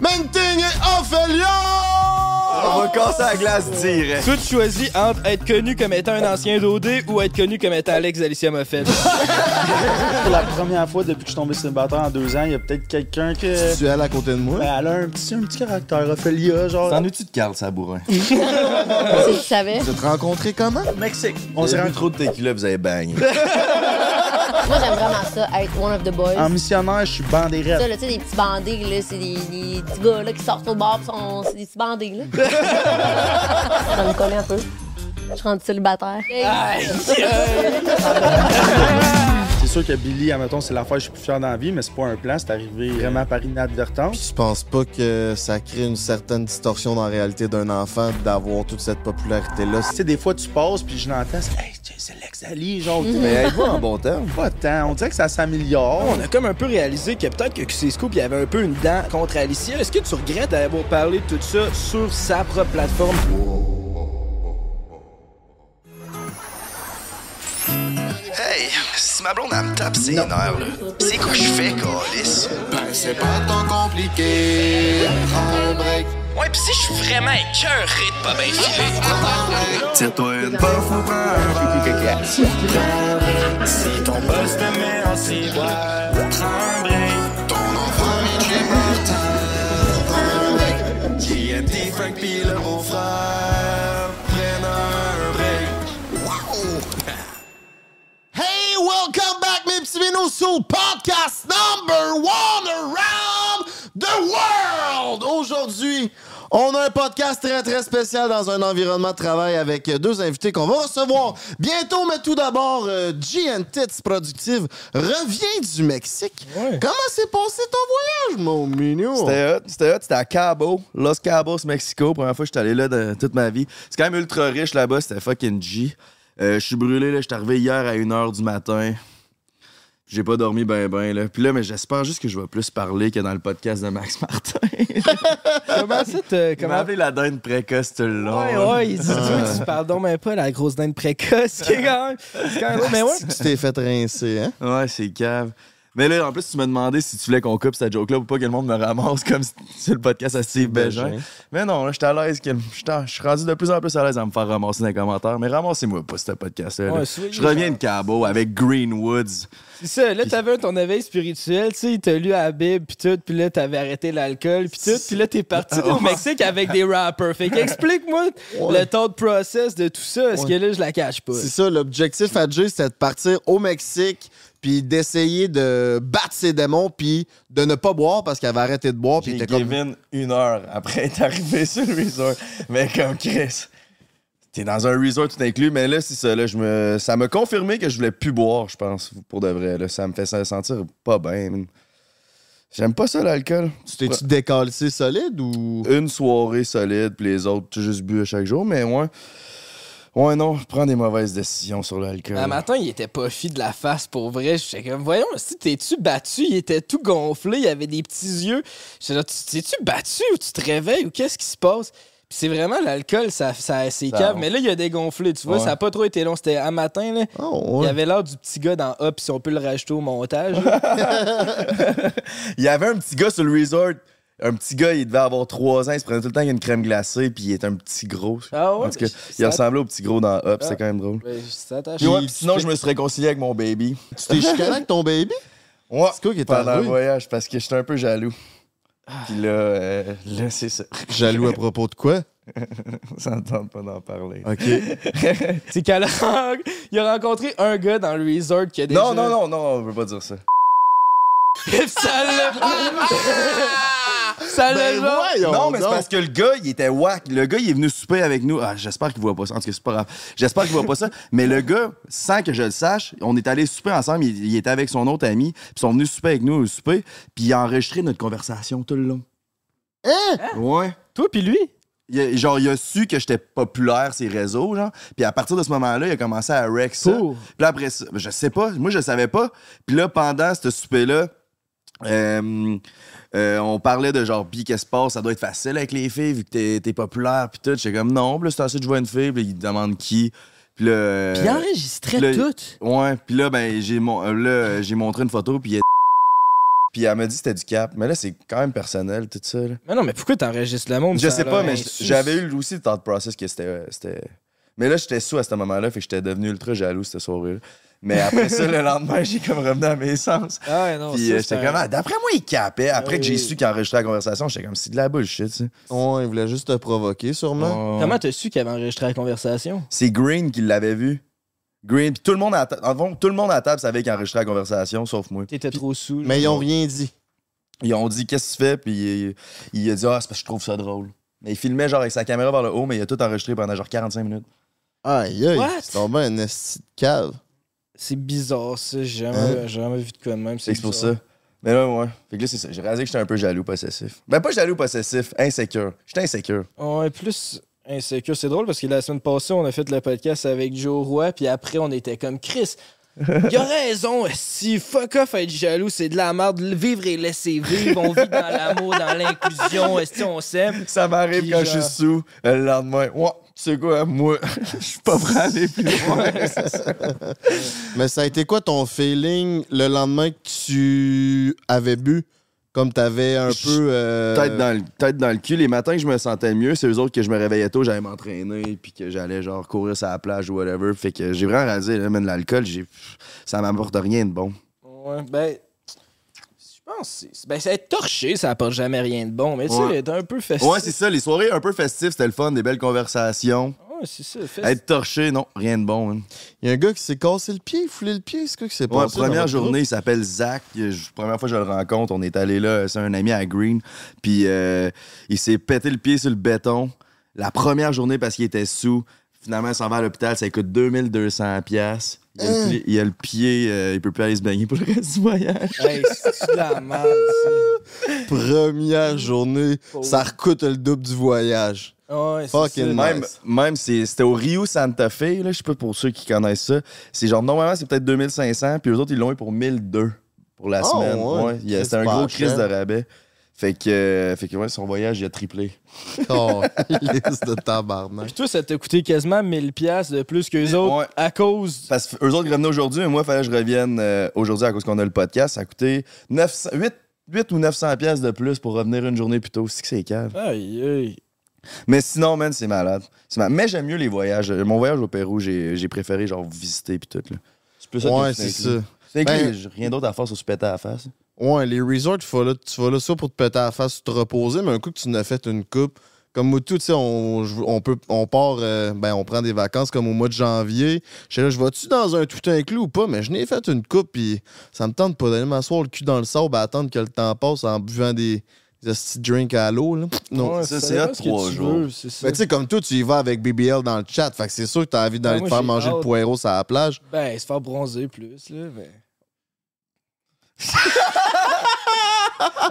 Menting et Ophélia! On va casser la glace direct. Toi, tu choisis entre être connu comme étant un ancien d'OD ou être connu comme étant Alex Alicia Moffett. Pour la première fois depuis que je suis tombé célibataire en deux ans, il y a peut-être quelqu'un que. Tu es à côté de moi? Ben, elle a un petit, un petit caractère, Ophélia, genre. T'en es-tu de Carl Sabourin? Si tu savais. Vous êtes rencontrés comment? Mexique. On s'est vu trop de tequila, vous avez bagné. Moi, j'aime vraiment ça, être one of the boys. En missionnaire, je suis bandé Ça, là, tu sais, des petits bandés, là, c'est des, des petits gars là, qui sortent au bar, pis sont, c'est des petits bandés, là. ça me connaît un peu. Je suis rendue célibataire. C'est sûr que Billy, admettons, c'est l'affaire que je suis plus fier dans la vie, mais c'est pas un plan, c'est arrivé vraiment par inadvertance. Tu penses pas que ça crée une certaine distorsion dans la réalité d'un enfant d'avoir toute cette popularité-là? Tu sais, des fois, tu passes, puis je l'entends, c'est Hey, c'est Lex Ali, genre. Mais êtes-vous en bon terme? Pas tant. On dirait que ça s'améliore. On a comme un peu réalisé que peut-être que QC Scoop, il y avait un peu une dent contre Alicia. Est-ce que tu regrettes d'avoir parlé de tout ça sur sa propre plateforme? Hey, si ma blonde, elle me tape ses nerfs, là, c'est quoi je fais, Calis? Ben, c'est pas tant compliqué. Prends un break. Ouais, pis si je suis vraiment écœuré de pas bien filer. Tire-toi une bof ou prends un verre. Si ton boss te met en ciboire, prends un break. Ton enfant vient chez Martin, prends un break. JMD, Frank pis sur le podcast number one around the world! Aujourd'hui, on a un podcast très, très spécial dans un environnement de travail avec deux invités qu'on va recevoir bientôt, mais tout d'abord, euh, GN Tits Productive revient du Mexique. Comment s'est passé ton voyage, mon minou? C'était hot, c'était hot, c'était à Cabo, Los Cabos, Mexico. Première fois que j'étais allé là de toute ma vie. C'est quand même ultra riche là-bas, c'était fucking G. Euh, Je suis brûlé, là, j'étais arrivé hier à 1h du matin. J'ai pas dormi ben ben là. Puis là, mais j'espère juste que je vais plus parler que dans le podcast de Max Martin. Comment ça, te, Il m'a comment... appelé la dinde précoce tout le long. Ouais, ouais, il dit, tu parles donc même pas la grosse dinde précoce, qui est quand même... c'est quand même- Mais ouais, Tu t'es fait rincer, hein? Ouais, c'est cave. Mais là, en plus, tu m'as demandé si tu voulais qu'on coupe cette joke-là ou pas, que le monde me ramasse comme si c'est le podcast à Steve Bégin. Mais non, là, j'étais à l'aise. Je suis rendu de plus en plus à l'aise à me faire ramasser dans les commentaires. Mais ramassez-moi pas ce podcast-là. Ouais, je reviens de Cabo avec Greenwoods. c'est ça, là, t'avais ton éveil spirituel, tu sais, t'as lu la Bible, pis tout, pis là, t'avais arrêté l'alcool, pis tout, pis là, t'es parti au Mexique avec des rappers. Fait qu'explique-moi le thought process de tout ça, parce que là, je la cache pas? C'est ça, l'objectif à Jay, c'était de partir au Mexique, puis d'essayer de battre ses démons, puis de ne pas boire parce qu'il avait arrêté de boire, puis comme... Kevin une heure après être arrivé sur le resort. Mais comme Chris, t'es dans un resort tout inclus. Mais là, c'est ça. Là, je me... Ça m'a confirmé que je voulais plus boire, je pense, pour de vrai. Là. Ça me fait sentir pas bien. J'aime pas ça, l'alcool. Tu t'es-tu décalcé solide ou... Une soirée solide, puis les autres, j'ai juste bu à chaque jour. Mais ouais. Ouais, non, je prends des mauvaises décisions sur l'alcool. Un matin, il était pas fi de la face pour vrai. J'étais comme, voyons, si t'es-tu battu? Il était tout gonflé, il avait des petits yeux. J'étais là, Tu- t'es-tu battu ou tu te réveilles ou qu'est-ce qui se passe? Puis c'est vraiment l'alcool, ça, ça, c'est cave. Mais là, il a dégonflé, tu vois, Ouais. ça a pas trop été long. C'était un matin, là. Oh, ouais. Il avait l'air du petit gars dans Up, si on peut le rajouter au montage. Il y avait un petit gars sur le resort. Un petit gars, il devait avoir 3 ans, il se prenait tout le temps avec une crème glacée, puis il était un petit gros. Ah ouais? En tout cas, il ressemblait au petit gros dans Up, Ah. c'est quand même drôle. Ben, je ouais, sinon, je me suis réconcilié avec mon baby. Tu t'es chicané avec ton baby? Ouais, C'est quoi qui est pendant le voyage, parce que j'étais un peu jaloux. Puis là, euh, là c'est ça. Jaloux à propos de quoi? Ça ne tente pas d'en parler. OK. C'est qu'elle a... il a rencontré un gars dans le resort qui a déjà... Non, non, non, non, on veut pas dire ça. ça. Ça l'a Ben voyons non, mais c'est parce que le gars, il était whack. Le gars, il est venu souper avec nous. Ah, j'espère qu'il voit pas ça. En tout cas, c'est pas grave. J'espère qu'il voit pas ça. Mais le gars, sans que je le sache, on est allé souper ensemble. Il, il était avec son autre ami. Puis ils sont venus souper avec nous au souper. Puis il a enregistré notre conversation tout le long. Hein? Ouais. Toi puis lui? Il a- genre, il a su que j'étais populaire ces réseaux, genre. Puis à partir de ce moment-là, il a commencé à rec ça. Pour? Puis là, après ça, je sais pas, moi, je savais pas. Puis là, pendant ce souper-là, euh, euh, on parlait de genre, pis qu'est-ce qui se passe, ça doit être facile avec les filles, vu que t'es, t'es populaire, puis tout. J'étais comme, non, là, c'est assez je vois une fille, puis il demande qui. Puis là. euh, Puis il enregistrait là, tout. Ouais, puis là, ben, j'ai, mon- euh, là, j'ai montré une photo, puis Puis elle m'a dit que c'était du cap. Mais là, c'est quand même personnel, tout ça. là. Mais non, mais pourquoi t'enregistres le monde? Je sais pas, mais j'avais eu aussi le thought process que c'était. euh, c'était- Mais là, j'étais sous à ce moment-là, fait que j'étais devenu ultra jaloux cette soirée-là. Mais après ça, le lendemain, j'ai comme revenu à mes sens. Ah non, Puis ça, euh, j'étais un- comme, ah, d'après moi, il capait. Après que j'ai oui. su qu'il enregistrait la conversation, j'étais comme, c'est de la bullshit, ça. Ouais, il voulait juste te provoquer, sûrement. Comment t'as su qu'il avait enregistré la conversation? C'est Green qui l'avait vu. Green, puis tout le monde à ta- en fond, tout le monde à la table savait qu'il enregistrait la conversation, sauf moi. T'étais trop sous. Mais ils ont rien dit. Ils ont dit, qu'est-ce que tu fais? Puis il, il a dit, ah, c'est parce que je trouve ça drôle. Mais il filmait genre avec sa caméra vers le haut, mais il a tout enregistré pendant genre 45 minutes. Aïe, aïe. What? C'est tombé un esti de cave. C'est bizarre, ça. J'ai jamais, Hein? j'ai jamais vu de quoi de même. C'est pour ça. Mais là, ouais. Fait que là, c'est ça. J'ai réalisé que j'étais un peu jaloux, possessif. Ben, pas jaloux, possessif, insécure. J'étais insécure. Ouais, plus insécure. C'est drôle parce que la semaine passée, on a fait le podcast avec Joe Roy, puis après, on était comme Chris. Il a raison, si fuck off être jaloux, c'est de la merde. Vivre et laisser vivre, on vit dans l'amour, dans l'inclusion, si on s'aime? Ça m'arrive quand je suis sous, le lendemain. Sais quoi, moi, je suis pas prêt à aller plus loin. Mais ça a été quoi ton feeling le lendemain que tu avais bu? Comme t'avais un Je- peu. euh, Tête dans, le, tête dans le cul. Les matins que je me sentais mieux, c'est eux autres que je me réveillais tôt, j'allais m'entraîner, puis que j'allais genre courir sur la plage ou whatever. Fait que j'ai vraiment réalisé, là, man, l'alcool, j'ai... ça m'apporte rien de bon. Ouais, ben. C'est- Ben, ça être torché, ça apporte jamais rien de bon. Mais tu sais, Ouais. être un peu festif. Ouais, c'est ça, les soirées un peu festives, c'était le fun, des belles conversations. Ouais, c'est ça. festif. Être torché, non, rien de bon. man. Il y a un gars qui s'est cassé le pied, foulé le pied. C'est quoi qui s'est Ouais, passé? première journée, il s'appelle Zach. Je- Première fois que je le rencontre, on est allé là, c'est un ami à Green. Puis euh, il s'est pété le pied sur le béton. La première journée parce qu'il était sous. Finalement, il s'en va à l'hôpital, ça coûte 2200 Il, a le pli- il a le pied, euh, il peut plus aller se baigner pour le reste du voyage. Hey, c'est la merde, ça. Première journée, ça recoute le double du voyage. Ouais, c'est Fucking ça. Même, Nice. même c'était au Rio Santa Fe, là, je sais pas pour ceux qui connaissent ça. C'est genre, normalement, c'est peut-être 2500, puis eux autres, ils l'ont eu pour 1002 pour la Oh, semaine. ouais. C'était un gros crise de rabais. Fait que, euh, fait que ouais, son voyage, il a triplé. Oh, liste de tabarnak. Puis toi, ça t'a coûté quasiment 1000$ piastres de plus qu'eux autres Ouais. à cause. Parce qu'eux autres revenaient aujourd'hui, mais moi, il fallait que je revienne euh, aujourd'hui à cause qu'on a le podcast. Ça a coûté 900, 8, 8 ou 900 pièces de plus pour revenir une journée plus tôt. C'est que c'est cave. Aïe, aïe. Mais sinon, man, c'est malade. Mais j'aime mieux les voyages. Mon voyage au Pérou, j'ai j'ai préféré genre visiter puis tout. Là. C'est plus ça Ouais, que c'est ça. C'est Ben- j'ai rien d'autre à faire sauf se péter à face. Ouais, les resorts, tu vas là, tu vas là soit pour te péter la face, te reposer, mais un coup que tu n'as fait une coupe, comme moi, tout, tu sais, on, on, peut, on part, euh, ben, on prend des vacances comme au mois de janvier. Je sais là, je vais-tu dans un tout inclus ou pas, mais je n'ai fait une coupe, puis ça me tente pas d'aller m'asseoir le cul dans le sable à attendre que le temps passe en buvant des, des petits drinks à l'eau, là. Non. Ouais, ça, ça c'est à trois jours. veux, c'est ça. Mais tu sais, comme toi, tu y vas avec BBL dans le chat, fait que c'est sûr que t'as envie d'aller moi, te faire manger le poireau sur la plage. Ben, se faire bronzer plus, là. Ben.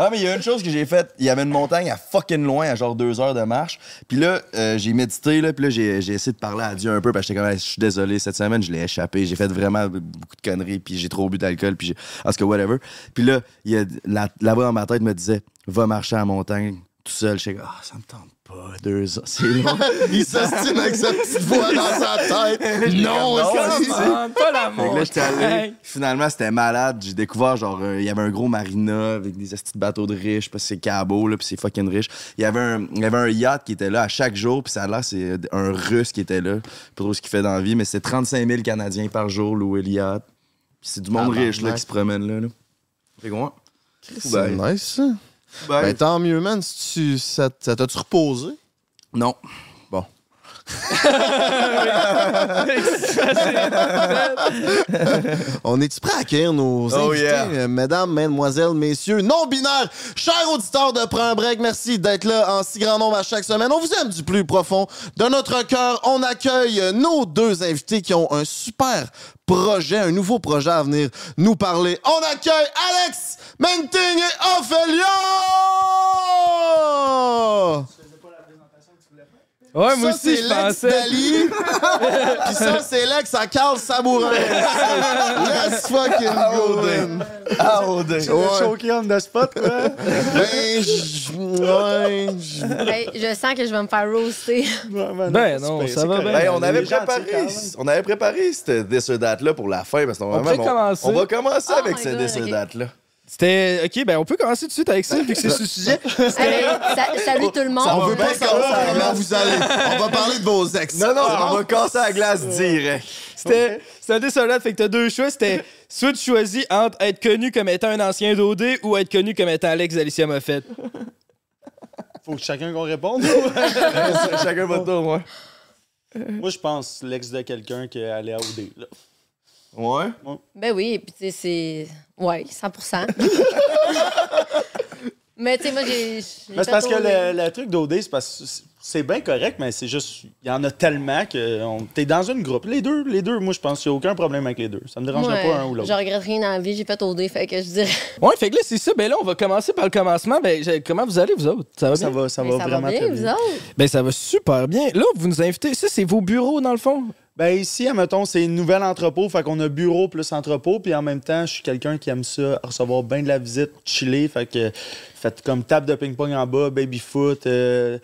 Ah, mais il y a une chose que j'ai faite. Il y avait une montagne à fucking loin, à genre deux heures de marche. Puis là, euh, j'ai médité, là, puis là, j'ai j'ai essayé de parler à Dieu un peu, parce que j'étais comme, je suis désolé, cette semaine, je l'ai échappé. J'ai fait vraiment beaucoup de conneries, puis j'ai trop bu d'alcool, puis j'ai. Tout cas, whatever. Puis là, y a la, la voix dans ma tête me disait, va marcher à la montagne tout seul. J'étais comme, ah, ça me tente pas, deux heures, c'est long. Il s'estime avec sa petite voix dans sa tête. non, c'est- c'est- Ah, pas la Fait que là, j'étais allé. montagne. Finalement, c'était malade. J'ai découvert, genre, euh, il y avait un gros marina avec des petits bateaux de riches, parce que c'est Cabo, là, puis c'est fucking riche. Il y avait un, yacht qui était là à chaque jour, puis ça a l'air, c'est un russe qui était là. Pas trop ce qu'il fait dans la vie, mais c'est 35 000 Canadiens par jour louer le yacht. C'est du monde Tabarnak. riche, là, qui se promène là. là. Fait que ouais. C'est Ben, nice, ça. Ben, Ben, tant mieux, man. Si tu, ça ça t'a-tu reposé? non. On est-tu prêt à accueillir nos Oh, invités, yeah. mesdames, mesdemoiselles, messieurs, non-binaires, chers auditeurs de Prends un break, merci d'être là en si grand nombre à chaque semaine. On vous aime du plus profond de notre cœur. On accueille nos deux invités qui ont un super projet, un nouveau projet à venir nous parler. On accueille Alex Menting et Ophélia! Ouais, moi ça, aussi, c'est je Lex pensais. Dali. Puis ça, c'est Lex à Carl Sabourin. Let's fucking go, man. Ah, oh, dang. Ouais. Choqué on the spot, quoi. Ben, je- ouais, je- Hey, je sens que je vais me faire roaster. Ben non, ça va bien. Hey, on avait préparé, tu on avait préparé cette This or That là pour la fin parce qu'on pourrait commencer. on va commencer Oh avec my ce God, This or ok. C'était. Ok, ben on peut commencer tout de suite avec ça, vu que c'est ce sujet. Hey, sa- salut tout le On monde. veut pas savoir comment vous allez. On va parler de vos ex. Non, non, on va casser la glace direct. C'était c'était un désolate, fait que t'as deux choix. C'était soit tu choisis entre être connu comme étant un ancien d'OD ou être connu comme étant Alex d'Alicia Moffett. Faut que chacun qu'on réponde. Chacun votre tour, ouais. Moi, je pense l'ex de quelqu'un qui allait à OD. Là. Ouais? Ben oui, puis tu sais, c'est. Ouais, 100% Mais tu sais, moi, j'ai. Mais c'est parce que le, le truc d'OD, c'est parce que c'est- bien correct, mais c'est juste. Il y en a tellement que on- t'es dans une groupe. Les deux, les deux, moi, je pense qu'il n'y a aucun problème avec les deux. Ça me dérangerait Ouais, pas un ou l'autre. Je regrette rien dans la vie, j'ai fait dé, fait que je dirais. Ouais, fait que là, c'est ça. Ben là, on va commencer par le commencement. Ben, comment vous allez, vous autres? Ça va bien? Ça va, ça Mais va ça va vraiment bien, très vous bien. autres? Ben, ça va super bien. Là, vous nous invitez. Ça, c'est vos bureaux, dans le fond? Ben ici, admettons, c'est une nouvelle entrepôt, fait qu'on a bureau plus entrepôt, puis en même temps, je suis quelqu'un qui aime ça, recevoir bien de la visite, chiller, fait que faites comme table de ping-pong en bas, baby-foot, euh,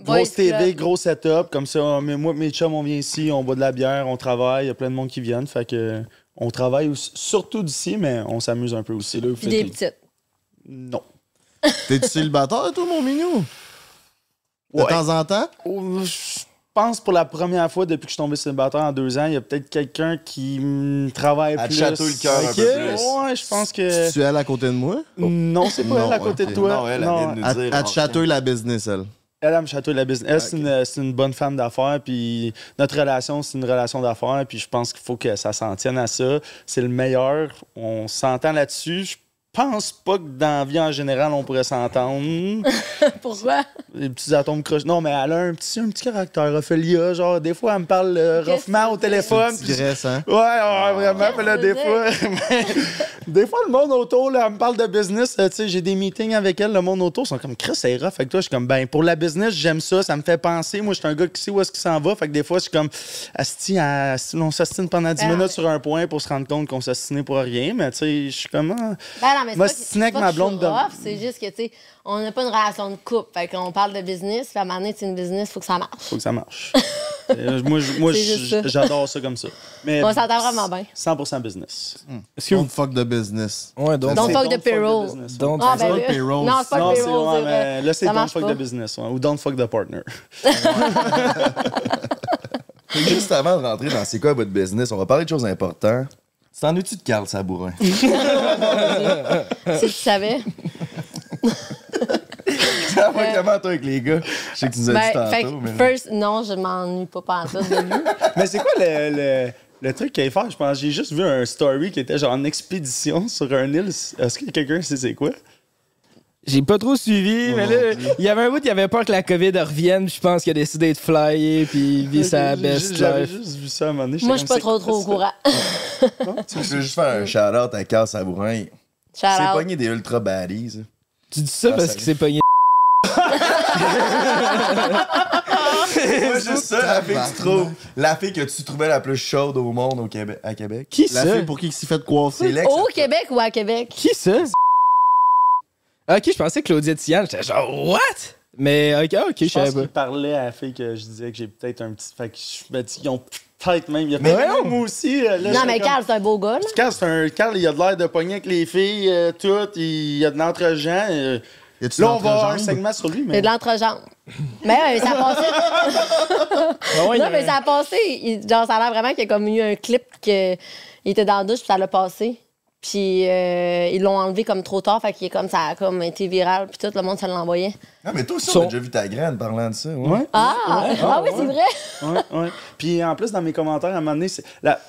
Boys grosse TV, Club. gros setup, comme ça, mais moi, mes chums, on vient ici, on boit de la bière, on travaille, il y a plein de monde qui viennent, fait que on travaille aussi- surtout d'ici, mais on s'amuse un peu aussi. Là, Puis des petites. Non. T'es-tu célibataire, toi, mon minou? De Ouais. temps en temps? Oh, Je pense pour la première fois depuis que je suis tombé célibataire en deux ans, il y a peut-être quelqu'un qui mm, travaille Elle te plus. chatouille le cœur un Ok. peu plus. Ouais, je pense que. Tu es elle à côté de moi? Non, c'est pas Non, elle à côté de toi. Non, elle, elle vient de nous Elle, dire. elle te chatouille la business, elle. Elle, elle me chatouille la business. Elle, c'est une, c'est une bonne femme d'affaires. Puis notre relation, c'est une relation d'affaires. Puis je pense qu'il faut que ça s'en tienne à ça. C'est le meilleur. On s'entend là-dessus. Je pense pas que dans la vie en général, on pourrait s'entendre. Pourquoi? Les petits atomes croches. Non, mais elle a un petit, un petit caractère. Ophélia, genre, des fois, elle me parle euh, roughement au téléphone. Graisse, hein? Ouais, ouais, vraiment. Mais là, des fois, des fois, le monde autour, là, elle me parle de business. euh, Tu sais, j'ai des meetings avec elle. Le monde autour sont comme, Chris, c'est rough. Fait que toi, je suis comme, ben, pour la business, j'aime ça. Ça me fait penser. Moi, je suis un gars qui sait où est-ce qu'il s'en va. Fait que des fois, je suis comme, Asti, on s'astine pendant 10 Ben, minutes ouais. sur un point pour se rendre compte qu'on s'astinait pour rien. Mais tu sais, je suis comme, ah. Ben mais c'est Moi, pas, que- pas ma que je suis blonde de- C'est juste que, tu sais, on n'a pas une relation de couple. Fait qu'on parle de business, puis à un moment donné, c'est une business, faut que ça marche. faut que ça marche. Euh, moi, je- ça. j'adore ça comme ça. Mais On s'entend vraiment bien. 100% business. Est-ce que. Don't fuck the business. Ouais, donc. Don't C'est fuck the payroll. Don't- Ah, C'est ben là- payroll. Non, c'est pas Non, payroll. ouais, mais là, c'est don't fuck pas. the business ouais, ou don't fuck the partner. Juste avant de rentrer dans c'est quoi votre business, on va parler de choses importantes. Tu t'ennuies-tu de Carl Sabourin? Si tu savais. Ça va comment, toi, avec les gars? Je sais que tu nous as dit Ben, fait tantôt, mais... first, non, je m'ennuie pas pantoute de lui. Mais c'est quoi le, le, le truc qu'il faire? Je pense j'ai juste vu un story qui était genre en expédition sur un île. Est-ce que quelqu'un sait c'est quoi? J'ai pas trop suivi, mais là, il y avait un bout qui avait peur que la COVID revienne, puis je pense qu'il a décidé de flyer, puis vivre sa J'ai- best J'avais life. juste vu ça à un moment donné. Moi, je suis pas trop, trop au courant. Tu veux juste faire un shout-out à Carl Sabourin. Shout C'est out. pogné des ultra baddies. Tu dis ça Ah, parce ça qu'il s'est pogné. Moi, juste ça, la fille que tu trouves. La fille que tu trouvais la plus chaude au monde au Québec, à Québec. Qui La ça? fille pour qui il s'est fait coiffer. C'est l'ex. Au Québec ou à Québec? Qui ça? Ok, je pensais que Claudia Tian, j'étais genre, what? Mais ok, ok, je Je pense savais qu'il pas. parlait à la fille que je disais que j'ai peut-être un petit. Fait que je me dis qu'ils ont peut-être même. Il y a Mais peut-être voyons! même moi aussi. euh, là, Non, j'étais mais comme- Carl, c'est un beau gars, là. Carl, c'est un. Carl, il a de l'air de pogner avec les filles, euh, tout. Il y a de l'entre-gens. euh. Y a-tu Là, on va avoir un segment sur lui, Il y a mais. de l'entrejambe. mais ouais, mais ça a passé. Ah ouais, il y non, a mais ça a passé. Il- genre, ça a l'air vraiment qu'il y a comme eu un clip que il était dans la douche, puis ça l'a passé. Puis euh, ils l'ont enlevé comme trop tard, fait qu'il est comme ça a comme été viral, puis tout le monde se l'envoyait. Ah, mais toi aussi, on a déjà vu ta graine parlant de ça. Ouais. Ouais. Ah, ah, oui, c'est vrai. ouais, ouais. Puis en plus, dans mes commentaires, à un moment donné, c'est. La...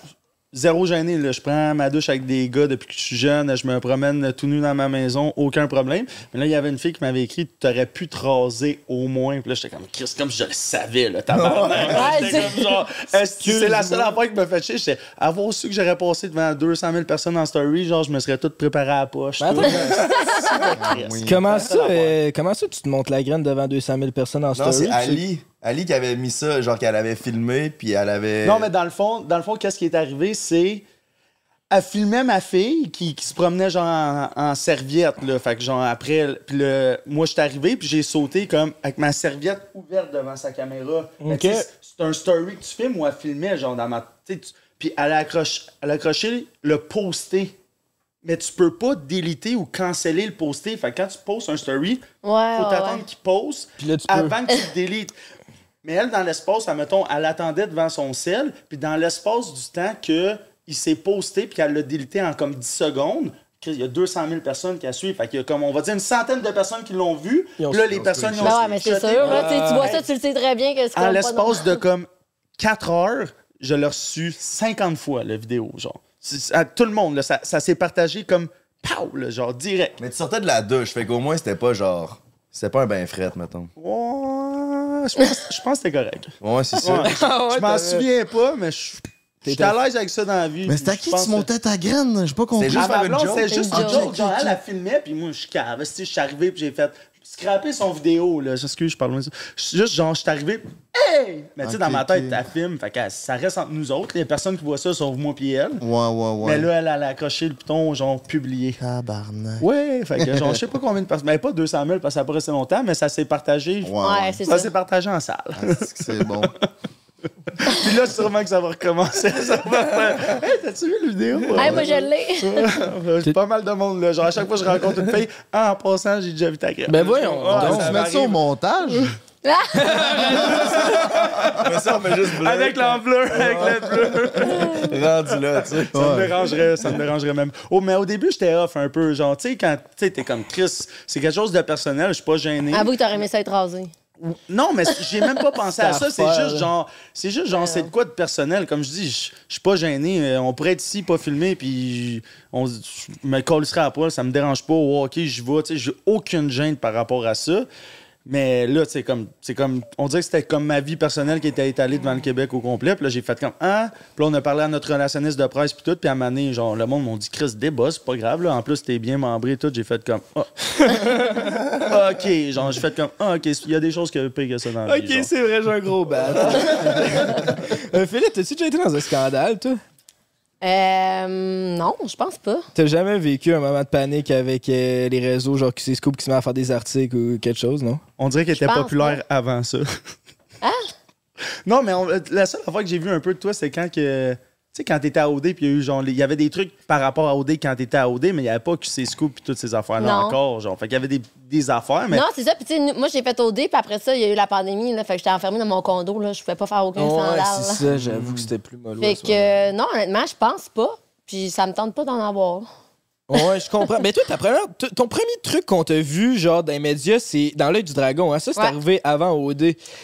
Zéro gêné, là. Je prends ma douche avec des gars depuis que je suis jeune. Je me promène tout nu dans ma maison, aucun problème. Mais là, il y avait une fille qui m'avait écrit T'aurais pu te raser au moins. Puis là, j'étais comme Chris, comme je le savais, là. Ouais, comme genre, c'est la seule affaire qui me fait chier? J'étais avoir su que j'aurais passé devant 200 000 personnes en story, genre, je me serais tout préparé à la poche. Chris. Comment ça, euh, comment ça, tu te montes la graine devant 200 000 personnes en Non, story? c'est tu? Ali. Ali qui avait mis ça, genre qu'elle avait filmé, puis elle avait. Non, mais dans le fond, dans le fond, qu'est-ce qui est arrivé, c'est. Elle filmait ma fille qui, qui se promenait genre en, en serviette, là. Fait que genre après, puis le, moi, je suis arrivé, puis j'ai sauté comme avec ma serviette ouverte devant sa caméra. C'est un story que tu filmes où elle filmait, genre dans ma. tu Puis elle a, accroché, elle a accroché le posté mais tu peux pas déliter ou canceller le poster. Fait que quand tu postes un story, Ouais, faut ouais, t'attendre ouais. qu'il poste Puis là, tu peux. avant que tu le délites. Mais elle, dans l'espace, admettons, elle attendait devant son sel, puis dans l'espace du temps que il s'est posté, puis qu'elle l'a délité en comme 10 secondes, il y a 200 000 personnes qui la suivent. Fait qu'il y a comme, on va dire, une centaine de personnes qui l'ont vu. Puis là, les personnes, ils ont Ben ouais, mais c'est sûr, là, tu vois ça, tu le sais très bien que c'est En l'espace de comme 4 heures, je l'ai reçu 50 fois, la vidéo, genre. À tout le monde, là, ça, ça s'est partagé comme, pow, là, genre, direct. Mais tu sortais de la douche, fait qu'au moins c'était pas genre. C'était pas un bain fret, mettons. Ouais, je pense, je pense que c'était correct. Ouais, c'est ça. Ouais. Ah ouais, je m'en souviens pas, mais je je suis à l'aise avec ça dans la vie. Mais c'était à Je qui tu montais ta graine? J'ai pas compris. C'est juste une blonde, joke. c'était C'est juste une joke. Genre, elle, elle filmait, puis moi, je cave. Tu sais, Je suis arrivé, puis j'ai fait scraper son vidéo, là. Excuse, je parle loin de ça. Juste, genre, je suis arrivé, hey! Mais tu sais, dans ma tête, ok. elle filme, fait que ça reste entre nous autres. Les personnes qui voient ça, sauf moi puis elle. Ouais, ouais, ouais. Mais là, elle, elle a accroché le bouton, genre, publié. Tabarnak. Ouais, fait que genre, je sais pas combien de personnes. Mais pas 200 000 parce que ça a pas resté longtemps, mais ça s'est partagé. Ouais, c'est Ça ça. s'est partagé en salle. Que c'est bon. Puis là, sûrement que ça va recommencer. Ça va faire. Hey, t'as-tu vu la vidéo? Hey, moi, je l'ai. J'ai pas mal de monde, là. Genre, à chaque fois que je rencontre une fille, ah, en passant, j'ai déjà vu ta graine. Ben voyons Ah, donc. ça tu mets ça au montage? Mais ça, on met juste bleu. Avec l'enveloppe, avec le bleu. Rendu là, tu sais. Ça me dérangerait, ça me dérangerait même. Oh, mais au début, j'étais off un peu. Genre, tu sais, quand tu sais, t'es comme Chris, c'est quelque chose de personnel, je suis pas gêné. Avoue que t'aurais aimé ça être rasé. Non, mais j'ai même pas pensé à ça. C'est juste genre, c'est juste genre, c'est de quoi de personnel? Comme je dis, je je suis pas gêné. Euh, On pourrait être ici, pas filmé, puis on je me collerait à poil, ça me dérange pas. Oh, ok, j'y vais. Tu sais, j'ai aucune gêne par rapport à ça. Mais là, c'est comme, c'est comme, on dirait que c'était comme ma vie personnelle qui était étalée devant le Québec au complet. Puis là, j'ai fait comme, ah. Puis là, on a parlé à notre relationniste de presse, puis tout. Puis à un moment donné, genre, le monde m'a dit, Chris, débat, c'est pas grave. Là. En plus, t'es bien membré, tout. J'ai fait comme, ah. ok. Genre, j'ai fait comme, ah, ok, il y a des choses que pire que ça dans la. Ok, c'est vrai, j'ai un gros bat. euh, Philippe, t'as-tu déjà été dans un scandale, toi? Euh, non, je pense pas. T'as jamais vécu un moment de panique avec euh, les réseaux, genre qui Scoop qui se met à faire des articles ou quelque chose, non? On dirait qu'elle était pense populaire avant ça. Hein? Non, mais on- la seule fois que j'ai vu un peu de toi, c'est quand que. Tu sais, quand t'étais à OD, puis il y a eu genre. les- Il y avait des trucs par rapport à OD quand t'étais à OD, mais il n'y avait pas que ces scoops puis toutes ces affaires-là Non. encore. Genre. Fait qu'il y avait des, des affaires, mais. Non, c'est ça. Puis, tu sais, nous- moi, j'ai fait OD, puis après ça, il y a eu la pandémie. Là, fait que j'étais enfermée dans mon condo. Là, je pouvais pas faire aucun là. c'est ça, j'avoue que c'était plus mollo. Fait à moment-là. que, euh, non, honnêtement, je pense pas. Puis, ça me tente pas d'en avoir. Ouais, je comprends. Mais toi, ta première, ton premier truc qu'on t'a vu, genre, dans les médias, c'est dans l'œil du dragon. Hein? Ça, c'est Ouais. arrivé avant OD.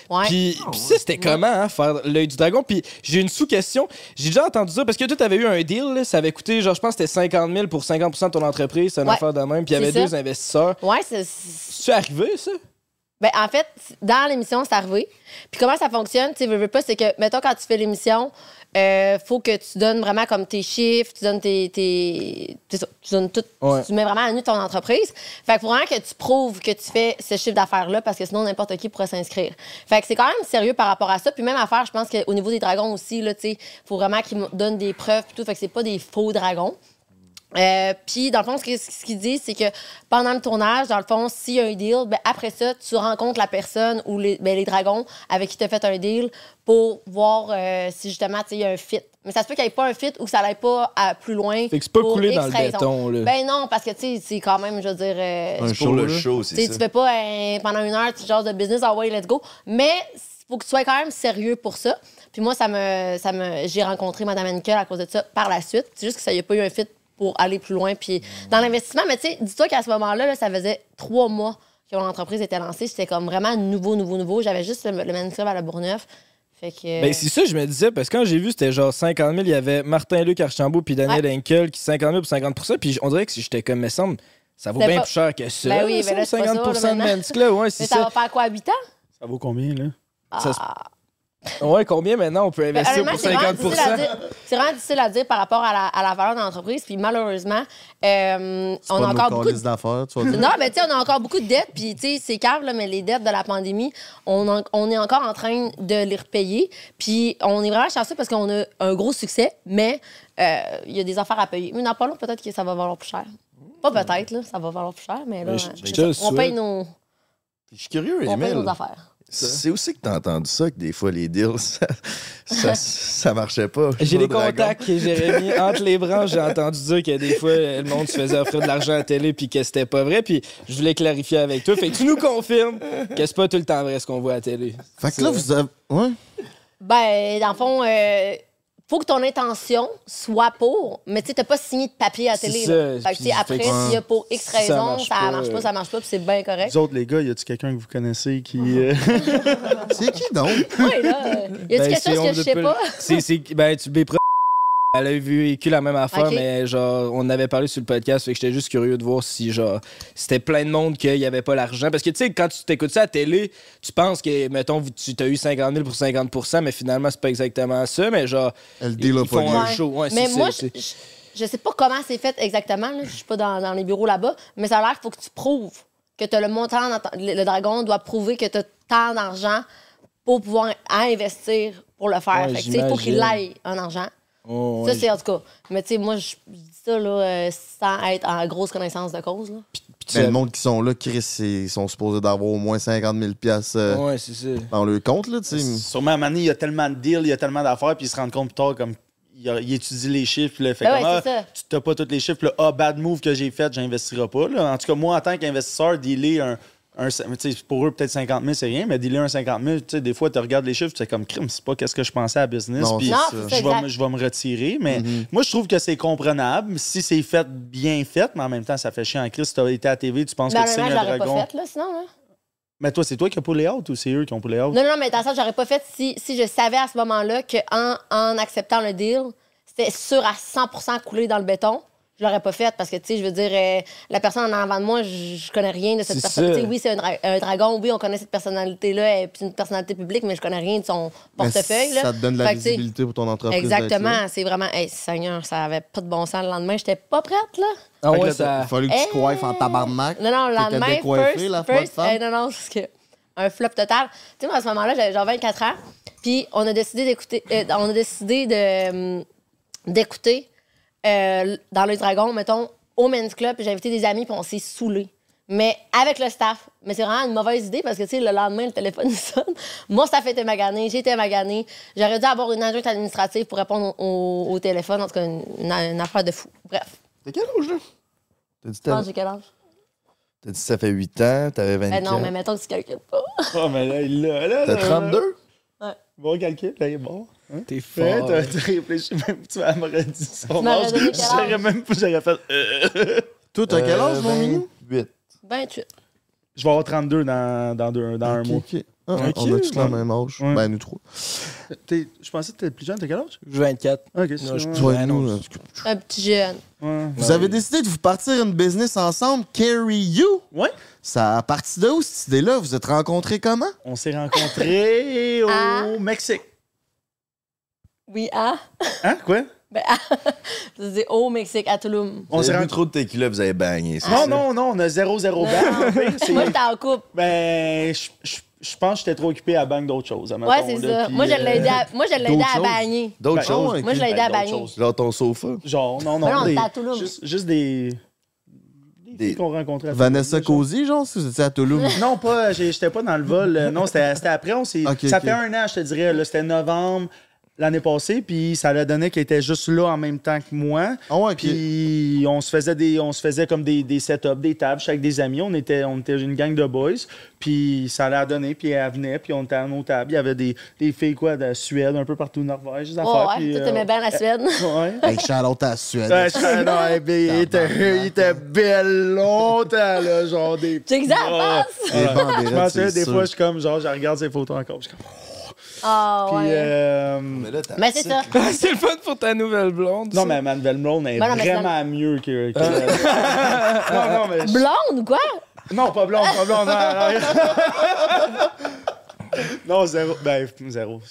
Ouais. Puis, puis ça, c'était comment, hein, faire l'œil du dragon? Puis j'ai une sous-question. J'ai déjà entendu ça parce que toi, t'avais eu un deal, là, ça avait coûté, genre, je pense que c'était 50 000 pour 50% de ton entreprise. C'est une Ouais. affaire de même. Puis il y avait deux investisseurs. Ouais, c'est. C'est arrivé, ça? Ben, en fait, dans l'émission, c'est arrivé. Puis comment ça fonctionne, tu sais, veux, veux pas, c'est que, mettons, quand tu fais l'émission, euh, faut que tu donnes vraiment comme tes chiffres, tu donnes tes. tu donnes tout. Ouais. Tu mets vraiment à nu ton entreprise. Fait que faut vraiment que tu prouves que tu fais ce chiffre d'affaires-là, parce que sinon, n'importe qui pourrait s'inscrire. Fait que c'est quand même sérieux par rapport à ça. Puis même affaire, je pense qu'au niveau des dragons aussi, là, tu sais, faut vraiment qu'ils donnent des preuves, tout. Fait que c'est pas des faux dragons. Euh, puis, dans le fond, ce qu'il ce qu'il dit, c'est que pendant le tournage, dans le fond, s'il y a un deal, ben, après ça, tu rencontres la personne ou les, ben, les dragons avec qui tu as fait un deal pour voir euh, si justement, tu sais, il y a un fit. Mais ça se peut qu'il n'y ait pas un fit ou que ça n'aille pas à plus loin. Fait que c'est pas pour coulé X dans le béton, là. Ben non, parce que, tu sais, c'est quand même, je veux dire. euh, Un tu show, le show, sais, c'est tu ça. fais pas euh, pendant une heure, tu genre de business, ah ouais, let's go. Mais faut que tu sois quand même sérieux pour ça. Puis moi, ça me, ça me, j'ai rencontré Mme Henkel à cause de ça par la suite. C'est juste que ça n'y a pas eu un fit pour aller plus loin. Puis dans l'investissement, mais tu sais, dis-toi qu'à ce moment-là, là, ça faisait trois mois que mon entreprise était lancée. C'était comme vraiment nouveau, nouveau, nouveau. J'avais juste le, le Club à la Bourgneuf. Fait que. Ben, c'est ça, je me disais, parce que quand j'ai vu, c'était genre 50 000, il y avait Martin-Luc Archambault puis Daniel Henkel qui 50 000 pour 50 Puis on dirait que si j'étais comme, me semble, ça vaut bien pas- plus cher que ça. Ben oui, ben là, semble, c'est pas 50 ça, là, de Club, ouais, mais c'est ça, ça. va faire quoi, 8 ans? Ça vaut combien, là? Ça Ah. Ouais, combien maintenant on peut Ben, investir pour c'est vraiment 50 difficile à dire- C'est vraiment difficile à dire par rapport à la, à la valeur de l'entreprise. Puis malheureusement, euh, on pas a de encore beaucoup de d'affaires, dire. Non, mais tu sais, on a encore beaucoup de dettes, puis tu sais, c'est cave, là, mais les dettes de la pandémie, on, en- on est encore en train de les repayer. Puis on est vraiment chanceux parce qu'on a un gros succès, mais euh, il y a des affaires à payer. Mais dans pas long, peut-être que ça va valoir plus cher. Pas peut-être, là, ça va valoir plus cher, mais là, Mais je- je c'est te ça. on souhaite. paye nos, Je suis curieux, on paye nos affaires. C'est aussi que t'as entendu ça, que des fois, les deals, ça, ça, ça marchait pas. J'ai des contacts, Jérémy. Entre les branches, j'ai entendu dire que des fois, le monde se faisait offrir de l'argent à la télé puis que c'était pas vrai. Puis je voulais clarifier avec toi. Fait que tu nous confirmes que c'est pas tout le temps vrai ce qu'on voit à la télé. Fait que là, vous avez. Ouais. Ben, dans le fond, euh, faut que ton intention soit pour, mais tu sais, t'as pas signé de papier à la télé. ça. Fait que, tu sais, puis après, s'il y a pour X Ça raison, marche ça pas, marche pas, ça marche pas, puis c'est bien correct. Vous autres, les gars, y a-tu quelqu'un que vous connaissez qui. euh, C'est qui donc? Oui, là. euh, Y a-tu Ben, quelque c'est- chose on que je sais pas-? C'est, c'est, ben, tu Bépro- Elle a vécu la même affaire, mais genre, on avait parlé sur le podcast, fait que j'étais juste curieux de voir si, genre, c'était plein de monde qu'il y avait pas l'argent. Parce que, tu sais, quand tu t'écoutes ça à la télé, tu penses que, mettons, tu t'as eu 50 000 pour 50% mais finalement, c'est pas exactement ça, mais genre, Elle ils, ils font un show. Ouais, mais moi, je, je- sais pas comment c'est fait exactement. Je suis pas dans, dans les bureaux là-bas, mais ça a l'air qu'il faut que tu prouves que tu as le montant. le, le dragon doit prouver que tu as tant d'argent pour pouvoir investir pour le faire. Ouais, Fait que, tu sais, il faut qu'il aille un argent. Oh, Ça, c'est en tout cas. Mais tu sais, moi, je dis ça là, euh, sans être en grosse connaissance de cause. Là. Puis tu Ben, sais- le monde qui sont là, Chris, ils sont supposés d'avoir au moins 50 000 piastres, euh, Ouais, c'est ça. dans leur compte, là, tu sais. Sûrement, à un moment donné, il y a tellement de deals, il y a tellement d'affaires, puis ils se rendent compte plus tard, comme. Il, a- il étudie les chiffres, puis là, fait Ben comme, ouais, ah, c'est ça. tu n'as pas tous les chiffres, là, ah, bad move que j'ai fait, j'investirai pas. Là. En tout cas, moi, en tant qu'investisseur, dealer un. Un tu pour eux, peut-être 50 000, c'est rien, mais dealer un 50 000, tu sais, des fois, tu regardes les chiffres, c'est comme crime, c'est pas qu'est-ce que je pensais à business. Puis ça. ça, je vais, exact. me- je vais me retirer. Mais Mhm. moi, je trouve que c'est comprenable. Si c'est fait bien fait, mais en même temps, ça fait chier en crise. Si tu as été à la TV, tu penses Mais que tu signes un l'aurais pas dragon. fait, là, sinon. Mais toi, c'est toi qui as pullé out ou c'est eux qui ont pullé out? Non, non, mais dans sens, j'aurais pas fait si, si je savais à ce moment-là qu'en en acceptant le deal, c'était sûr à 100 coulé dans le béton. Je l'aurais pas fait parce que, tu sais, je veux dire, euh, la personne en avant de moi, je, je connais rien de cette personne. ça. Tu sais, oui, c'est un, dra- un dragon, oui, on connaît cette personnalité-là, et puis c'est une personnalité publique, mais je connais rien de son portefeuille. là. Ça te donne de la Fait visibilité pour ton entreprise. Exactement, c'est vraiment. Hey, Seigneur, ça avait pas de bon sens le lendemain. J'étais pas prête, là. Ah ouais, là, ça. Il fallu que tu Hey! te coiffes en tabarnak. Non, non, le lendemain, first, la first, hey, non, non, parce que un flop total. Tu sais, moi, à ce moment-là, j'avais genre 24 ans, puis on a décidé d'écouter, euh, on a décidé de, hum, d'écouter euh, dans le Dragon, mettons, au Men's Club, puis j'ai invité des amis, puis on s'est saoulés. Mais avec le staff. Mais c'est vraiment une mauvaise idée parce que, tu sais, le lendemain, le téléphone il sonne. Mon staff était magané, j'étais magané. J'aurais dû avoir une adjointe administrative pour répondre au, au téléphone. En tout cas, une, une- une affaire de fou. Bref, T'as quel âge, là? T'as dit, t'as que j'ai quel âge? t'as dit ça fait 8 ans, t'avais 24. Ben non, mais mettons que tu calcules pas. Oh, mais là, il l'a. là, T'as là. 32? Bon calcul, là, il est bon. Hein? T'es Ouais, fort. t'as t'as réfléchi même, tu m'aurais dit son âge. J'aurais même pas, j'aurais fait. euh, Toi, t'as quel âge, Euh, mon minou? 8. 28. Je vais avoir 32 dans, dans, deux- dans un mois. ok. Ah, Ok, on a tous le ouais. même âge. Ouais. Ben, nous trois. Je pensais que t'étais plus jeune, t'as quel âge? 24. Ok, c'est je- ouais. Ouais, nous, là. Un petit jeune. Ouais. Vous avez décidé de vous partir une business ensemble, Carry You? Ouais. Ça a parti de où, cette idée-là? Vous êtes rencontrés comment? On s'est rencontrés au Ah. Mexique. Oui, ah? Hein? Quoi? Ben, ah. Je disais au Mexique, à Toulouse. On s'est rencontrés. trop de tequila, vous avez bagné. Non, ça? non, non, on a 0-0 ban. C'est- Moi, j'étais en couple. Ben, je- je je pense que j'étais trop occupé à banque d'autres choses. Ouais, c'est ça. Moi, je l'ai aidé à, moi, je l'ai aidé d'autres à choses? bagner. D'autres Ben, choses? ouais. Moi, je l'ai aidé à bagner. Genre ton sofa? Genre, non, non. Ben non, on des- à Toulouse. Juste, juste des. Qu'on rencontrait. à Vanessa Cozy, genre, si vous étiez à Toulouse? Non, pas. J'étais pas dans le vol. euh, Non, c'était c'était après. On s'est- Ok, ça fait un an, je te dirais. C'était novembre l'année passée. Puis ça l'a donné qu'elle était juste là en même temps que moi. Ah ouais, puis on se faisait des, on se faisait comme des, des setups, des tables, avec des amis. On était, on était une gang de boys. Puis ça l'a donné. Puis elle venait. Puis on était à nos tables. Il y avait des, des filles quoi de Suède, un peu partout Norvège, des Oh, affaires. ouais, puis, toi, euh, t'aimais bien la Suède. Ouais. Hey, shout-out à la Suède. Ouais, bien, il, était, il était belle longtemps, là, genre des. Tu sais que ça Ah, passe? Des ouais. c'est des fois, je suis comme, genre, je regarde ses photos encore. Je suis comme, Ah, puis, ouais. euh, Mais là, t'as- Mais c'est ça. c'est le fun pour ta nouvelle blonde. Non, ça. mais ma nouvelle blonde est mais c'est vraiment mieux que. que- non, non, mais. Blonde ou quoi? Non, pas blonde, pas blonde. Non, non. Non, zéro. Ben, zéro.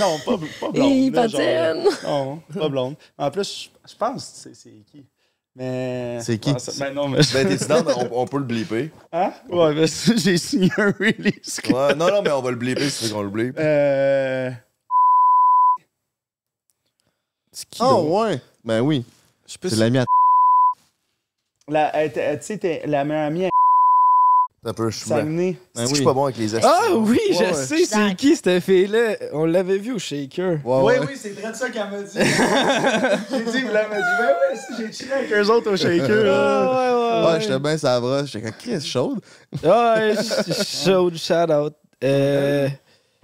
Non, pas, pas blonde. Hi, là, genre, patine. non, pas blonde. En plus, je je pense que c'est c'est qui? Mais. C'est qui? Ah, Ben non, mais. Ben, down? on, on peut le blipper. Hein? Ouais, mais j'ai signé un release. Ouais, non, non, mais on va le blipper si tu veux qu'on le blippe. Euh. Oh, ouais. Ben oui. Je peux C'est l'ami à La, tu sais, t'es- la meilleure amie. elle- T'as peu, je suis Saguenay. C'est que je suis pas bon avec les astuces. Ah oui, je Ouais, ouais. sais, c'est qui cette fille-là? On l'avait vu au Shaker. Ouais, Oui, ouais. oui, c'est très ça qu'elle m'a dit. j'ai dit, vous l'avez dit, ben oui, si j'ai chillé avec eux autres au shaker. Ah, Ouais, j'étais bien brosse. J'étais comme Chris chaude. Ouais, shout, shout out. Euh,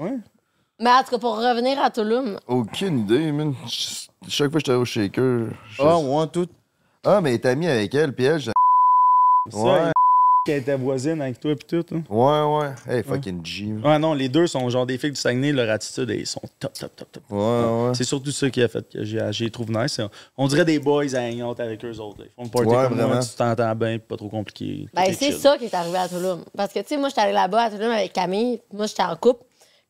Mais en tout cas, pour revenir à Tulum, Aucune idée, man. Ch- Chaque fois que j'étais au shaker. je- Ah, ouais, tout. Ah, mais t'es ami avec elle, puis elle, je- Ça, Ouais, qui était voisine avec toi pis tout. hein? ouais, ouais. Hey, fucking G. Ouais, non, les deux sont genre des filles du Saguenay, leur attitude, ils sont top, top, top, top. Ouais, ouais. C'est surtout ça qui a fait que j'ai, trouvé nice. On dirait des boys à hang out avec eux autres. là. Ils font le party Ouais, comme moi, vraiment. tu t'entends bien, pas trop compliqué. Ben, est c'est ça qui est arrivé à Tulum. Parce que, tu sais, moi, j'étais allée là-bas à Tulum avec Camille. Moi, j'étais en couple.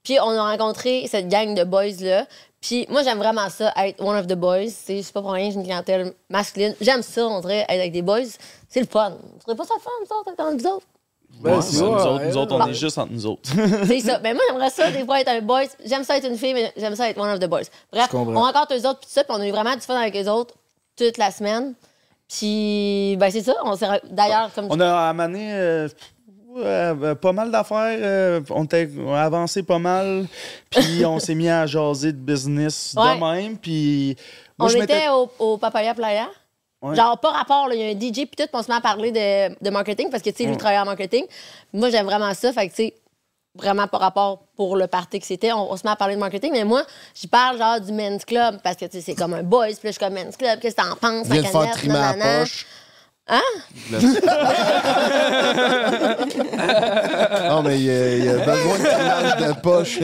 Puis, on a rencontré cette gang de boys-là. Puis, moi, j'aime vraiment ça, être one of the boys. Tu sais, C'est pas pour rien, j'ai une clientèle masculine. J'aime ça, on dirait, être avec des boys. C'est le fun. Vous trouvez pas ça le fun, ça, être entre vous autres? Ouais, Ben, c'est c'est nous, autres, nous autres, on Bon. est juste entre nous autres. C'est ça. Mais moi, j'aimerais ça, des fois, être un boy. J'aime ça être une fille, mais j'aime ça être one of the boys. Bref, Je on rencontre eux autres, puis tout ça, puis on a eu vraiment du fun avec eux autres toute la semaine. Puis, ben, c'est ça. On s'est. D'ailleurs, comme. on a amené euh, euh, pas mal d'affaires. euh, on, a avancé pas mal. Puis on s'est mis à jaser de business Ouais. de même. Puis on je était au, au Papaya Playa. Ouais. Genre, pas rapport, il y a un DJ, puis tout, puis on se met à parler de, de marketing, parce que, tu sais, lui, il travaille en marketing. Moi, j'aime vraiment ça, fait que, tu sais, vraiment pas rapport pour le party que c'était, on, on se met à parler de marketing, mais moi, j'y parle, genre, du men's club, parce que, tu sais, c'est comme un boys, puis là, je suis comme men's club, qu'est-ce que t'en penses, Viens la de faire trimer la poche. Hein? non, mais il y, a- il y a besoin de trimage de poche.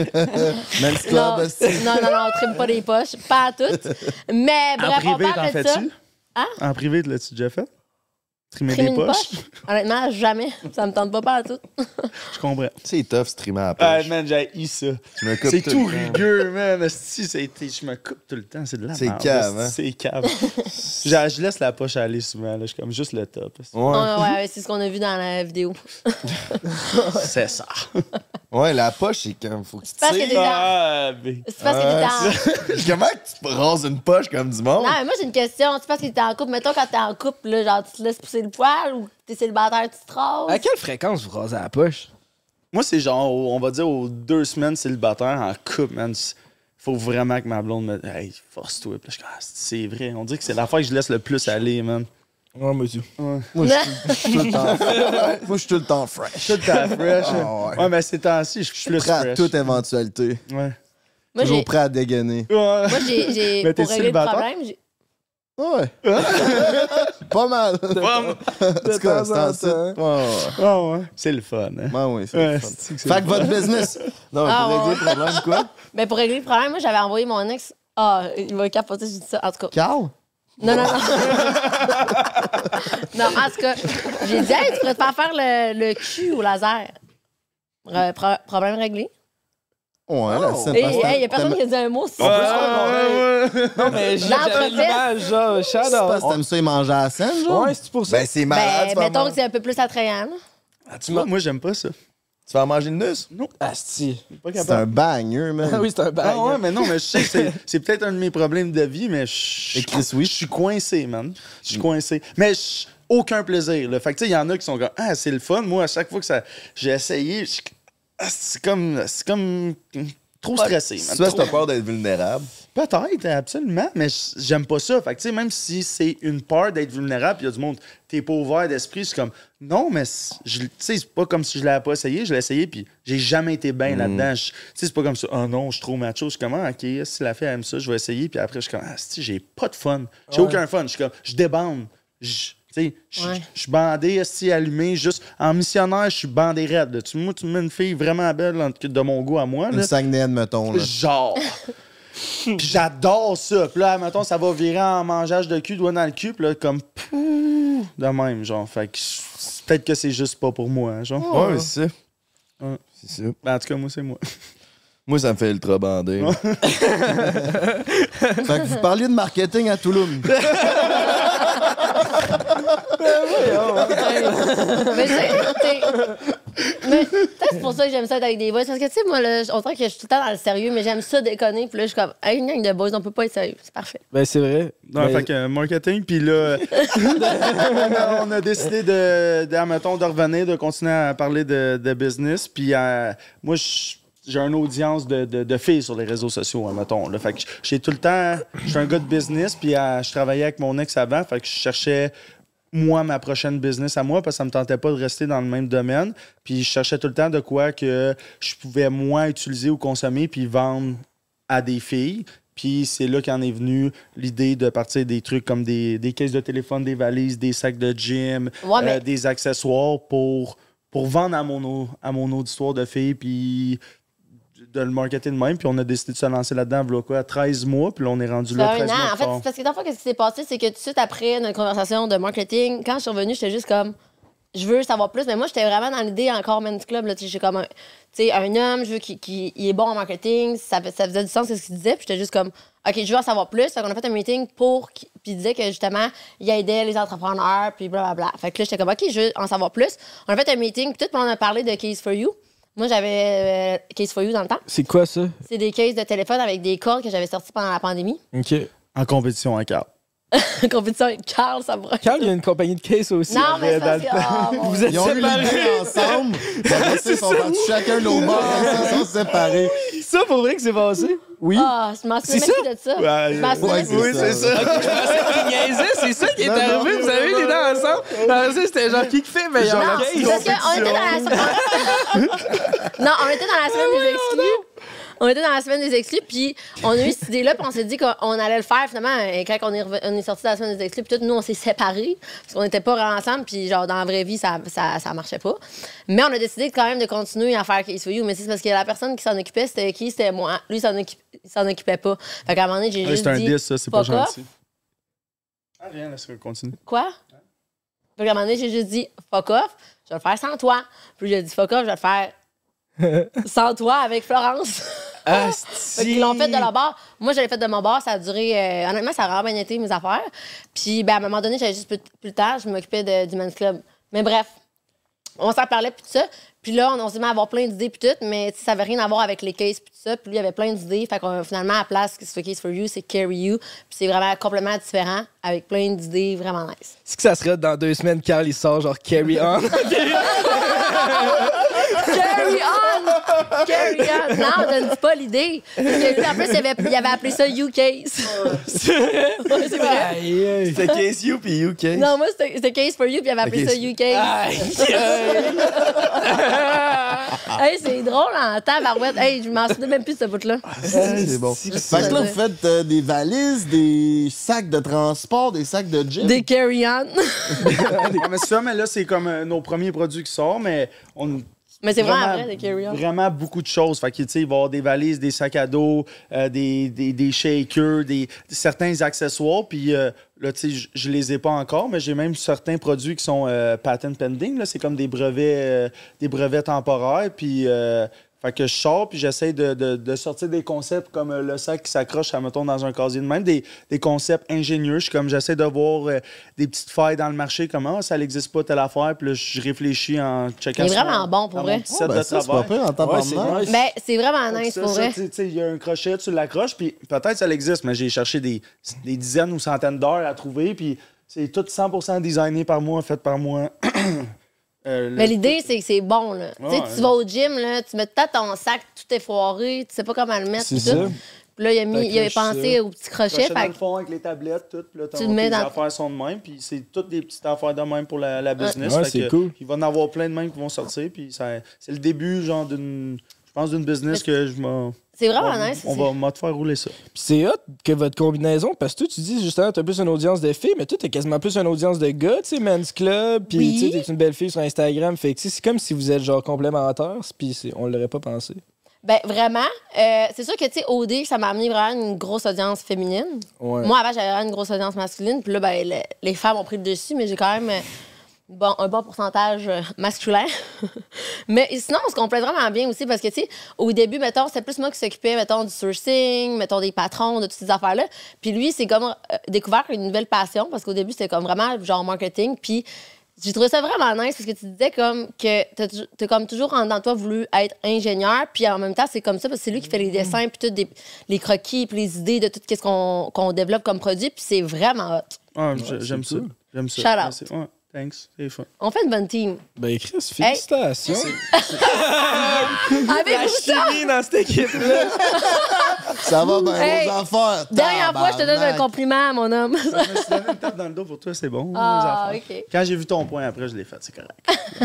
Club, Non, non, non, non, on trime pas les poches, pas à toutes. Mais En bref, on privé, t'en parle de ça. fais-tu? Hein? En privé, l'as-tu déjà fait? Trimer Trimer des poches? poche? Honnêtement, jamais. Ça me tente pas pas à tout. Je comprends. C'est tough, streamer à la Ah, poche. man, j'ai eu ça. Je me coupe C'est tout rugueux, man. C'est- je me coupe tout le temps. C'est de la C'est merde, cave, hein? C'est cave. Je laisse la poche aller souvent. Là. Je suis comme juste le top. Ouais, ouais, c'est ce qu'on a vu dans la vidéo. C'est ça. Ouais, la poche, c'est comme. Faut que tu tires. t'es dans... Ah, mais- C'est parce que t'es en... Comment que tu rases une poche comme du monde? Non, mais moi, j'ai une question. C'est parce que t'es en couple. Mettons, quand t'es en couple, là, genre, tu te laisses pousser le poil ou t'es célibataire, tu te rases? à quelle fréquence vous rasez la poche? Moi, c'est genre, on va dire, aux deux semaines célibataire en couple, man. Faut vraiment que ma blonde me. Hey, force-toi. Puis je Ah, c'est vrai. On dirait que c'est l'affaire que je laisse le plus aller, man. Ouais, monsieur. Moi, je suis- je suis tout le temps. Moi, je suis tout le temps fresh. Tout à fresh. Ah, ouais. ouais. mais ces temps-ci, je suis plus Prêt à fresh. toute éventualité. Ouais. Moi, Toujours j'ai... prêt à dégainer. Ouais. Moi, j'ai... j'ai- Mais t'es Pour régler le problème, j'ai... Ouais. Pas mal. Ouais, En tout cas, c'est en site. Ouais, ouais. Ah ouais. C'est le fun, hein. Ouais, ouais, c'est Ouais, le fun. que Fait le que votre business. Non, mais Ah, pour régler ouais. le problème, quoi? Ben, pour régler le problème, moi, j'avais envoyé mon ex... Ah, il va capoter, j'ai dit ça. En tout cas... Carl? Non, non, non. non, en tout cas, j'ai dit, hey, tu pourrais te faire faire le, le cul au laser. Euh, pro- problème réglé. Ouais, la scène. Et il y a personne qui a dit un mot. c'est Ouais, ça. ouais, ouais. Non, mais j'ai- j'avais L'entreprise. l'image, genre, C'est parce shadow. que t'aimes ça y manger à la scène, genre? Ouais, c'est pour ça. Ben, c'est malade. Ben, tu vas mettons que c'est un peu plus attrayant. là. Ah, tu vois, moi, j'aime pas ça. Tu vas en manger une nuce? Asti. Pas c'est un banger, man. Ah oui, c'est un bail. Ah ouais, mais non, mais je sais que c'est- c'est peut-être un de mes problèmes de vie, mais je Et Chris, oui. je suis coincé, man. Je suis coincé. Mais je- aucun plaisir. Là. Fait que tu sais, il y en a qui sont comme Ah, c'est le fun. Moi, à chaque fois que ça j'ai essayé, je- ah, c'est comme. C'est comme. Trop stressé. Tu vois, Trop- t'as peur d'être vulnérable. Peut-être, absolument, mais j'aime pas ça. Fait que, tu sais, même si c'est une peur d'être vulnérable, puis il y a du monde, t'es pas ouvert d'esprit, c'est comme, non, mais tu sais, c'est pas comme si je l'avais pas essayé, je l'ai essayé, puis j'ai jamais été bien là-dedans. Je- Tu sais, c'est pas comme ça, oh non, je suis trop macho. Je suis comme, ah, ok, si la fille aime ça, je vais essayer, puis après, je suis comme, ah, si, j'ai pas de fun. J'ai aucun fun. Je suis comme, je débande. Je- sais, je Ouais. je suis bandé, esti, allumé, juste en missionnaire, je suis bandé raide. là. Tu, moi, tu me mets une fille vraiment belle de mon goût à moi. Une Là. Saguenayenne, mettons. Là. Genre. Puis j'adore ça. Puis là, mettons, ça va virer en mangeage de cul, doigt dans le cul, puis là, comme pouh, de même, genre. Fait que peut-être que c'est juste pas pour moi, hein, genre. Ouais, mais c'est ça. Ouais. C'est ça. Ben, en tout cas, moi, c'est moi. Moi, ça me fait ultra bander. Fait que vous parliez de marketing à Touloum. mais tu sais, t'sais, mais c'est pour ça que j'aime ça être avec des boys. Parce que, tu sais, moi, là, on dirait que je suis tout le temps dans le sérieux, mais j'aime ça déconner. Puis là, je suis comme, hey, une gang de boys, on peut pas être sérieux. C'est parfait. Ben, c'est vrai. Non, Ben, fait que euh, marketing, puis là, on, a, on a décidé de, de, admettons, de revenir, de continuer à parler de, de business. Puis euh, moi, je- j'ai une audience de, de, de filles sur les réseaux sociaux, admettons. Là. Fait que j'ai tout le temps, je suis un gars de business, puis euh, je travaillais avec mon ex avant, fait que je cherchais moi, ma prochaine business à moi, parce que ça me tentait pas de rester dans le même domaine. Puis je cherchais tout le temps de quoi que je pouvais moins utiliser ou consommer, puis vendre à des filles. Puis c'est là qu'en est venue l'idée de partir des trucs comme des, des caisses de téléphone, des valises, des sacs de gym, Ouais, mais- euh, des accessoires pour, pour vendre à mon, à mon auditoire de filles, puis de le marketer de même. Puis on a décidé de se lancer là-dedans, voilà quoi, 13 mois, puis là, on est rendu là, Ça fait 13 un mois an. En plus fait, parce que dans le fond, qu'est-ce qui s'est passé, c'est que tout de suite après notre conversation de marketing, quand je suis revenue, j'étais juste comme, je veux savoir plus. Mais moi, j'étais vraiment dans l'idée encore men's club. Là, tu sais, j'ai comme un, tu sais, un homme, je veux qu'il il est bon en marketing. Ça, ça faisait du sens, c'est ce qu'il disait. Puis j'étais juste comme, OK, je veux en savoir plus. Fait qu'on a fait un meeting pour. Puis il disait que justement, il aidait les entrepreneurs, puis blablabla. Fait que là, j'étais comme, OK, je veux en savoir plus. On a fait un meeting, puis tout, puis on a parlé de Case for You. Moi, j'avais euh, Case for You dans le temps. C'est quoi ça? C'est des cases de téléphone avec des cordes que j'avais sorties pendant la pandémie. OK. En compétition à carte. compétition avec Carl, ça me Carl, il y a une compagnie de case aussi. Non, mais c'est parce que. oh, Vous êtes Ils ont eu séparés. l'idée ensemble. Ils sont partis chacun l'autre bord. Ils sont séparés. Ça, pour vrai que c'est passé? Oui. Ah, je m'en souviens C'est même de ça. Ouais, je m'en souviens plus. c'est ça. Je pensais qu'il niaisait, c'est ça qui est Non, non, arrivé. Vous avez les dents ensemble. Je pensais que c'était genre qui qui fait meilleur Non, parce qu'on était dans la semaine. non, on était dans la semaine des exclus. On était dans la semaine des exclus, puis on a eu cette idée-là, puis on s'est dit qu'on allait le faire finalement. Et quand on est, reven- on est sorti de la semaine des exclus, puis tout, nous, on s'est séparés, parce qu'on n'était pas vraiment ensemble, puis genre, dans la vraie vie, ça, ça, ça marchait pas. Mais on a décidé quand même de continuer à faire Case for You, mais c'est parce que la personne qui s'en occupait, c'était qui? C'était moi. Lui, il s'en occup- il s'en occupait pas. Fait qu'à un moment donné, j'ai Ouais, juste c'est un dit. 10, ça, c'est pas fuck off. gentil. Ah, rien, laisse continue. Quoi? Puis à un moment donné, j'ai juste dit fuck off, je vais le faire sans toi. Puis j'ai dit fuck off, je vais le faire sans toi avec Florence. Ah, Fait qu'ils l'ont fait de la barre. Moi, je l'ai fait de mon bar. Ça a duré. euh, honnêtement, ça a vraiment bien été mes affaires. Puis, ben, à un moment donné, j'avais juste plus, plus le temps. Je m'occupais du Men's Club. Mais bref, on s'en parlait, puis tout ça. Puis là, on, on s'est mis à avoir plein d'idées, puis tout. Mais ça avait rien à voir avec les cases, puis tout ça. Puis lui, il y avait plein d'idées. Fait qu'on finalement, à la place, que c'est Case for You, c'est Carry You. Puis c'est vraiment complètement différent, avec plein d'idées vraiment nice. C'est que ça serait dans deux semaines, Carl, il sort genre Carry On? Carry on! Carry on! Non, donne pas l'idée. Parce que lui, en plus, il avait, il avait appelé ça U-Case. Ouais, c'est vrai. C'était Case You puis You Case. Non, moi, c'était Case for You, puis il avait appelé ça U-Case. hey, c'est drôle en tabarouette. Hey, je m'en souviens même plus de ce bout-là. C'est bon. Fait que là, vous faites euh, des valises, des sacs de transport, des sacs de gym. Des Carry On. Ah, mais ça, mais là, c'est comme euh, nos premiers produits qui sortent, mais on. Mais c'est vraiment vrai, des. Vraiment beaucoup de choses. Fait que, tu sais, il va y avoir des valises, des sacs à dos, euh, des, des, des shakers, des, certains accessoires. Puis euh, là, tu sais, je- je les ai pas encore, mais j'ai même certains produits qui sont euh, patent pending. là. C'est comme des brevets, euh, des brevets temporaires. Puis. Fait que je sors puis j'essaie de, de- de sortir des concepts comme euh, le sac qui s'accroche, mettons, dans un casier de même, des, des concepts ingénieux. Je suis comme j'essaie de voir euh, des petites failles dans le marché, comment ça n'existe pas telle affaire, puis là, je réfléchis en checkant. Il est sur vraiment bon, pour vrai. Ah, ben c'est pas travail. pire en temps Ouais, c'est nice. Ben, c'est vraiment nice, ça, pour ça, vrai. Il y a un crochet, tu l'accroches, puis peut-être ça existe, mais j'ai cherché des, des dizaines ou centaines d'heures à trouver, puis c'est tout 100% designé par moi, fait par moi. Euh, le- Mais l'idée, c'est que c'est bon, là. tu sais, Ouais, tu vas au gym, là, tu mets peut-être ton sac tout effoiré, tu sais pas comment le mettre. C'est ça. tout. Puis là, il a, mis, il a pensé ça. au petit crochet. crochet dans Fait le que fond avec les tablettes, tout, puis là, Tu le mets tes dans- affaires sont de même, puis c'est toutes des petites affaires de même pour la, la business. Ouais, c'est cool. Il va en avoir plein de même qui vont sortir, puis c'est le début, genre, d'une... Je pense d'une business que je m'en... c'est vraiment on, nice. on va m'a te faire rouler ça. Puis c'est hot que votre combinaison, parce que toi, tu dis justement, t'as plus une audience de filles, mais toi, t'as quasiment plus une audience de gars, tu sais, Men's Club, puis Oui. tu sais, t'es une belle fille sur Instagram. Fait que tu sais, c'est comme si vous êtes genre complémentaires, puis c'est- on l'aurait pas pensé. Ben, vraiment. Euh, c'est sûr que, tu sais, OD, ça m'a amené vraiment une grosse audience féminine. Ouais. Moi, avant, j'avais vraiment une grosse audience masculine. Puis là, ben, le- les femmes ont pris le dessus, mais j'ai quand même. Bon, un bon pourcentage euh, masculin. Mais sinon, on se complète vraiment bien aussi parce que, tu sais, au début, mettons, c'était plus moi qui s'occupais, mettons, du sourcing, mettons, des patrons, de toutes ces affaires-là. Puis lui, c'est comme euh, découvert une nouvelle passion parce qu'au début, c'était comme vraiment genre marketing. Puis j'ai trouvé ça vraiment nice parce que tu disais comme que t'as comme toujours en dans toi voulu être ingénieur, puis en même temps, c'est comme ça parce que c'est lui qui fait les dessins, puis tout des- les croquis, puis les idées de tout ce qu'on qu'on développe comme produit, puis c'est vraiment hot. Ah, j'ai- J'aime ça. J'aime ça. Shout out. Thanks. C'est fun. On fait une bonne team. Ben, Chris, félicitations. Avec La chimie dans cette équipe-là. Ça va bien, Hey, vos affaires. Dernière fois, je te donne un tabarnak. compliment, mon homme. Je me suis donné une tape dans le dos pour toi, c'est bon. Ah, les affaires. OK. Quand j'ai vu ton point après, je l'ai fait, c'est correct.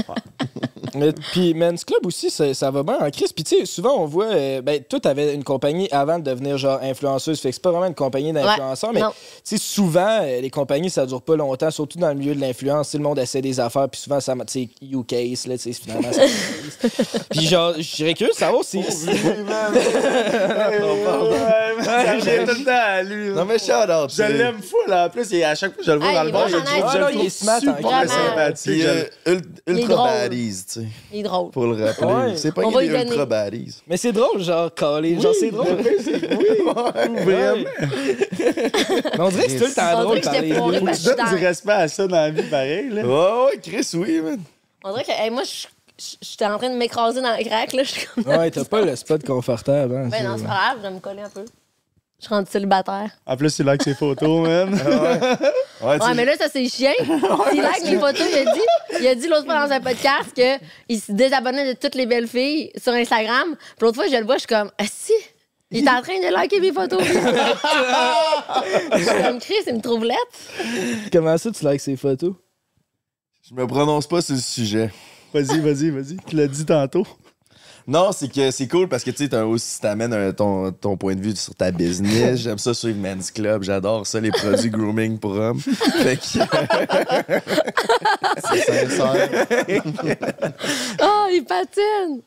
Mais, puis Men's Club aussi, ça, ça va bien en crise. Puis tu sais, souvent on voit, euh, ben, toi, t'avais une compagnie avant de devenir genre influenceuse. Fait que c'est pas vraiment une compagnie d'influenceurs, mais non. tu sais, souvent, euh, les compagnies, ça dure pas longtemps, surtout dans le milieu de l'influence. Tu sais, Le monde essaie des affaires, puis souvent, ça, tu sais, you case, là, tu sais, finalement, ça Puis genre, je serais curieux de savoir si. si- Ça vient tout le temps à lui. Non, mais shout out. Je l'aime fou, là. En plus, et à chaque fois que je le vois dans le bar, je, nice. je Ah, le il est super sympathique. Euh, ultra baddies, tu sais. Il est drôle. Pour le rappeler. Ouais. C'est pas On qu'il va est donner. ultra baddies. Mais c'est drôle, genre, calé. Genre, c'est drôle. Vraiment. Mais on dirait que c'est tout le temps On drôle dirait que parler j'étais de fourrée, parce Tu que je suis donnes du dans- respect à ça dans la vie, pareil. Là. Ouais, ouais, Chris, oui, man. On dirait que hey, moi, je je- j'étais en train de m'écraser dans le crack. Là. Je suis comme... Ouais, t'as pas le spot confortable. Hein, Ben non, c'est pas grave, je vais me coller un peu. Je rendue célibataire. En plus, il like ses photos, man. Ouais, mais là, ça, c'est chiant. Il like mes photos. Il a dit, il a dit l'autre fois dans un podcast qu'il se désabonnait de toutes les belles filles sur Instagram. Puis l'autre fois, je le vois, je suis comme, ah si, il est en train de liker mes photos. je suis comme, Chris, il me trouve lettre. Comment ça, tu likes ces photos? Je me prononce pas sur le sujet. Vas-y, vas-y, vas-y. Tu l'as dit tantôt. Non, c'est que c'est cool parce que tu sais, t'as aussi t'amènes un- ton, ton point de vue sur ta business. J'aime ça suivre Men's Club. J'adore ça, les produits grooming pour hommes. Fait que, C'est sincère. Oh, il patine.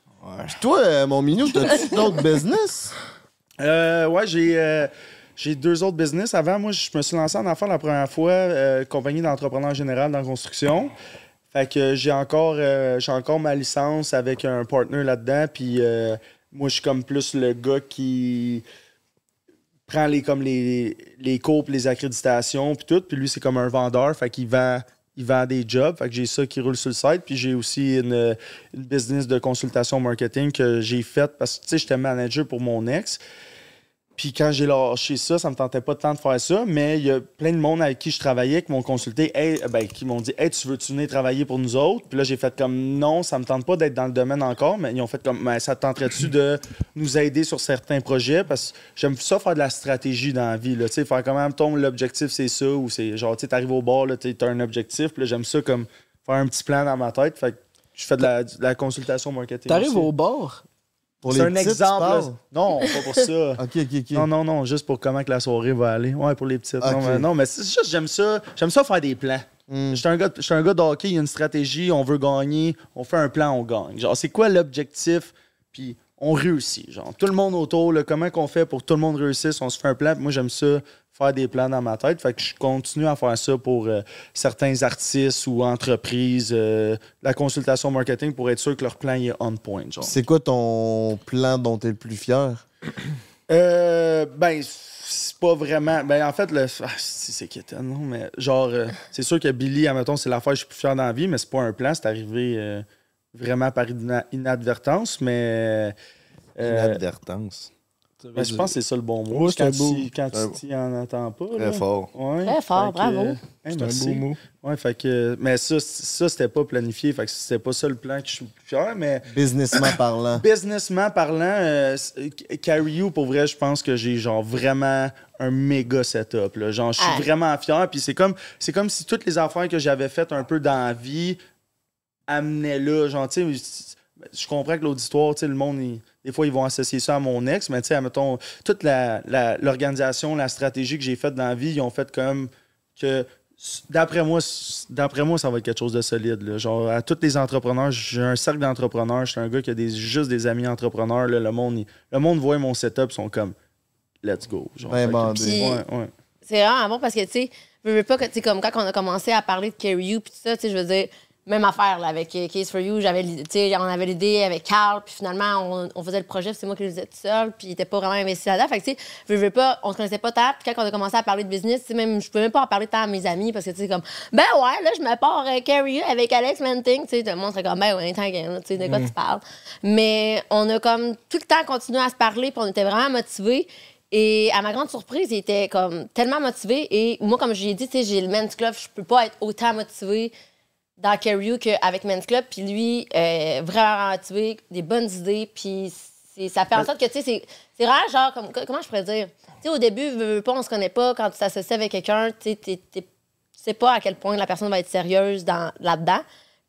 Puis toi, euh, mon minou, t'as-tu d'autres business? Euh, ouais, j'ai euh, j'ai deux autres business. Avant, moi, je me suis lancé en affaires la première fois, euh, compagnie d'entrepreneur général dans la construction. Fait que j'ai encore, euh, encore ma licence avec un partner là-dedans. Puis euh, moi, je suis comme plus le gars qui prend les, comme les, les cours, les accréditations, puis tout. Puis lui, c'est comme un vendeur. Fait qu'il vend, il vend des jobs. Fait que j'ai ça qui roule sur le site. Puis j'ai aussi une, une business de consultation marketing que j'ai faite parce que, j'étais manager pour mon ex. Puis quand j'ai lâché ça, ça me tentait pas tant de faire ça, mais il y a plein de monde avec qui je travaillais qui m'ont consulté, hey, ben, qui m'ont dit Hey, tu veux-tu venir travailler pour nous autres? Puis là, j'ai fait comme non, ça me tente pas d'être dans le domaine encore, mais ils ont fait comme Mais ça te tenterait-tu de nous aider sur certains projets? Parce que j'aime ça faire de la stratégie dans la vie, là, tu sais, faire comment ton l'objectif c'est ça, ou c'est genre, tu sais, t'arrives au bord, là, tu as un objectif, puis là, j'aime ça comme faire un petit plan dans ma tête, fait que je fais de la, de la consultation marketing. T'arrives au bord? Pour C'est les un petites, exemple. Non, pas pour ça. Ok, ok, ok. Non, non, non, juste pour comment que la soirée va aller. Ouais, pour les petites. Non, mais, non, mais c'est juste, j'aime ça. J'aime ça faire des plans. Je suis un gars, je suis un gars de hockey, il y a une stratégie, on veut gagner, on fait un plan, on gagne. Genre, c'est quoi l'objectif? Puis on réussit. Genre, tout le monde autour, là, comment qu'on fait pour que tout le monde réussisse? On se fait un plan. Puis moi, j'aime ça, faire des plans dans ma tête. Fait que je continue à faire ça pour euh, certains artistes ou entreprises, euh, la consultation marketing pour être sûr que leur plan est on point. C'est quoi ton plan dont t'es le plus fier? Euh, ben, c'est pas vraiment. Ben, en fait, le. Ah, c'est quétaine, non, mais genre, c'est sûr que Billy, admettons, c'est l'affaire que je suis plus fier dans la vie, mais c'est pas un plan, c'est arrivé vraiment par ina- inadvertance, mais. Inadvertance. Ben, je pense que c'est ça le bon mot. Ouais, c'est un quand beau- tu quand tu t'y en attends pas. là. Très fort. Ouais, Très fort, bravo. euh, hey, C'est un beau mot. Ouais, fait que. Mais ça, ça c'était pas planifié, fait que c'était pas ça le plan que je suis plus fier, mais. Businessment parlant. Businessment parlant, euh, Carry You, pour vrai, je pense que j'ai genre vraiment un méga setup. Là. Genre, je suis Ah. vraiment fier. Puis c'est comme, c'est comme si toutes les affaires que j'avais faites un peu dans la vie amenaient là. Genre, tu sais, je comprends que l'auditoire, tu sais, le monde, il- des fois, ils vont associer ça à mon ex, mais tu sais, admettons, toute la- la- l'organisation, la, stratégie que j'ai faite dans la vie, ils ont fait comme que d'après moi, d'après moi, ça va être quelque chose de solide. là. Genre, à tous les entrepreneurs, j'ai un cercle d'entrepreneurs. Je suis un gars qui a des, juste des amis entrepreneurs. là. le, monde, il- le monde voit mon setup, ils sont comme let's go. Genre, Ben Ouais, ouais. C'est vraiment bon parce que, tu sais, je veux pas que, tu sais, comme quand on a commencé à parler de Carry You, puis tout ça, tu sais, je veux dire, même affaire là, avec euh, Case for You. J'avais, on avait l'idée avec Carl, puis finalement, on, on faisait le projet, c'est moi qui le faisais tout seul, puis il était pas vraiment investi là-dedans. Fait que, tu sais, veux pas, on se connaissait pas tant, puis quand on a commencé à parler de business, même, je pouvais même pas en parler tant à mes amis, parce que, tu sais, comme, ben ouais, là, je me pars euh, Carry You avec Alex Manting, tu sais, tout le monde serait comme, ben ouais, t'inquiète, tu sais, de quoi tu parles. Mais on a comme tout le temps continué à se parler, puis on était vraiment motivés. Et à ma grande surprise, il était comme tellement motivé. Et moi, comme je l'ai dit, tu sais, j'ai le Men's Club, je peux pas être autant motivé dans Carry You qu'avec Men's Club. Puis lui, euh, vraiment motivé, des bonnes idées. Puis c'est- ça fait en sorte que, tu sais, c'est- rare, genre, comme, co- comment je pourrais dire? Tu sais, au début, veux, veux pas, on se connaît pas. Quand tu t'associes avec quelqu'un, tu sais, pas à quel point la personne va être sérieuse dans- là-dedans.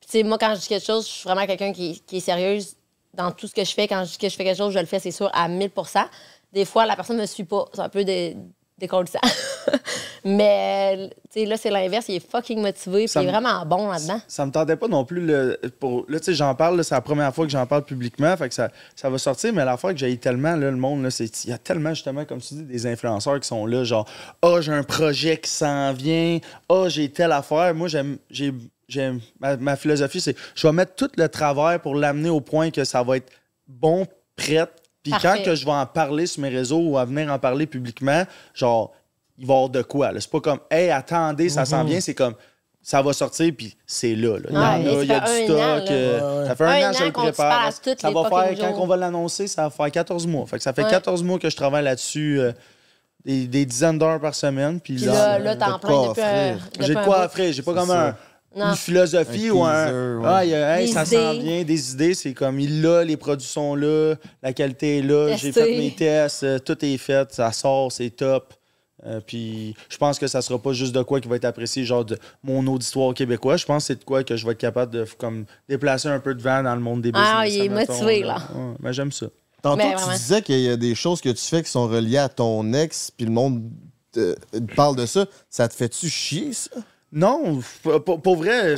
Puis, tu sais, moi, quand je dis quelque chose, je suis vraiment quelqu'un qui, qui est sérieuse dans tout ce que je fais. Quand je dis que je fais quelque chose, je le fais, c'est sûr, à 1000% Des fois, la personne ne me suit pas. C'est un peu des décollissant. Mais, tu sais, là, c'est l'inverse. Il est fucking motivé, puis Ça il est me- vraiment bon là-dedans. Ça me tentait pas non plus. Le, pour, là, tu sais, j'en parle, c'est la première fois que j'en parle publiquement, fait que ça, ça va sortir, mais la fois que j'ai tellement, là, le monde, il y a tellement, justement, comme tu dis, des influenceurs qui sont là, genre, ah, j'ai un projet qui s'en vient, ah, j'ai telle affaire. Moi, j'aime, j'ai, j'aime, ma, ma philosophie, c'est, je vais mettre tout le travail pour l'amener au point que ça va être bon, prête, puis quand que je vais en parler sur mes réseaux ou à venir en parler publiquement, genre, il va y avoir de quoi. C'est pas comme, hey, attendez, ça s'en vient. C'est comme, ça va sortir, puis c'est là. là. Il y Ouais, a, il y du stock. an, euh, Ça fait Un un, an que je le prépare. Ça les va faire, quand on va l'annoncer, ça va faire 14 mois. Fait que ça fait Ouais. 14 mois que je travaille là-dessus, euh, des, des dizaines d'heures par semaine. Puis là, là, là, t'es de en quoi plein depuis un. offrir? depuis j'ai de quoi offrir. J'ai pas comme un- Non. une philosophie Un ou un. teaser, ouais. Ah, il a- hey, ça s'en idées. vient, des idées. C'est comme, il l'a, les produits sont là, la qualité est là, j'ai fait mes tests, euh, tout est fait, ça sort, c'est top. Euh, puis je pense que ça sera pas juste de quoi qui va être apprécié, genre de mon auditoire québécois. Je pense que c'est de quoi que je vais être capable de comme, déplacer un peu de vent dans le monde des business. Ah, il est motivé, là. Ouais, mais j'aime ça. Tantôt, Mais tu vraiment. disais qu'il y a des choses que tu fais qui sont reliées à ton ex, puis le monde te- te parle de ça. Ça te fait-tu chier, ça? Non, pour, vrai,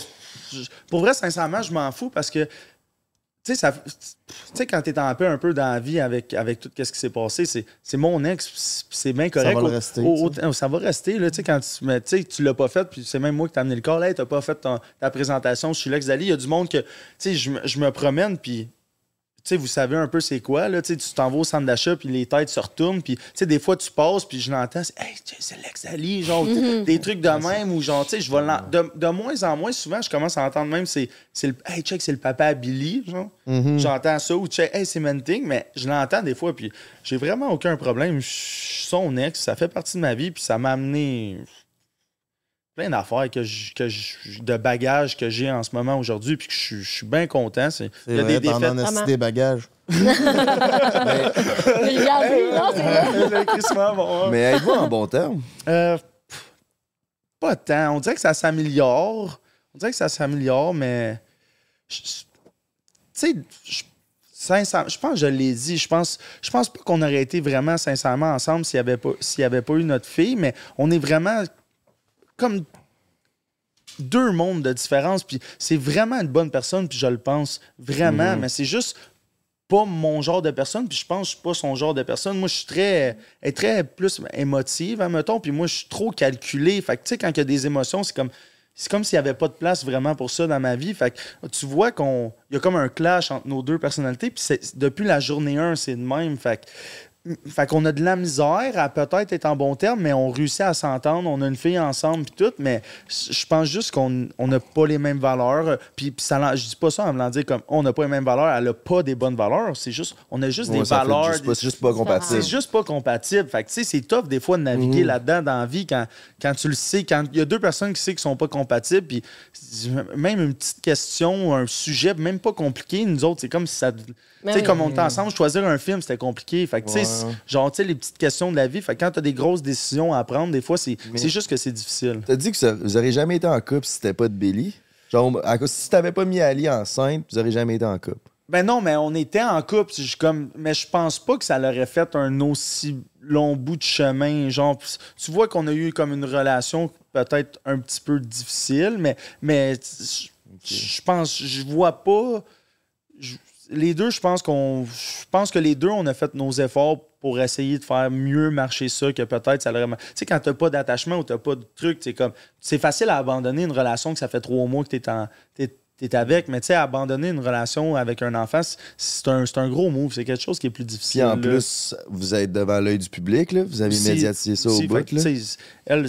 pour vrai, sincèrement, je m'en fous parce que, tu sais, ça- quand t'es en paix un peu dans la vie avec, avec tout ce qui s'est passé, c'est, mon ex, c'est bien correct. va le Au- rester, au- au- ça va rester, là, tu sais, quand tu, mais, tu l'as pas fait, puis c'est même moi qui t'ai amené le corps, là, t'as pas fait ton- ta présentation, je suis l'ex d'Ali, il y a du monde que, tu sais, je, me- promène, puis sais, vous savez un peu c'est quoi, là, tu sais, tu t'en vas au centre d'achat, puis les têtes se retournent, puis, tu sais, des fois, tu passes, puis je l'entends, c'est, hey, c'est l'ex d'Ali, genre, sais, des trucs de même, ou genre, tu sais, je vais de, de moins en moins, souvent, je commence à entendre même, c'est, c'est le, hey, check, c'est le papa à Billy, genre, j'entends ça, ou check, hey, c'est Manting, mais je l'entends des fois, puis j'ai vraiment aucun problème, je suis son ex, ça fait partie de ma vie, puis ça m'a amené plein d'affaires que je- que je- de bagages que j'ai en ce moment aujourd'hui, puis que je, suis- je suis bien content, c'est, il y a vrai, des défaites, en des bagages? Crissement, bon, hein. Mais êtes-vous en bon terme? Euh, pff, pas tant. On dirait que ça s'améliore. On dirait que ça s'améliore, mais. Tu sais, je- sincèrement, je pense que je l'ai dit. Je pense, je pense pas qu'on aurait été vraiment sincèrement ensemble s'il n'y avait, pas- s'il y avait pas eu notre fille, mais on est vraiment comme deux mondes de différence. Puis c'est vraiment une bonne personne, puis je le pense vraiment, mais c'est juste pas mon genre de personne, puis je pense que je suis pas son genre de personne. Moi, je suis très, très plus émotive, mettons, puis moi, je suis trop calculé. Fait que, tu sais, quand il y a des émotions, c'est comme, c'est comme s'il n'y avait pas de place vraiment pour ça dans ma vie. Fait que tu vois qu'on il y a comme un clash entre nos deux personnalités, puis c'est- depuis la journée 1, c'est de même. Fait que, fait qu'on a de la misère à peut-être être en bon terme, mais on réussit à s'entendre. On a une fille ensemble puis tout, mais je pense juste qu'on on n'a pas les mêmes valeurs. Puis, puis ça, je dis pas ça en voulant dire comme on n'a pas les mêmes valeurs, elle a pas des bonnes valeurs. C'est juste, on a juste Ouais, des valeurs. C'est juste pas compatible. c'est juste pas compatible. Fait que, tu sais, c'est tough des fois de naviguer là-dedans dans la vie quand, quand tu le sais. Quand il y a deux personnes qui savent qu'ils sont pas compatibles, puis même une petite question, un sujet, même pas compliqué, nous autres, c'est comme si ça. Tu Ben sais, oui. comme on était ensemble, choisir un film, c'était compliqué. Fait que, tu sais, Ouais. genre, tu sais, les petites questions de la vie. Fait que quand t'as des grosses décisions à prendre, des fois, c'est juste que c'est difficile. T'as dit que ça- vous auriez jamais été en couple si c'était pas de Billy? Genre, à cause- si t'avais pas mis Ali enceinte, vous auriez jamais été en couple. Ben non, mais on était en couple. Je, comme, mais je pense pas que ça l'aurait fait un aussi long bout de chemin. Genre, tu vois qu'on a eu comme une relation peut-être un petit peu difficile, mais, mais je pense, je vois pas. je- les deux, je pense qu'on. Je pense que les deux, on a fait nos efforts pour essayer de faire mieux marcher ça que peut-être ça l'aurait. Tu sais, quand t'as pas d'attachement ou t'as pas de truc, c'est comme. C'est facile à abandonner une relation que ça fait trois mois que t'es en. T'es, es avec. Mais tu sais, abandonner une relation avec un enfant, c'est- un, c'est un gros move. C'est quelque chose qui est plus difficile. Puis en là. plus, vous êtes devant l'œil du public, là. Vous avez médiatisé ça au bout, fait là. elle,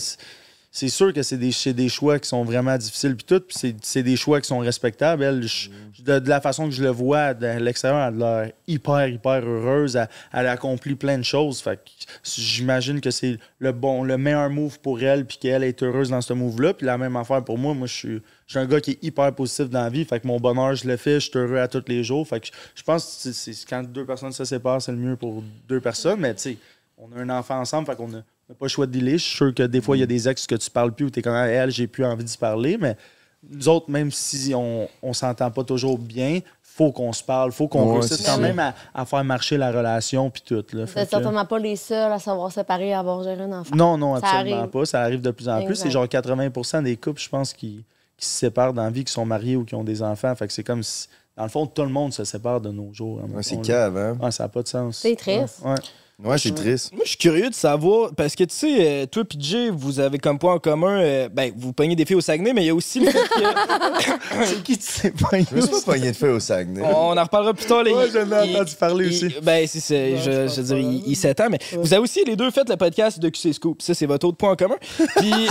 c'est- sûr que c'est des, des choix qui sont vraiment difficiles, puis tout, puis c'est- des choix qui sont respectables. Elle, je- de, de la façon que je le vois de l'extérieur, elle a l'air hyper, hyper heureuse. Elle, elle accomplit plein de choses. Fait que j'imagine que c'est le bon, le meilleur move pour elle, puis qu'elle est heureuse dans ce move-là. Puis la même affaire pour moi. Moi, je suis, je suis un gars qui est hyper positif dans la vie. Fait que mon bonheur, je le fais, je suis heureux à tous les jours. Fait que je- pense que c'est- quand deux personnes se séparent, c'est le mieux pour deux personnes. Mais tu sais, on a un enfant ensemble, fait qu'on a, pas le choix de dealer. Je suis sûr que des fois, il y a des ex que tu parles plus ou tu es comme Ah, elle, j'ai plus envie d'y parler. Mais nous autres, même si on, on s'entend pas toujours bien, faut qu'on se parle, faut qu'on Ouais, réussisse quand ça. même à, à faire marcher la relation puis tout. Là. Vous Fait n'êtes que- certainement pas les seuls à savoir séparer et à avoir géré un enfant. non, non, Ça absolument arrive. pas. Ça arrive de plus en plus. C'est genre 80 des couples, je pense, qui, qui se séparent dans la vie, qui sont mariés ou qui ont des enfants. Fait que c'est comme si, dans le fond, tout le monde se sépare de nos jours. hein, Ouais, c'est cave, hein? Ouais, ça n'a pas de sens. C'est triste. Ouais. Ouais, c'est triste. Moi, je suis curieux de savoir, parce que tu sais, euh, toi et Jay, vous avez comme point en commun, euh, ben, vous pognez des filles au Saguenay, mais il y a aussi le fait que. c'est qui tu sais pas? Je me suis pas pogné de feu au Saguenay. On en reparlera plus tard. Là, Ouais, il- j'en ai entendu parler il- aussi. Ben, c'est. Je, je veux dire, il, il s'étend, mais vous avez aussi les deux fait le podcast de QC Scoop. Ça, c'est votre autre point en commun. Puis.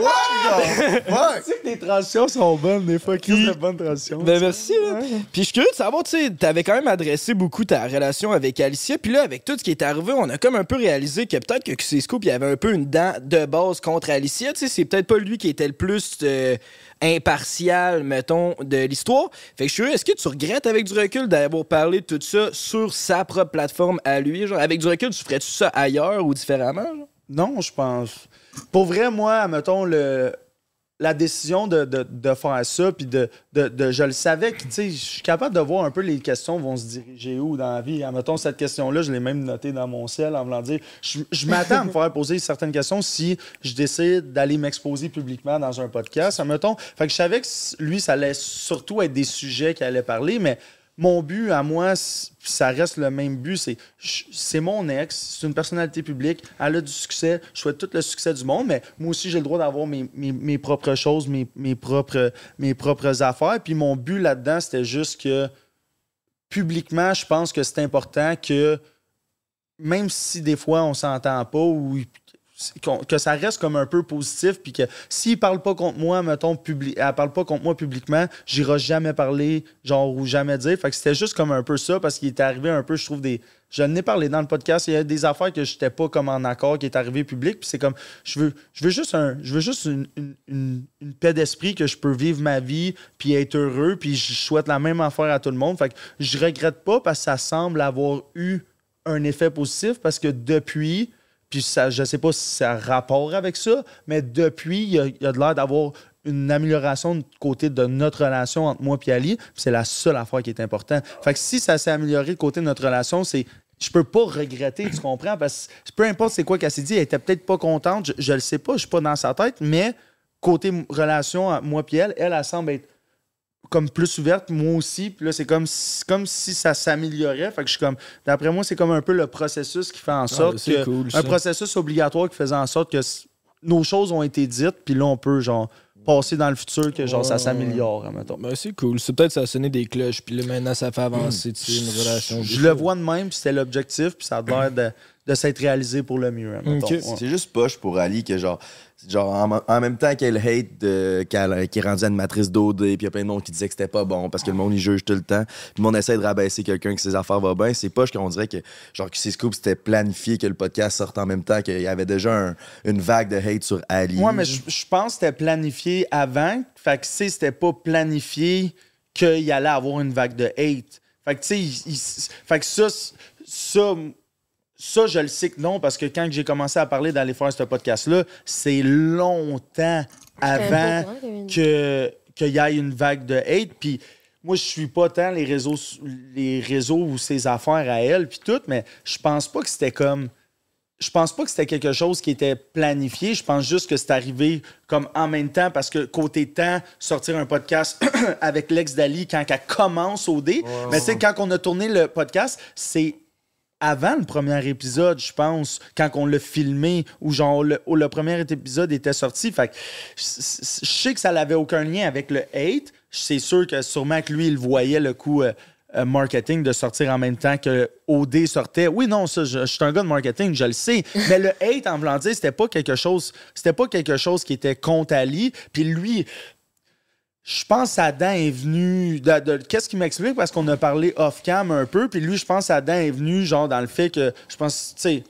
Ouais! Tu sais que tes transitions sont bonnes, des fois. Chris, de bonnes transitions. Ben merci. là. Puis je suis curieux de savoir, tu sais, t'avais quand même adressé beaucoup ta relation avec Alicia. Puis là, avec tout ce qui est arrivé, on a comme un peu réalisé que peut-être que QC Scoop, il y avait un peu une dent de base contre Alicia. Tu sais, c'est peut-être pas lui qui était le plus euh, impartial, mettons, de l'histoire. Fait que je suis curieux, est-ce que tu regrettes avec du recul d'avoir parlé de tout ça sur sa propre plateforme à lui? Genre, avec du recul, tu ferais-tu ça ailleurs ou différemment? genre? Non, je pense. Pour vrai, moi, mettons, la décision de, faire ça, puis de, Je le savais que, tu je suis capable de voir un peu les questions vont se diriger où dans la vie. Mettons, cette question-là, je l'ai même notée dans mon ciel en voulant dire. Je, je m'attends à me faire poser certaines questions si je décide d'aller m'exposer publiquement dans un podcast. Mettons, fait que je savais que lui, ça allait surtout être des sujets qu'il allait parler, mais mon but à moi, ça reste le même but. C'est, mon ex, c'est une personnalité publique, elle a du succès, je souhaite tout le succès du monde, mais moi aussi, j'ai le droit d'avoir mes, propres choses, mes, mes propres, mes propres affaires. Puis mon but là-dedans, c'était juste que publiquement, je pense que c'est important que même si des fois on s'entend pas ou que ça reste comme un peu positif puis que s'il parle pas contre moi mettons publi elle parle pas contre moi publiquement j'irai jamais parler genre ou jamais dire. Fait que c'était juste comme un peu ça parce qu'il est arrivé un peu je trouve des je n'ai parlé dans le podcast il y a des affaires que j'étais pas comme en accord qui est arrivé public puis c'est comme je veux je veux juste un je veux juste une- une paix d'esprit que je peux vivre ma vie puis être heureux puis je souhaite la même affaire à tout le monde. Fait que je regrette pas parce que ça semble avoir eu un effet positif parce que depuis, puis ça, je sais pas si ça a rapport avec ça, mais depuis, il y a, de l'air d'avoir une amélioration du côté de notre relation entre moi et Ali. C'est la seule affaire qui est importante. Fait que si ça s'est amélioré du côté de notre relation, c'est. Je peux pas regretter, tu comprends? Parce que peu importe c'est quoi qu'elle s'est dit, elle était peut-être pas contente, je, je le sais pas, je suis pas dans sa tête, mais côté relation entre moi et elle, elle, elle semble être comme plus ouverte, moi aussi. Puis là, c'est comme, si- comme si ça s'améliorait. Fait que je suis comme. D'après moi, c'est comme un peu le processus qui fait en sorte c'est que. cool, un processus obligatoire qui faisait en sorte que nos choses ont été dites, puis là, on peut, genre, passer dans le futur que, genre, ça Ouais. s'améliore, mettons. Ben, c'est cool. C'est peut-être ça a sonné des cloches, puis là, maintenant, ça fait avancer, tu sais, une relation. Je le vois de même, puis c'était l'objectif, puis ça a l'air de, de s'être réalisé pour le mieux, hein. Ouais. C'est juste poche pour Ali que genre, genre en, même temps qu'elle hate de- qu'elle qui est rendue animatrice d'OD, puis il y a plein de monde qui disait que c'était pas bon parce que le monde il juge tout le temps. Puis le monde essaie de rabaisser quelqu'un que ses affaires vont bien. C'est poche qu'on dirait que genre que ces scoops c'était planifié que le podcast sorte en même temps, qu'il y avait déjà un- une vague de hate sur Ali. Ouais, mais je, je pense que c'était planifié avant. Fait que, sais, c'était pas planifié qu'il allait avoir une vague de hate. Fait que, tu sais, fait que ça, ça, ça, je le sais que non, parce que quand j'ai commencé à parler d'aller faire ce podcast-là, c'est longtemps avant que qu'il y ait une vague de hate. Puis moi, je suis pas tant les réseaux, les réseaux ou ses affaires à elle, puis tout, mais je pense pas que c'était comme je pense pas que c'était quelque chose qui était planifié. Je pense juste que c'est arrivé comme en même temps parce que côté temps, sortir un podcast avec l'ex d'Ali quand elle commence au dé. Mais tu sais, quand on a tourné le podcast, c'est avant le premier épisode, je pense, quand on l'a filmé, ou genre le, où le premier épisode était sorti. Fait que je je sais que ça n'avait aucun lien avec le hate. C'est sûr que sûrement que lui, il voyait le coup euh, euh, marketing de sortir en même temps que OD sortait. Oui, non, ça, je, je suis un gars de marketing, je le sais. Mais le hate, en dire, c'était pas quelque chose, c'était pas quelque chose qui était contre Ali. Puis lui, je pense Adam est venu. Qu'est-ce qui m'explique? Parce qu'on a parlé off-cam un peu. Puis lui, je pense Adam est venu, genre, dans le fait que. Je pense, tu sais.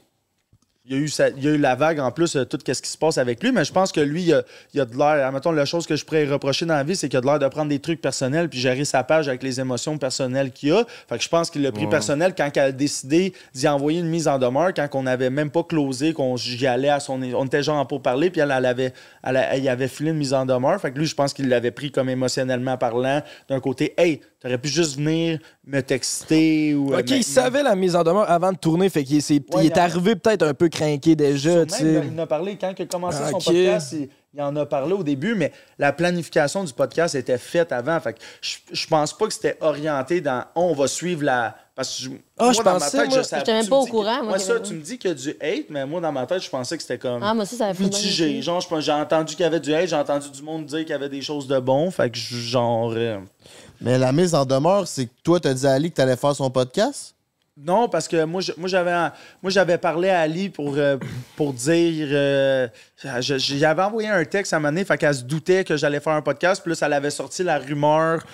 Il y, a eu sa- il y a eu la vague en plus, euh, tout ce qui se passe avec lui, mais je pense que lui, il a, il a de l'air. Mettons, la chose que je pourrais reprocher dans la vie, c'est qu'il a de l'air de prendre des trucs personnels puis gérer sa page avec les émotions personnelles qu'il a. Fait que je pense qu'il l'a pris personnel quand elle a décidé d'y envoyer une mise en demeure, quand on n'avait même pas closé, qu'on j'y allait à son. On était genre pour parler, puis elle, elle avait, elle, elle y avait filé une mise en demeure. Fait que lui, je pense qu'il l'avait pris comme émotionnellement parlant, d'un côté, hey, t'aurais pu juste venir me texter ou. euh, Ok, il savait la mise en demeure avant de tourner, fait qu'il Ouais, il est arrivé peut-être un peu craqué déjà, tu Sûrement, sais. il en a parlé quand il a commencé son podcast. Il, il en a parlé au début, mais la planification du podcast était faite avant. Fait que je, je pense pas que c'était orienté dans on va suivre la. Parce que je- Ah, moi, je dans pensais, ma tête, moi, je savais. même pas me au dis que- courant, moi, ça, tu me dis qu'il y a du hate, mais moi, dans ma tête, je pensais que c'était comme. Ah, moi aussi, ça avait fait mitigé. Genre, j'ai entendu qu'il y avait du hate, j'ai entendu du monde dire qu'il y avait des choses de bon. Fait que, je- genre. euh, Mais la mise en demeure, c'est que toi, t'as dit à Ali que t'allais faire son podcast? Non, parce que moi, j'avais, moi, j'avais parlé à Ali pour, euh, pour dire. euh, j'avais envoyé un texte à un moment donné, fait qu'elle se doutait que j'allais faire un podcast. Puis là, ça l'avait sorti la rumeur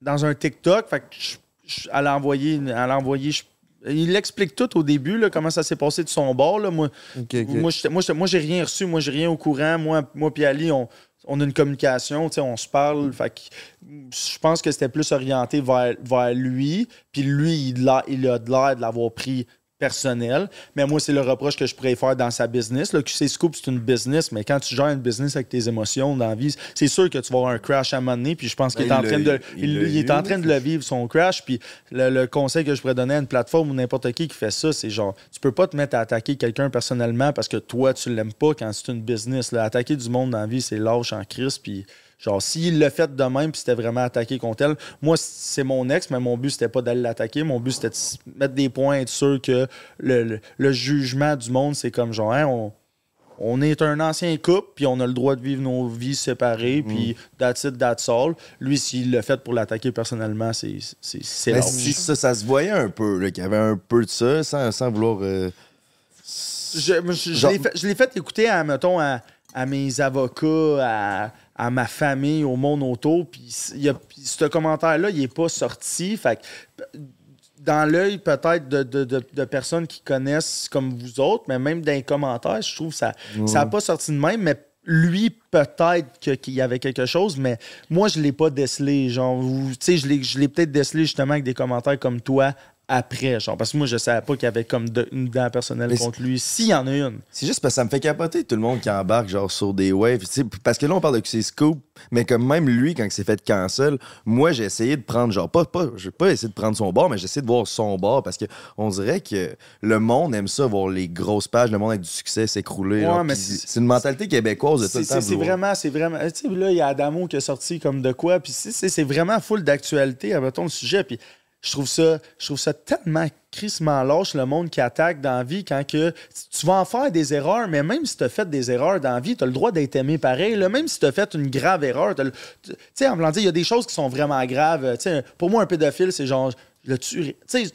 dans un TikTok. Fait que je- je- elle a envoyé. une- Elle a envoyé je- il l'explique tout au début, là, comment ça s'est passé de son bord. Là. Moi, Ok, ok. moi, j'étais- moi, j'étais- moi, j'ai rien reçu. Moi, j'ai rien au courant. Moi, moi puis Ali, on, on a une communication. On se parle. Je pense que c'était plus orienté vers, vers lui. Puis lui, il a, il a de l'air de l'avoir pris personnel. Mais moi, c'est le reproche que je pourrais faire dans sa business. Le QC Scoop, c'est une business, mais quand tu gères une business avec tes émotions dans la vie, c'est sûr que tu vas avoir un crash à un moment donné. Puis je pense qu'il Ben, est en train de, il il, l'a il est eu, en train de le vivre, son crash. Puis le, le conseil que je pourrais donner à une plateforme ou n'importe qui qui fait ça, c'est genre, tu peux pas te mettre à attaquer quelqu'un personnellement parce que toi, tu l'aimes pas quand c'est une business. Là. Attaquer du monde dans la vie, c'est lâche en crise. Puis genre, s'il l'a fait de même, puis c'était vraiment attaqué contre elle, moi, c'est mon ex, mais mon but, c'était pas d'aller l'attaquer. Mon but, c'était de mettre des points, être sûr que le, le- le jugement du monde, c'est comme genre, hein, on. On est un ancien couple, puis on a le droit de vivre nos vies séparées, puis that's it, that's all. Lui, s'il l'a fait pour l'attaquer personnellement, c'est c'est- si ça, ça se voyait un peu, qu'il y avait un peu de ça, sans, sans vouloir. euh, Je, je- je Genre- l'ai fait, écouter à, mettons, à, à mes avocats, à, à ma famille, au monde autour. Puis ce commentaire-là, il n'est pas sorti. Fait que, dans l'œil peut-être de, de- de- de personnes qui connaissent comme vous autres, mais même dans les commentaires, je trouve que ça n'a pas sorti de même. Mais lui, peut-être qu'il y avait quelque chose, mais moi, je ne l'ai pas décelé. Genre, ou, je l'ai peut-être décelé justement avec des commentaires comme toi après. Genre, parce que moi, je savais pas qu'il y avait comme de- une dent personnelle Mais contre lui. S'il y en a une. C'est juste parce que ça me fait capoter tout le monde qui embarque genre sur des waves. Tu sais, parce que là, on parle de QC Scoop, mais comme même lui, quand il s'est fait cancel, moi, j'ai essayé de prendre, genre, pas, pas, j'ai pas essayé de prendre son bord, mais j'ai essayé de voir son bord parce que on dirait que le monde aime ça, voir les grosses pages, le monde avec du succès s'écrouler. Ouais, c'est- c'est une mentalité québécoise de tout C'est le temps. c'est- c'est vouloir- vraiment, c'est vraiment. Tu sais, là, il y a Adamo qui est sorti comme de quoi. Puis c'est- c'est c'est vraiment full d'actualité, mettons, le sujet. Puis je trouve ça, je trouve ça tellement crissement lâche, le monde qui attaque dans la vie, quand tu vas en faire des erreurs, mais même si tu as fait des erreurs dans la vie, tu as le droit d'être aimé pareil. même si tu as fait une grave erreur, tu sais, en voulant dire, il y a des choses qui sont vraiment graves. Tu sais, pour moi, un pédophile, c'est genre, le tuerais. Tu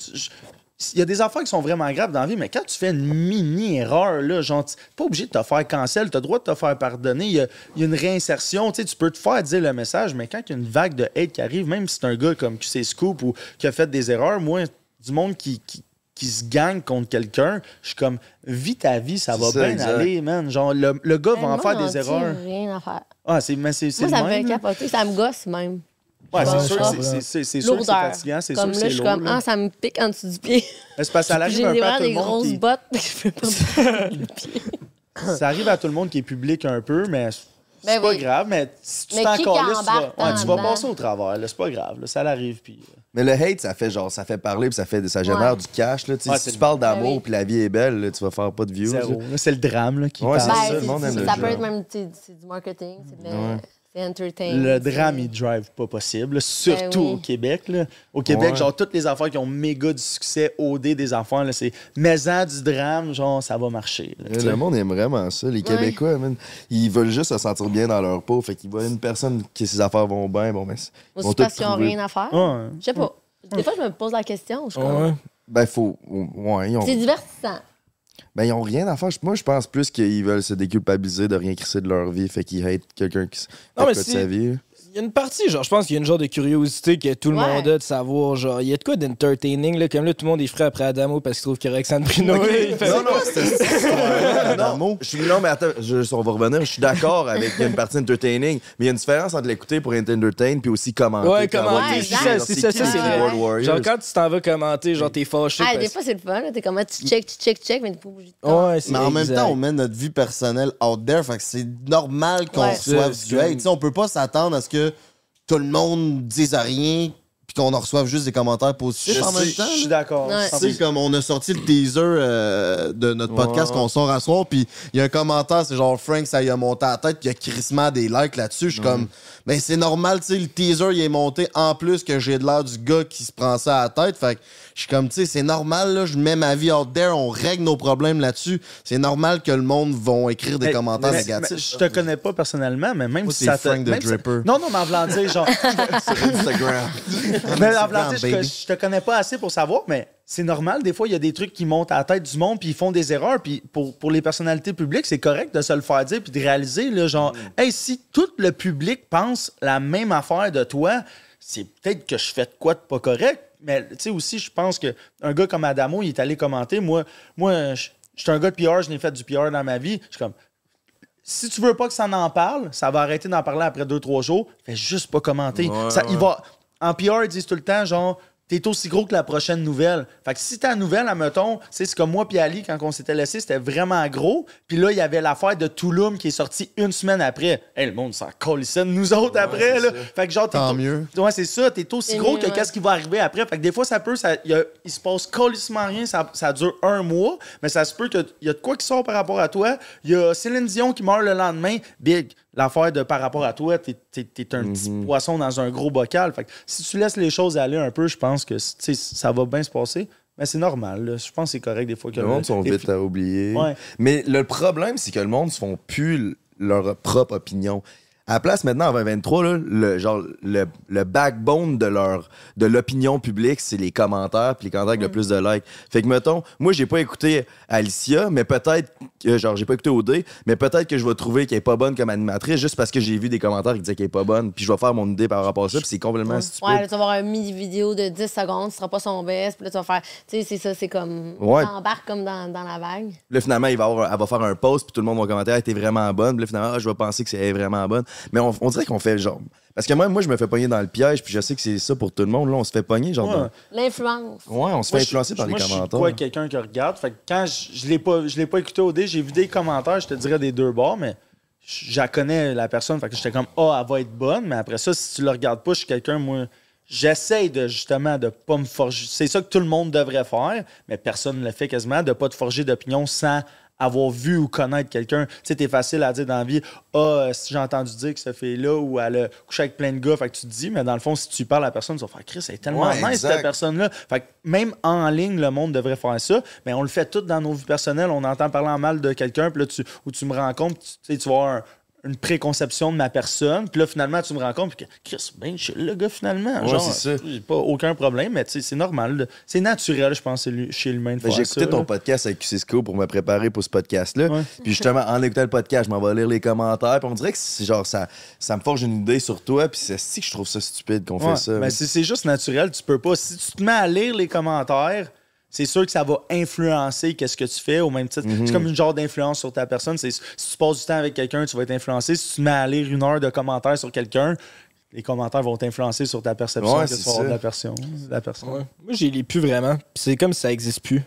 il y a des affaires qui sont vraiment graves dans la vie, mais quand tu fais une mini-erreur, là, genre, tu n'es pas obligé de te faire cancel, tu as le droit de te faire pardonner. Il y a, il y a une réinsertion, tu sais, tu peux te faire dire le message, mais quand il y a une vague de hate qui arrive, même si c'est un gars comme QC Scoop ou qui a fait des erreurs, moi, du monde qui, qui, qui se gagne contre quelqu'un, je suis comme, vis ta vie, ça va ça, bien exact. aller, man. Genre, le, le gars va Hey, en faire des erreurs. rien à faire. Ah, c'est, mais c'est, c'est Moi, ça me fait capoter. Ça me gosse même. Ouais, c'est sûr, c'est, c'est, c'est sûr que c'est Lourdeur. fatigant, c'est sûr Comme que là, c'est je suis lourd. comme, là. ah, ça me pique en dessous du pied. Mais c'est parce que ça arrive J'ai un peu à vraiment tout le des monde grosses qui... bottes. Je peux pas me le pied. Ça arrive à tout le monde qui est public un peu, mais c'est Ben pas oui. grave. Mais si tu Mais t'en qui calisses, qui tu vas, embarque ouais, tu vas là-dedans? passer au travers. là, C'est pas grave. là, ça l'arrive. Puis... euh, Mais le hate, ça fait genre, ça fait parler, puis ça, fait, ça génère Ouais. du cash. Là, tu sais. Ouais, si tu le- parles Ben d'amour, oui. puis la vie est belle, là, tu vas faire pas de views. Zéro. là. Là, C'est le drame là, qui Ouais, parle. c'est Ben, ça, le c'est- monde aime c'est- le ça genre. peut être même tu sais, c'est du marketing. c'est de- Ouais. Le drame, il drive pas possible. là, Surtout Ben oui. au Québec. là. Au Québec, Ouais. genre, toutes les affaires qui ont méga du succès, OD des affaires, là, c'est maison du drame, genre, ça va marcher. là. Le monde aime vraiment ça. Les Québécois, man, ils veulent juste se sentir bien dans leur peau. Fait qu'ils voient une personne qui ses affaires vont bien. Bon, mais Aussi parce qu'ils n'ont rien à faire. Ouais. Je sais pas. Des fois, je me pose la question. Je. Ben, faut. Ouais, ils ont, C'est divertissant. Ben, ils ont rien à faire. Moi, je pense plus qu'ils veulent se déculpabiliser de rien crisser de leur vie. Fait qu'ils hate quelqu'un qui s- Non, à mais quoi de sa vie. Il y a une partie, genre, je pense qu'il y a une genre de curiosité que tout le Ouais. monde a de savoir, genre, il y a de quoi d'entertaining, là, comme là, tout le monde est frais après Adamo parce qu'il trouve que Roxane Bruno, il fait- Non, non, c'était Adamo. Je suis, non, mais attends, je, on va revenir. Je suis d'accord avec il y a une partie entertaining, mais il y a une différence entre l'écouter pour être entertain puis aussi commenter. Ouais, commenter, c'est ça, c'est ça, c'est? Genre, quand tu t'en vas commenter, genre, t'es fâché. Ah, parce- des fois, c'est le fun. là. T'es comme, ah, tu check, tu check, tu check, mais t'es pas obligé de. Ouais, c'est Mais en même temps, on met notre vie personnelle out there. Fait que c'est normal qu'on Ouais. reçoive C'est- du hate. On peut pas s'attendre à ce que tout le monde dise rien puis qu'on en reçoive juste des commentaires positifs Je en même suis- temps. Je suis là. d'accord. Ouais. Tu sais, comme on a sorti le teaser euh, de notre podcast Ouais. qu'on sort à soir, puis il y a un commentaire, c'est genre Frank, ça y a monté à la tête, puis il y a crissement des likes là-dessus. Je suis comme, mais c'est normal, tu sais, le teaser, il est monté en plus que j'ai de l'air du gars qui se prend ça à la tête. Fait que je suis comme, tu sais, c'est normal, là, je mets ma vie out there, on règle nos problèmes là-dessus. C'est normal que le monde vont écrire des Mais- commentaires mais- négatifs. mais je te connais pas personnellement, mais même Moi, si ça te. Frank the même si-. Non, non, mais en voulant dire, genre. Instagram. mais en voulant dire, je, te connais pas assez pour savoir, mais c'est normal. Des fois, il y a des trucs qui montent à la tête du monde, puis ils font des erreurs. Puis pour, pour les personnalités publiques, c'est correct de se le faire dire, puis de réaliser, là, genre, hey, si tout le public pense la même affaire de toi, c'est peut-être que je fais de quoi de pas correct. Mais tu sais aussi, je pense que un gars comme Adamo, il est allé commenter. Moi, moi je suis un gars de PR, je n'ai fait du PR dans ma vie. Je suis comme, si tu veux pas que ça en parle, ça va arrêter d'en parler après deux, trois jours. Fais juste pas commenter. Ouais, Ça, Il va, en PR, ils disent tout le temps, genre, t'es aussi gros que la prochaine nouvelle. Fait que si ta nouvelle, admettons, c'est comme moi puis Ali, quand on s'était laissé, c'était vraiment gros. Puis là, il y avait l'affaire de Touloum qui est sortie une semaine après. Hey, le monde s'en colissait de nous autres après, là. Fait que genre, t'es Tant mieux. Ouais, c'est ça. T'es aussi gros mieux, que ouais. qu'est-ce qui va arriver après. Fait que des fois, ça peut, ça, il, y a- il se passe colissement rien, ça, ça dure un mois, mais ça se peut qu'il y a de quoi qui sort par rapport à toi. Il y a Céline Dion qui meurt le lendemain. Big. L'affaire de par rapport à toi, t'es, t'es- t'es un petit poisson dans un gros bocal. Fait que si tu laisses les choses aller un peu, je pense que tu ça va bien se passer. Mais c'est normal. là. Je pense que c'est correct des fois que Le monde sont vite à oublier. Ouais. Mais le problème, c'est que le monde se font plus leur propre opinion. À la place, maintenant, en 2023, là, le, genre, le, le backbone de leur de l'opinion publique, c'est les commentaires, puis les commentaires avec le plus de likes. Fait que, mettons, moi, j'ai pas écouté Alicia, mais peut-être que, genre, j'ai pas écouté OD, mais peut-être que je vais trouver qu'elle est pas bonne comme animatrice juste parce que j'ai vu des commentaires qui disaient qu'elle est pas bonne, puis je vais faire mon idée par rapport à ça, puis c'est complètement stupide. Ouais, là, tu vas avoir un mini vidéo de 10 secondes, ce sera pas son best, puis là, tu vas faire. Tu sais, c'est ça, c'est comme. Ouais. T'embarques comme dans, dans la vague. Là, finalement, il va avoir, elle va faire un post, puis tout le monde va commenter, ah, t'es vraiment bonne. Puis là, finalement, ah, je vais penser que c'est vraiment bonne. Mais on, on dirait qu'on fait genre. Parce que moi, moi, je me fais pogner dans le piège, puis je sais que c'est ça pour tout le monde. Là, on se fait pogner, genre. Ouais. dans- L'influence. Ouais, on se fait Moi, je- influencer par moi, les Je suis commentaires. pas quelqu'un qui regarde. Fait que quand je, je l'ai pas, je l'ai pas écouté au dé, j'ai vu des commentaires, je te dirais des deux bords, mais je je la connais la personne. Fait que j'étais comme ah, elle va être bonne, mais après ça, si tu le regardes pas, je suis quelqu'un, moi. J'essaye de justement de pas me forger. C'est ça que tout le monde devrait faire, mais personne ne le fait quasiment, de pas te forger d'opinion sans avoir vu ou connaître quelqu'un. Tu sais, t'es facile à dire dans la vie, ah, euh, si j'ai entendu dire que cette fille-là ou elle a couché avec plein de gars, fait que tu te dis, mais dans le fond, si tu parles à la personne, tu vas faire Chris, elle est tellement Ouais, nice, cette personne-là. Fait que même en ligne, le monde devrait faire ça, mais on le fait tout dans nos vies personnelles. On entend parler en mal de quelqu'un, puis là, tu, ou tu me rends compte, tu, tu sais, tu vas avoir un- une préconception de ma personne, puis là, finalement, tu me rends compte, que Chris, ben chill, le gars, finalement. Ouais, Genre, c'est ça. J'ai pas aucun problème, mais c'est normal. C'est naturel, je pense, chez l'humain de Ben, faire J'ai écouté ton là. podcast avec Cisco pour me préparer pour ce podcast-là. Ouais. Puis justement, en écoutant le podcast, je m'en vais lire les commentaires. Puis on dirait que c'est genre ça, ça me forge une idée sur toi. Puis c'est si que je trouve ça stupide qu'on Ouais, fait ça. mais c'est c'est juste naturel, tu peux pas. Si tu te mets à lire les commentaires, c'est sûr que ça va influencer qu'est-ce que tu fais au même titre. Mhm. C'est comme une genre d'influence sur ta personne. C'est- Si tu passes du temps avec quelqu'un, tu vas être influencé. Si tu te mets à lire une heure de commentaires sur quelqu'un, les commentaires vont t'influencer sur ta perception Ouais, que tu c'est vas avoir de ça. la personne. de la personne. Ouais. Moi, j'y lis plus vraiment. C'est comme si ça existe plus.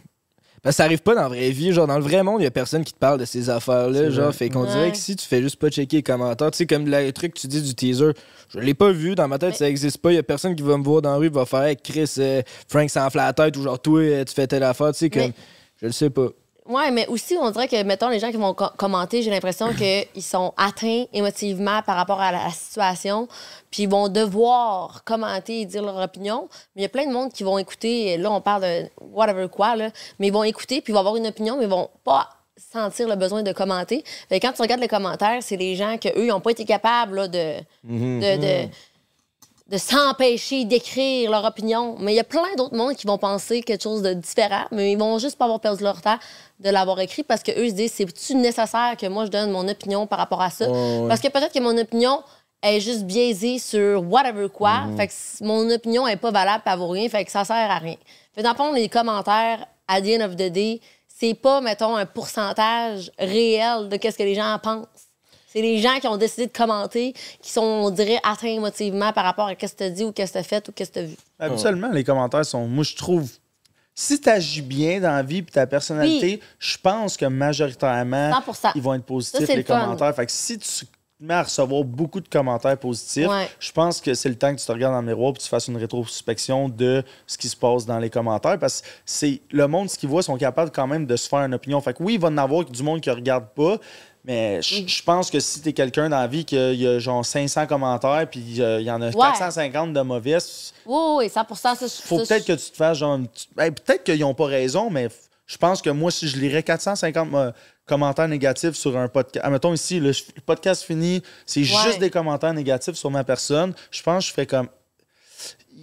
Parce que ça arrive pas dans la vraie vie. Genre, dans le vrai monde, il y a personne qui te parle de ces affaires-là. Genre, vrai. fait qu'on Ouais. dirait que si tu fais juste pas checker les commentaires, tu sais, comme le truc que tu dis du teaser, je l'ai pas vu. Dans ma tête, Mais- ça existe pas. Il y a personne qui va me voir dans la rue, va faire, Hey, Chris, euh, Frank s'enfle la tête ou genre, toi, euh, tu fais telle affaire. Tu sais, comme, Mais- je le sais pas. Ouais, mais aussi, on dirait que, mettons, les gens qui vont co- commenter, j'ai l'impression qu'ils sont atteints émotivement par rapport à la, la situation, puis ils vont devoir commenter et dire leur opinion. Mais il y a plein de monde qui vont écouter, là, on parle de whatever quoi, là, mais ils vont écouter, puis ils vont avoir une opinion, mais ils vont pas sentir le besoin de commenter. Fait que quand tu regardes les commentaires, c'est les gens que eux, ils n'ont pas été capables là, de, de, de, de s'empêcher d'écrire leur opinion. Mais il y a plein d'autres mondes qui vont penser quelque chose de différent, mais ils vont juste pas avoir perdu leur temps de l'avoir écrit parce qu'eux, ils se disent c'est-tu nécessaire que moi je donne mon opinion par rapport à ça? Parce que peut-être que mon opinion est juste biaisée sur whatever quoi. Fait que mon opinion est pas valable, elle vaut rien, fait que ça sert à rien. Fait que dans le fond, les commentaires, à the end of the day, c'est pas, mettons, un pourcentage réel de qu'est-ce que les gens en pensent. C'est les gens qui ont décidé de commenter, qui sont, on dirait, atteints émotivement par rapport à ce que tu as dit ou qu'est-ce que tu as fait ou qu'est-ce que tu as vu. Habituellement, les commentaires sont. Moi, je trouve. Si tu agis bien dans la vie et ta personnalité, je pense que majoritairement, 100%. ils vont être positifs, les le commentaires. Fait que si tu mets à recevoir beaucoup de commentaires positifs, Ouais. je pense que c'est le temps que tu te regardes dans le miroir et tu fasses une rétrospection de ce qui se passe dans les commentaires. Parce que c'est le monde, ce qu'ils voient, sont capables quand même de se faire une opinion. Fait que oui, il va y en avoir du monde qui ne regarde pas. Mais je Mm. je pense que si tu es quelqu'un dans la vie qu'il y a genre 500 commentaires puis euh, il y en a 450 de mauvais, Oui, oui, 100 ça, faut peut-être que tu te fasses genre. peut-être qu'ils n'ont pas raison, mais je pense que moi, si je lirais 450 mo- commentaires négatifs sur un podcast. Admettons ici, le, le podcast fini, c'est juste des commentaires négatifs sur ma personne. Je pense que je fais comme.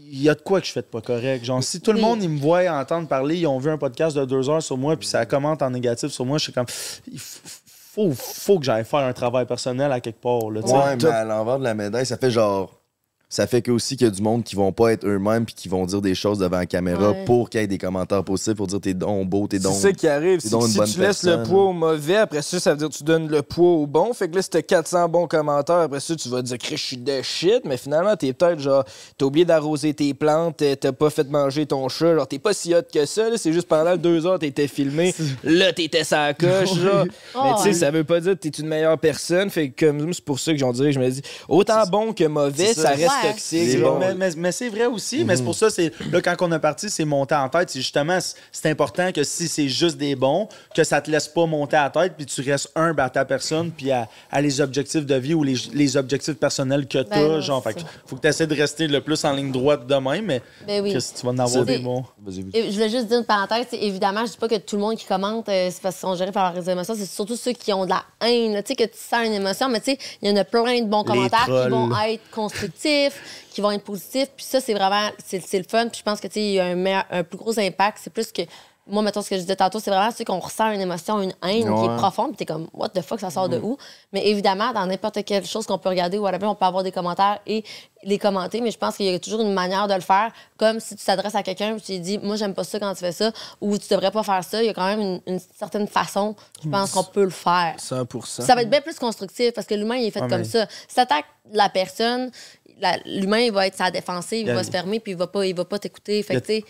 Il y a de quoi que je fais de pas correct. Genre, si tout le Oui. monde, ils me voit entendre parler, ils ont vu un podcast de deux heures sur moi, puis ça commente en négatif sur moi, je suis comme. Il faut, faut que j'aille faire un travail personnel à quelque part. Là. Ouais, mais à l'envers de la médaille, ça fait genre. Ça fait que aussi qu'il y a du monde qui vont pas être eux-mêmes puis qui vont dire des choses devant la caméra Ouais. pour qu'il y ait des commentaires positifs pour dire t'es donc beau, t'es C'est donc. ça qui arrive. c'est c'est si tu laisses le poids au mauvais, après ça, ça veut dire que tu donnes le poids au bon. Fait que là, si t'as 400 bons commentaires, après ça, tu vas dire que je suis de shit. Mais finalement, t'es peut-être genre, t'as oublié d'arroser tes plantes, t'as- t'as pas fait manger ton chat. Genre, t'es pas si hot que ça. là. C'est juste pendant deux heures, t'étais filmé. Là, t'étais sa coche. genre. Oh, mais tu sais, ouais. ça veut pas dire que t'es une meilleure personne. Fait que comme c'est pour ça que j'en dirais, je me dis, autant bon que mauvais, c'est ça. reste Ouais. toxique. C'est genre. bon. Mais, mais- mais c'est vrai aussi, mais c'est pour ça, c'est là, quand on est parti, c'est monter en tête. C'est justement, c'est- c'est important que si c'est juste des bons, que ça te laisse pas monter à la tête, puis tu restes humble à ta personne, puis à, à les objectifs de vie ou les, les objectifs personnels que tu as. Ben genre, c'est fait faut que tu essaies de rester le plus en ligne droite de même, mais Ben oui. que si tu vas en avoir C'est- des bons? Vas-y, vas-y. Et je voulais juste dire une parenthèse. c'est Évidemment, je dis pas que tout le monde qui commente, euh, c'est parce qu'ils sont gérés par leurs émotions. C'est surtout ceux qui ont de la haine. là. Tu sais, que tu sens une émotion, mais tu sais, il y en a plein de bons Les commentaires qui vont être constructifs, qui vont être positifs. Puis ça, c'est vraiment, c'est le fun. Puis je pense que, tu sais, il y a un, meilleur- un plus gros impact. C'est plus que, moi, mettons, ce que je disais tantôt, c'est vraiment qu'on ressent une émotion, une haine qui est profonde. Puis t'es comme, what the fuck, ça sort de où? Mais évidemment, dans n'importe quelle chose qu'on peut regarder ou whatever, on peut avoir des commentaires et les commenter. Mais je pense qu'il y a toujours une manière de le faire. Comme si tu t'adresses à quelqu'un et tu lui dis, moi, j'aime pas ça quand tu fais ça, ou tu devrais pas faire ça. Il y a quand même une, une certaine façon, je pense, qu'on peut le faire. 100 Ça va être bien plus constructif parce que l'humain, il est fait Ouais, comme mais- ça. Si t'attaques la personne, l'humain, il va être sa défensive, il va se fermer, puis il va pas, il va pas t'écouter. Fait que, tu sais,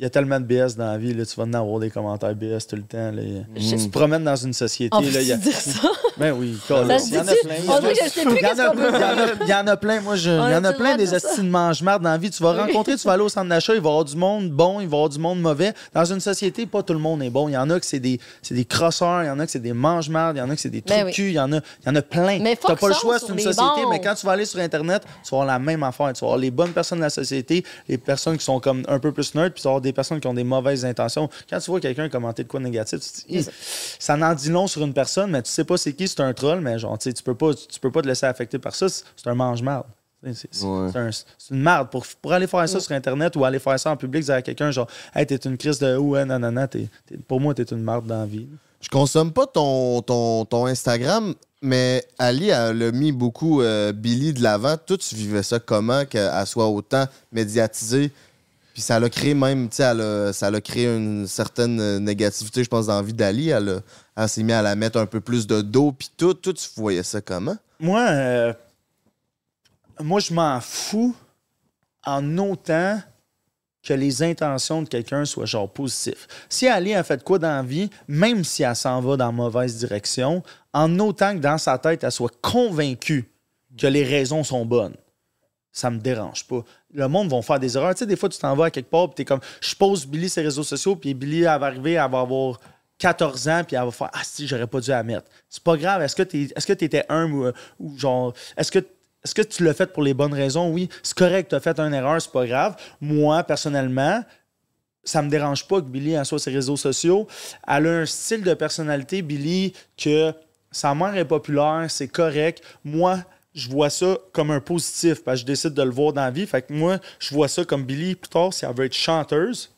Il y a tellement de BS dans la vie, là, tu vas en avoir des commentaires BS tout le temps. Là. Je- Tu te promènes dans une société. on là, y a... dire ça. Ben oui, Ça il y en a plein. On dirait que je sais plus Il y en qu'est-ce a- qu'on peut il y en a- dire. il y en a plein. Moi, je- il y en a le plein des estimes de mange-marde dans la vie. Tu vas rencontrer, tu vas aller au centre d'achat, il va y avoir du monde bon, il va y avoir du monde mauvais. Dans une société, pas tout le monde est bon. Il y en a que c'est des, c'est des crosseurs, il y en a que c'est des mange-mardes, il y en a que c'est des Ben oui. cul, il y en a, il y en a plein. Mais Tu n'as pas le choix, sur c'est une société, mais quand tu vas aller sur Internet, tu vas avoir la même affaire. Tu vas avoir les bonnes personnes de la société, les personnes qui sont comme un peu plus neutres, puis tu vas avoir des personnes qui ont des mauvaises intentions. Quand tu vois quelqu'un commenter de quoi de négatif, tu te dis, ça en dit long sur une personne, mais tu sais pas c'est qui, c'est un troll, mais genre, tu peux pas, tu peux pas te laisser affecter par ça, c'est un mange-marde. C'est Ouais. un- une marde. Pour, pour aller faire ça sur Internet ou aller faire ça en public, dire à quelqu'un, genre, hey, t'es une crise de ouais, non, non, non, t'es- t'es- pour moi, t'es une marde dans la vie. Je consomme pas ton, ton, ton Instagram, mais Ali elle a mis beaucoup euh, Billy de l'avant. Toi, tu vivais ça comment qu'elle soit autant médiatisée? Puis ça l'a créé même, tu sais, ça l'a créé une certaine euh, négativité, je pense, dans la vie d'Ali. Elle, a- elle s'est mise à la mettre un peu plus de dos, puis tout. Toi, tu voyais ça comment? Moi, euh, moi, je m'en fous en autant que les intentions de quelqu'un soient genre positives. Si Ali a fait quoi dans la vie, même si elle s'en va dans la mauvaise direction, en autant que dans sa tête, elle soit convaincue que les raisons sont bonnes, ça me dérange pas. Le monde va faire des erreurs. Tu sais, des fois, tu t'en vas à quelque part, puis t'es comme, je pose Billy ses réseaux sociaux, puis Billy, va arriver, elle va avoir 14 ans, puis elle va faire Ah, si, j'aurais pas dû la mettre. C'est pas grave. Est-ce que tu étais humble ou, ou genre. Est-ce que. Tu l'as fait pour les bonnes raisons? Oui, c'est correct, tu as fait une erreur, c'est pas grave. Moi, personnellement, ça me dérange pas que Billy en soit ses réseaux sociaux. Elle a un style de personnalité, Billy, que sa mère est populaire, c'est correct. Moi, je vois ça comme un positif parce que je décide de le voir dans la vie. Fait que moi, je vois ça comme Billy plus tard, si elle veut être chanteuse,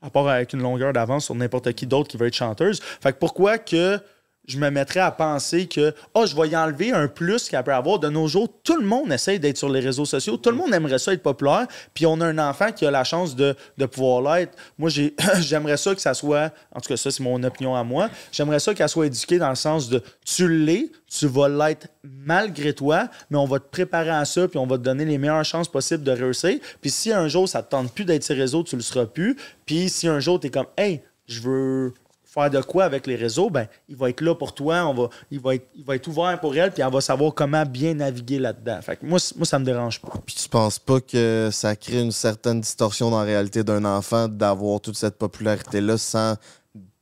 à part avec une longueur d'avance sur n'importe qui d'autre qui veut être chanteuse. Fait que pourquoi que je me mettrais à penser que oh, je vais y enlever un plus qu'elle peut avoir. De nos jours, tout le monde essaye d'être sur les réseaux sociaux. Tout le monde aimerait ça être populaire. Puis on a un enfant qui a la chance de, pouvoir l'être. Moi, j'ai- j'aimerais ça que ça soit, en tout cas, ça, c'est mon opinion à moi. J'aimerais ça qu'elle soit éduquée dans le sens de tu l'es, tu vas l'être malgré toi, mais on va te préparer à ça, puis on va te donner les meilleures chances possibles de réussir. Puis si un jour, ça te tente plus d'être sur les réseaux, tu le seras plus. Puis si un jour, tu es comme, hey, je veux faire de quoi avec les réseaux, ben, il va être là pour toi, on va, il, va être, il va ouvert pour elle, puis elle va savoir comment bien naviguer là-dedans. Fait que moi, moi, ça me dérange pas. Puis tu penses pas que ça crée une certaine distorsion dans la réalité d'un enfant d'avoir toute cette popularité-là sans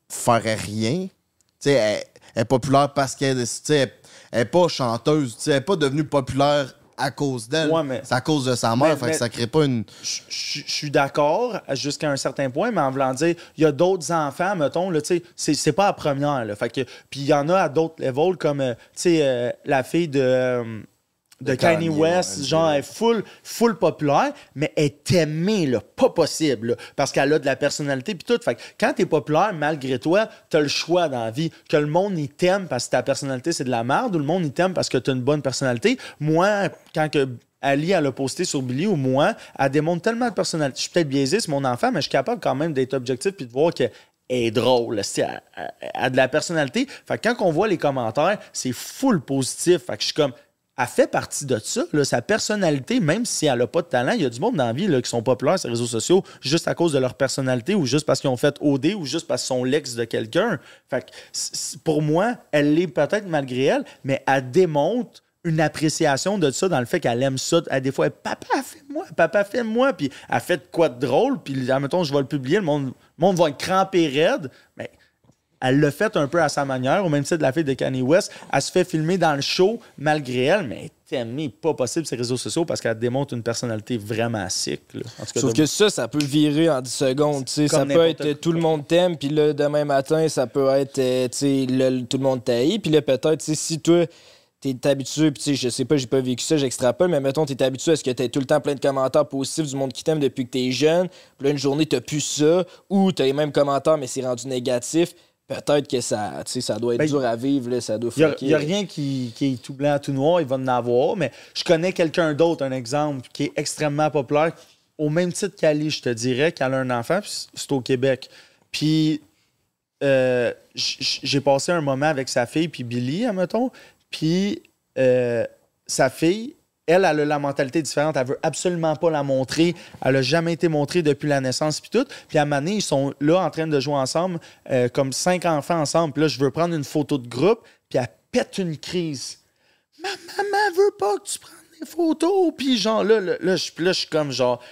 faire rien? Tu sais, elle, est populaire parce qu'elle elle est pas chanteuse. Elle est pas devenue populaire à cause d'elle. Ouais, mais- C'est à cause de sa mère. Mais- fait mais- que ça crée pas une. Je- suis d'accord jusqu'à un certain point, mais en voulant dire, il y a d'autres enfants, mettons, là, tu sais, c'est pas la première. Là, fait que, puis il y en a à d'autres levels, comme, euh, tu sais, euh, la fille de, euh, de Kanye West, genre, elle est full, full populaire, mais elle est aimée, là, pas possible, là, parce qu'elle a de la personnalité, puis tout. Fait que quand t'es populaire, malgré toi, t'as le choix dans la vie. Que le monde, il t'aime parce que ta personnalité, c'est de la merde, ou le monde, il t'aime parce que t'as une bonne personnalité. Moi, quand que Ali, elle a posté sur Billy ou moi, elle démontre tellement de personnalité. Je suis peut-être biaisé, c'est mon enfant, mais je suis capable quand même d'être objectif puis de voir qu'elle est drôle. c'est- a de la personnalité. Fait que quand on voit les commentaires, c'est full positif. Fait que je suis comme. Elle fait partie de ça, sa personnalité, même si elle n'a pas de talent. Il y a du monde dans la vie qui sont populaires sur les réseaux sociaux juste à cause de leur personnalité ou juste parce qu'ils ont fait OD ou juste parce qu'ils sont l'ex de quelqu'un. Pour moi, elle l'est peut-être malgré elle, mais elle démontre une appréciation de ça dans le fait qu'elle aime ça. Elle, des fois, elle, papa, fais-moi, papa, fais-moi. Puis elle fait quoi de drôle. Puis, admettons, je vais le publier, le monde, le monde va être crampé raide. Mais elle l'a fait un peu à sa manière, au même titre de la fille de Kanye West. Elle se fait filmer dans le show malgré elle, mais aimée pas possible les réseaux sociaux parce qu'elle démontre une personnalité vraiment sick. là. En tout cas, Sauf de- que ça, ça peut virer en 10 secondes. Ça peut être quoi. tout le monde t'aime, puis là, demain matin, ça peut être euh, le- tout le monde t'haït. Puis là, peut-être, si toi, t'es habitué, puis je sais pas, j'ai pas vécu ça, j'extrapole, mais mettons, t'es habitué à ce que t'aies tout le temps plein de commentaires positifs du monde qui t'aime depuis que t'es jeune. Puis là, une journée, t'as plus ça, ou t'as les mêmes commentaires, mais c'est rendu négatif. Peut-être que ça, ça doit être Ben, dur à vivre, là, ça doit Il n'y a, rien qui, qui est tout blanc, tout noir, il va en avoir, mais je connais quelqu'un d'autre, un exemple, qui est extrêmement populaire, au même titre qu'Ali, je te dirais, qu'elle a un enfant, puis c'est au Québec. Puis euh, j'ai passé un moment avec sa fille, puis Billy, admettons, puis euh, sa fille, elle, elle a la mentalité différente. Elle veut absolument pas la montrer. Elle a jamais été montrée depuis la naissance, puis tout. Puis à donné, ils sont là en train de jouer ensemble, euh, comme cinq enfants ensemble. Puis là, je veux prendre une photo de groupe, puis elle pète une crise. Ma maman veut pas que tu prennes des photos. Puis genre, là, là, là, je, là, je suis comme genre.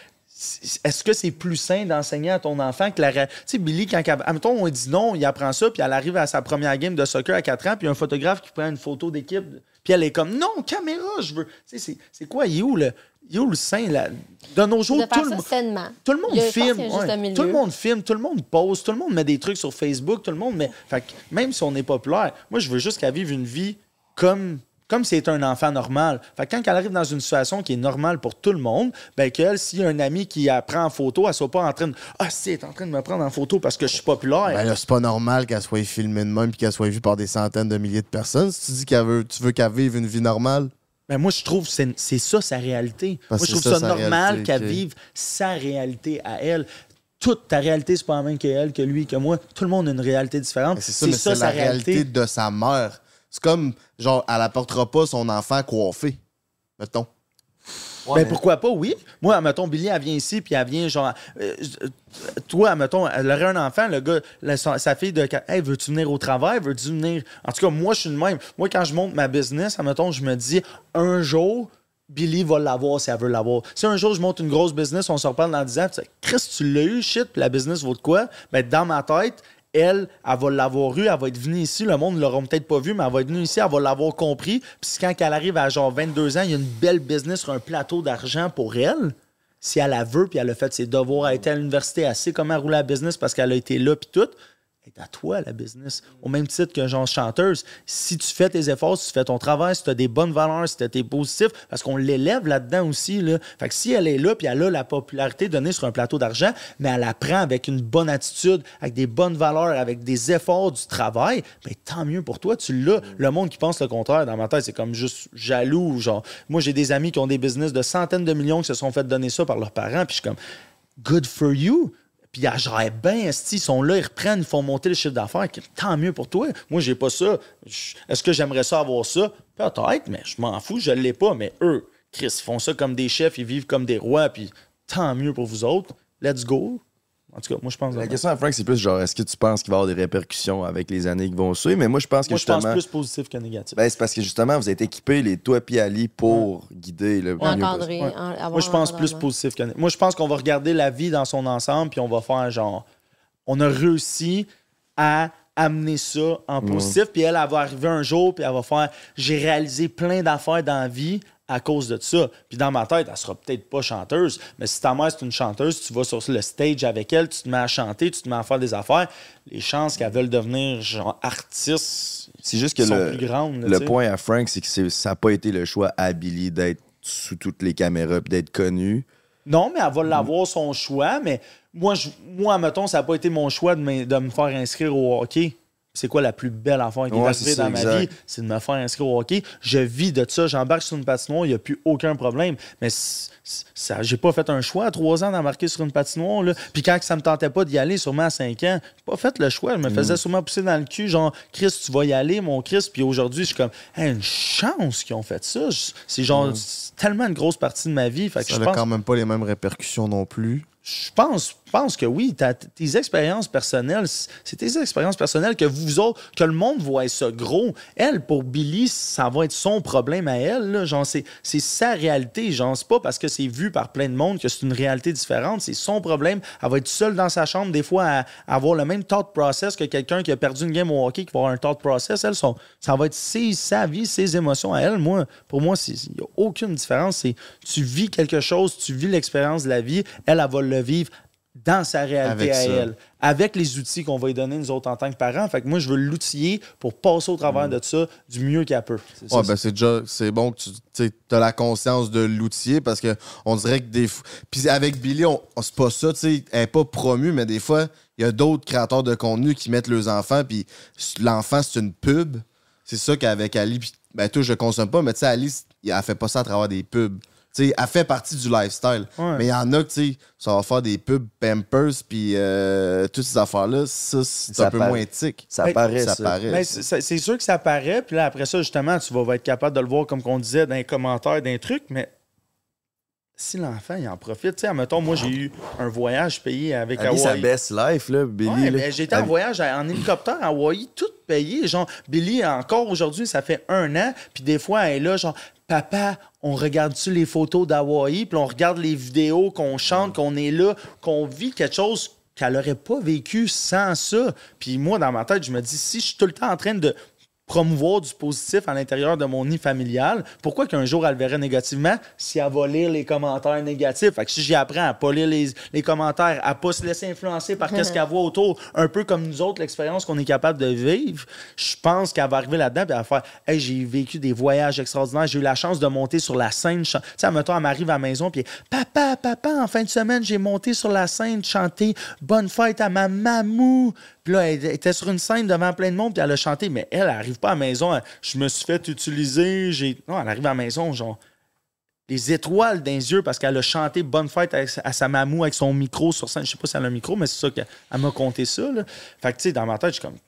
Est-ce que c'est plus sain d'enseigner à ton enfant que la. Tu sais, Billy, quand. Admettons, on dit non, il apprend ça, puis elle arrive à sa première game de soccer à 4 ans, puis un photographe qui prend une photo d'équipe, puis elle est comme non, caméra, je veux. Tu sais, c'est- quoi, il est où le. Il est où le sein, là? De nos jours, tout le. Tout le monde filme. ouais. Tout le monde filme, tout le monde pose, tout le monde met des trucs sur Facebook, tout le monde met. Fait que même si on est populaire, moi, je veux juste qu'elle vive une vie comme. Comme c'était un enfant normal. Fait que quand elle arrive dans une situation qui est normale pour tout le monde, ben qu'elle, s'il y a un ami qui la prend en photo, elle soit pas en train de Ah, si, elle est en train de me prendre en photo parce que je suis populaire. Ben là, c'est pas normal qu'elle soit filmée de même puis qu'elle soit vue par des centaines de milliers de personnes. Si tu dis qu'elle veut, tu veux qu'elle vive une vie normale, Ben moi, je trouve que c'est c'est ça sa réalité. Moi, je trouve c'est ça, normal réalité, qu'elle vive sa réalité à elle. Toute ta réalité, c'est pas la même que elle, que lui, que moi. Tout le monde a une réalité différente. Ben, c'est ça, mais c'est la réalité de sa mère. C'est comme, genre, elle apportera pas son enfant coiffé, mettons. Ben pourquoi pas, oui. Moi, mettons, Billy, elle vient ici, puis elle vient genre. euh, toi, mettons, elle aurait un enfant, le gars, la- sa, sa fille de. Hey, veux-tu venir au travail? Veux-tu venir? En tout cas, moi, je suis le même. Moi, quand je monte ma business, mettons, je me dis, un jour, Billy va l'avoir si elle veut l'avoir. Si un jour je monte une grosse business, on se reparle dans 10 ans, puis tu sais, Chris, tu l'as eu, shit, puis la business vaut de quoi? Ben, dans ma tête, elle, elle va l'avoir eu, elle va être venue ici, le monde ne l'aura peut-être pas vu, mais elle va être venue ici, elle va l'avoir compris. Puis quand elle arrive à genre 22 ans, il y a une belle business sur un plateau d'argent pour elle. Si elle la veut, puis elle a fait ses devoirs, elle a été à l'université, elle sait comment rouler la business parce qu'elle a été là, puis tout, à toi, la business. Au même titre qu'un genre chanteuse. Si tu fais tes efforts, si tu fais ton travail, si tu as des bonnes valeurs, si tu es positif, parce qu'on l'élève là-dedans aussi. Là. Fait que si elle est là, puis elle a la popularité donnée sur un plateau d'argent, mais elle apprend avec une bonne attitude, avec des bonnes valeurs, avec des efforts du travail, ben tant mieux pour toi, tu l'as. Le monde qui pense le contraire, dans ma tête, c'est comme juste jaloux. Genre, moi, j'ai des amis qui ont des business de centaines de millions qui se sont fait donner ça par leurs parents, puis je suis comme, good for you. Puis ils gèrent bien, ils sont là, ils reprennent, ils font monter le chiffre d'affaires. Tant mieux pour toi. Moi, j'ai pas ça. Est-ce que j'aimerais ça avoir ça? Peut-être, mais je m'en fous, je l'ai pas. Mais eux, Chris, ils font ça comme des chefs, ils vivent comme des rois, puis tant mieux pour vous autres. Let's go. En tout cas, moi, je pense. La que- question à Frank, c'est plus genre, est-ce que tu penses qu'il va y avoir des répercussions avec les années qui vont suivre? Mais moi, je pense que Moi, je pense justement. plus positif que négatif. Ben, c'est parce que justement, vous êtes équipés, les toi et Ali, pour guider le mieux. Encadrer. Ouais. en- avoir Moi, je pense plus positif que négatif. Moi, je pense qu'on va regarder la vie dans son ensemble, puis on va faire genre. On a réussi à amener ça en positif, puis elle, elle va arriver un jour, puis elle va faire. J'ai réalisé plein d'affaires dans la vie à cause de ça. Puis dans ma tête, elle sera peut-être pas chanteuse, mais si ta mère c'est une chanteuse, tu vas sur le stage avec elle, tu te mets à chanter, tu te mets à faire des affaires, les chances qu'elle veuille devenir genre artiste C'est juste que sont le, plus grandes. là, le point à Frank, c'est que c'est- ça n'a pas été le choix à Billy d'être sous toutes les caméras puis d'être connu. Non, mais elle va l'avoir son choix. Mais moi, je, moi mettons, ça n'a pas été mon choix de me, de me faire inscrire au hockey. C'est quoi la plus belle affaire qui est Ouais, arrivée c'est ça, dans ma exact. vie? C'est de me faire inscrire au hockey. Je vis de ça. J'embarque sur une patinoire, il n'y a plus aucun problème. Mais ça, j'ai pas fait un choix à trois ans d'embarquer sur une patinoire. Là. Puis quand ça me tentait pas d'y aller, sûrement à cinq ans, j'ai pas fait le choix. Je me Mm. faisais sûrement pousser dans le cul, genre, Chris, tu vas y aller, mon Chris. Puis aujourd'hui, je suis comme, Hey, une chance qu'ils ont fait ça. C'est genre c'est tellement une grosse partie de ma vie. Fait que Ça n'a quand même pas les mêmes répercussions non plus. je pense, pense que oui. Tes expériences personnelles, c'est tes expériences personnelles que vous autres, que le monde voit ça gros. Elle, pour Billy, ça va être son problème à elle. là. Genre, c'est, sa réalité. Genre, c'est pas parce que c'est vu par plein de monde que c'est une réalité différente. C'est son problème. Elle va être seule dans sa chambre, des fois, à, avoir le même thought process que quelqu'un qui a perdu une game au hockey qui va avoir un thought process. Elle, ça va être ses- sa vie, ses émotions à elle. Moi, pour moi, il n'y a aucune différence. Tu vis quelque chose, tu vis l'expérience de la vie. Elle, elle va le vivre dans sa réalité Avec à ça. elle, avec les outils qu'on va lui donner, nous autres, en tant que parents. Fait que moi, je veux l'outiller pour passer au travers de ça du mieux qu'elle peut. C'est Ouais, ben c'est déjà c'est bon que tu as la conscience de l'outiller parce que on dirait que des fois. Puis avec Billy, on, on- c'est pas ça, tu sais, elle est pas promue, mais des fois, il y a d'autres créateurs de contenu qui mettent leurs enfants, puis l'enfant, c'est une pub. C'est ça qu'avec Ali, puis ben toi, je consomme pas, mais tu sais, Ali, elle fait pas ça à travers des pubs. Tu sais, elle fait partie du lifestyle. Ouais. Mais il y en a que, tu sais, ça va faire des pubs Pampers, puis euh, toutes ces affaires-là, ça, c'est un peu paraît. moins éthique. Ça paraît, ça ça. paraît. Ben, c'est c'est sûr que ça paraît, puis là, après ça, justement, tu vas être capable de le voir, comme on disait, dans les commentaires, d'un truc, mais si l'enfant, il en profite, tu sais, admettons, moi, j'ai eu un voyage payé avec Ali, sa Hawaii. best life, là, Billy. Ouais, là. ben, j'ai été en voyage en hélicoptère à Hawaï, tout payé. Genre, Billy, encore aujourd'hui, ça fait un an. Puis des fois, elle est là, genre, papa, on regarde-tu les photos d'Hawaï? Puis on regarde les vidéos, qu'on chante, qu'on est là, qu'on vit quelque chose qu'elle n'aurait pas vécu sans ça? Puis moi, dans ma tête, je me dis, si je suis tout le temps en train de promouvoir du positif à l'intérieur de mon nid familial, pourquoi qu'un jour elle le verrait négativement? Si elle va lire les commentaires négatifs? Fait que si j'y apprends à pas lire les, les commentaires, à pas se laisser influencer par qu'est-ce qu'elle voit autour, un peu comme nous autres, l'expérience qu'on est capable de vivre, je pense qu'elle va arriver là-dedans et elle va faire Hey, j'ai vécu des voyages extraordinaires, j'ai eu la chance de monter sur la scène. Tu sais, mettons, elle m'arrive à la maison puis Papa, papa, en fin de semaine, j'ai monté sur la scène chanter Bonne fête à ma mamou. Puis là, elle était sur une scène devant plein de monde, puis elle a chanté, mais elle, elle arrive pas à la maison. elle, je me suis fait utiliser. J'ai... Non, elle arrive à la maison, genre, les étoiles dans les yeux parce qu'elle a chanté Bonne fête à, à sa mamou avec son micro sur scène. Je sais pas si elle a un micro, mais c'est ça qu'elle elle m'a conté ça. Là. Fait que, tu sais, dans ma tête, je suis comme.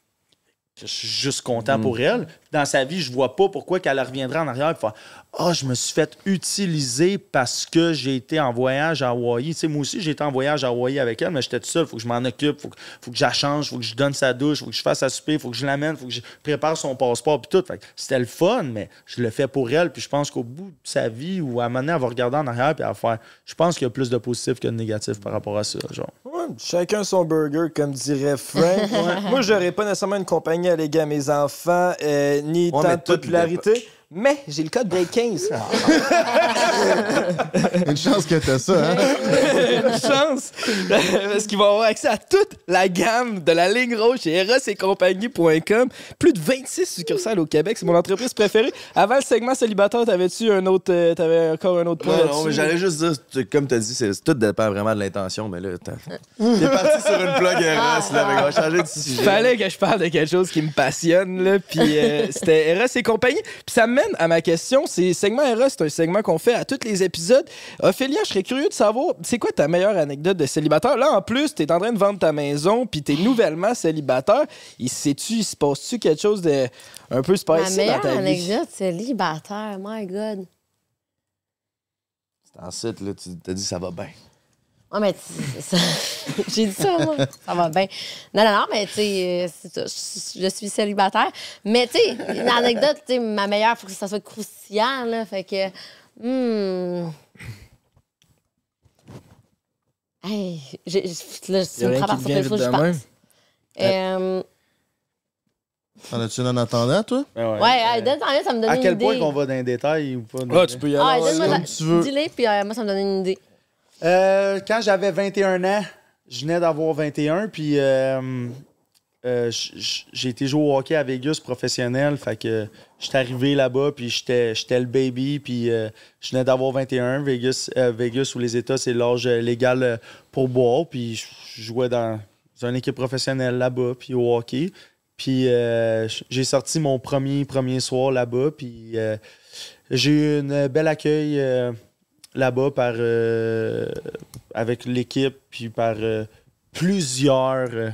Je suis juste content pour elle. Dans sa vie, je vois pas pourquoi qu'elle reviendrait en arrière et faire Ah, je me suis fait utiliser parce que j'ai été en voyage à Hawaï. Sais, moi aussi, j'ai été en voyage à Hawaï avec elle, mais j'étais tout seul. Faut que je m'en occupe, faut que, faut que je la change, faut que je donne sa douche, faut que je fasse sa souper, faut que je l'amène, faut que je prépare son passeport, puis tout. C'était le fun, mais je le fais pour elle, puis je pense qu'au bout de sa vie, ou à un moment donné, elle va regarder en arrière, puis elle va faire. Je pense qu'il y a plus de positif que de négatif par rapport à ça. Genre. Ouais, chacun son burger, comme dirait Frank. Moi, j'aurais pas nécessairement une compagnie à léguer à mes enfants, euh, ni tant mais de popularité. Mais j'ai le code des 15. Une chance que t'as ça, hein? Une chance. Parce qu'ils vont avoir accès à toute la gamme de la ligne rouge chez erosetcompagnie.com. Plus de 26 succursales au Québec. C'est mon entreprise préférée. Avant le segment célibataire, t'avais-tu un autre. euh, T'avais encore un autre point Non, non, mais j'allais juste dire, comme tu as dit, c'est, tout dépend vraiment de l'intention, mais là, t'as- t'es parti sur une plug Eros, là, mais on va changer de sujet. Fallait que je parle de quelque chose qui me passionne, là. Puis euh, c'était Eros et compagnie. Puis ça me à ma question. C'est segment Eros, c'est un segment qu'on fait à tous les épisodes. Ophélia, je serais curieux de savoir, c'est quoi ta meilleure anecdote de célibataire? Là, en plus, t'es en train de vendre ta maison, puis t'es nouvellement célibataire. Il sais-tu, il se passe-tu quelque chose de un peu Ma spicy dans meilleure ta vie? anecdote, c'est célibataire. My God. Ensuite, là, tu t'as dit ça va bien. Ouais, mais j'ai dit ça, moi. Ça va bien. Non, non, non, mais tu sais, euh. Je, je suis célibataire. Mais tu sais, une anecdote, tu sais, ma meilleure, il faut que ça soit croustillant, là. Fait que. Hmm. Hey, j'ai- j'ai- là, tu me prends par surprise, faut que vite je pense. Euh, T'en as-tu une en attendant, toi? ouais, hey, donne en ça me donne À une quel idée. point qu'on va dans les détails ou pas? Ah, tu peux y Ah, aller. donne-moi comme la- tu veux. Dis-les, puis euh, moi, ça me donne une idée. Euh, quand j'avais 21 ans, je venais d'avoir 21, puis euh, euh, j'ai été jouer au hockey à Vegas professionnel. Fait que j'étais arrivé là-bas, puis j'étais le baby, puis euh, je venais d'avoir 21. Vegas, Vegas ou les États, c'est l'âge légal pour boire, puis je jouais dans une équipe professionnelle là-bas, puis au hockey. Puis j'ai sorti mon premier, premier soir là-bas, puis j'ai eu un bel accueil. Là-bas par euh, avec l'équipe puis par euh, plusieurs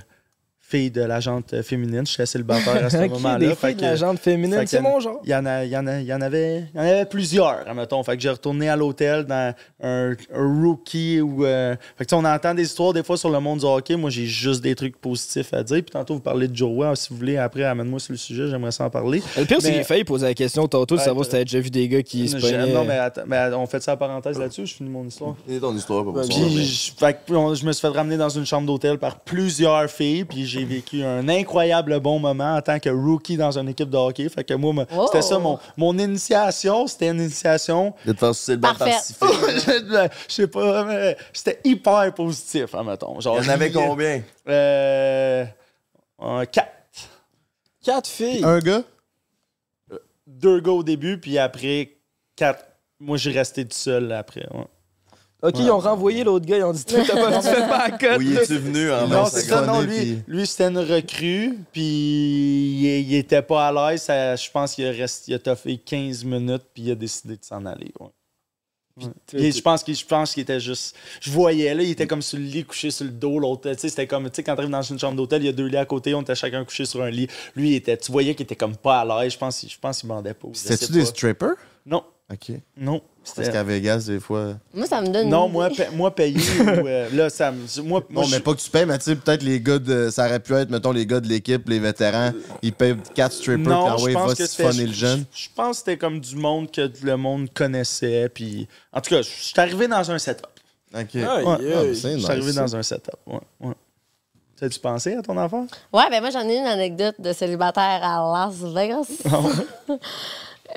filles de la jante féminine. Je suis célibataire à ce moment-là. des Fait filles de que- féminine, c'est que- mon genre. Il y en, a, il y, en a, il y, en avait, il y en avait plusieurs, admettons. Fait que j'ai retourné à l'hôtel dans un, un rookie où. euh, fait que, tu sais, on entend des histoires des fois sur le monde du hockey. Moi, j'ai juste des trucs positifs à dire. Puis tantôt, vous parlez de Joe Si vous voulez, après, amène-moi sur le sujet. J'aimerais ça en parler. Le pire, c'est Mais- qu'il failli poser la question tantôt de Ouais, savoir si t'avais déjà vu des gars qui se J'ai- pognaient. Non, mais, attends, mais on fait ça en parenthèse là-dessus. Je finis mon histoire? C'est ton histoire, pas pour Puis je, fait que on- je me suis fait ramener dans une chambre d'hôtel par plusieurs filles, puis j'ai vécu un incroyable bon moment en tant que rookie dans une équipe de hockey. Fait que moi, Oh. c'était ça mon, mon initiation. C'était une initiation. De te faire sucer le je sais pas, mais c'était hyper positif, admettons. Genre, Il y en avait combien? Euh, un quatre. Quatre filles. Un gars? Deux gars au début, puis après, quatre. Moi, j'ai resté tout seul après. ouais. Ok, ils ont renvoyé l'autre gars, ils ont dit Toi, t'as pas, tu fais pas la cote. Où y es-tu venu en Non, c'est ça, non, puis- lui, lui c'était une recrue, puis il, il était pas à l'aise. Je pense qu'il a, resté, il a toffé 15 minutes, puis il a décidé de s'en aller. ouais. Je pense qu'il je pense qu'il était juste. Je voyais, là, il était comme sur le lit, couché sur le dos. L'autre, tu sais, c'était comme, tu sais, quand t'arrives dans une chambre d'hôtel, il y a deux lits à côté, on était chacun couché sur un lit. Lui, il était, tu voyais qu'il était comme pas à l'aise. Je pense, qu'il- je pense qu'il bandait pas. C'était-tu des strippers? Non, OK. non. Parce C'était- qu'à Vegas, des fois. Moi, ça me donne Non, une moi, pa- moi ou, euh, là, ça me. Moi, moi, Non, mais pas que tu payes, mais tu sais, peut-être les gars de. Ça aurait pu être, mettons, les gars de l'équipe, les vétérans, ils payent 4 strippers, puis Non, ah je ouais, pense va le jeune. Je, pense que c'était comme du monde que le monde connaissait. Puis, en tout cas, je suis arrivé dans un setup. OK. Ouais. Ah, Je nice, suis arrivé ça. dans un setup. Ouais, ouais. T'as-tu pensé à ton enfant? Ouais, ben moi, j'en ai une anecdote de célibataire à Las Vegas.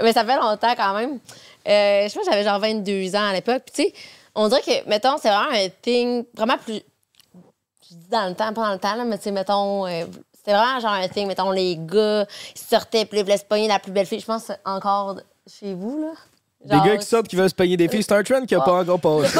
Mais ça fait longtemps quand même. Euh, je pense que j'avais genre 22 ans à l'époque. Puis, tu sais, on dirait que, mettons, c'est vraiment un thing vraiment plus. Je dis dans le temps, pas dans le temps, là, mais tu sais, mettons. euh, c'était vraiment genre un thing, mettons, les gars, ils sortaient, puis ils voulaient se pogner la plus belle fille. Je pense encore chez vous, là. Des gars qui sortent qui veulent se pogner des filles, c'est un trend qui a pas encore passé.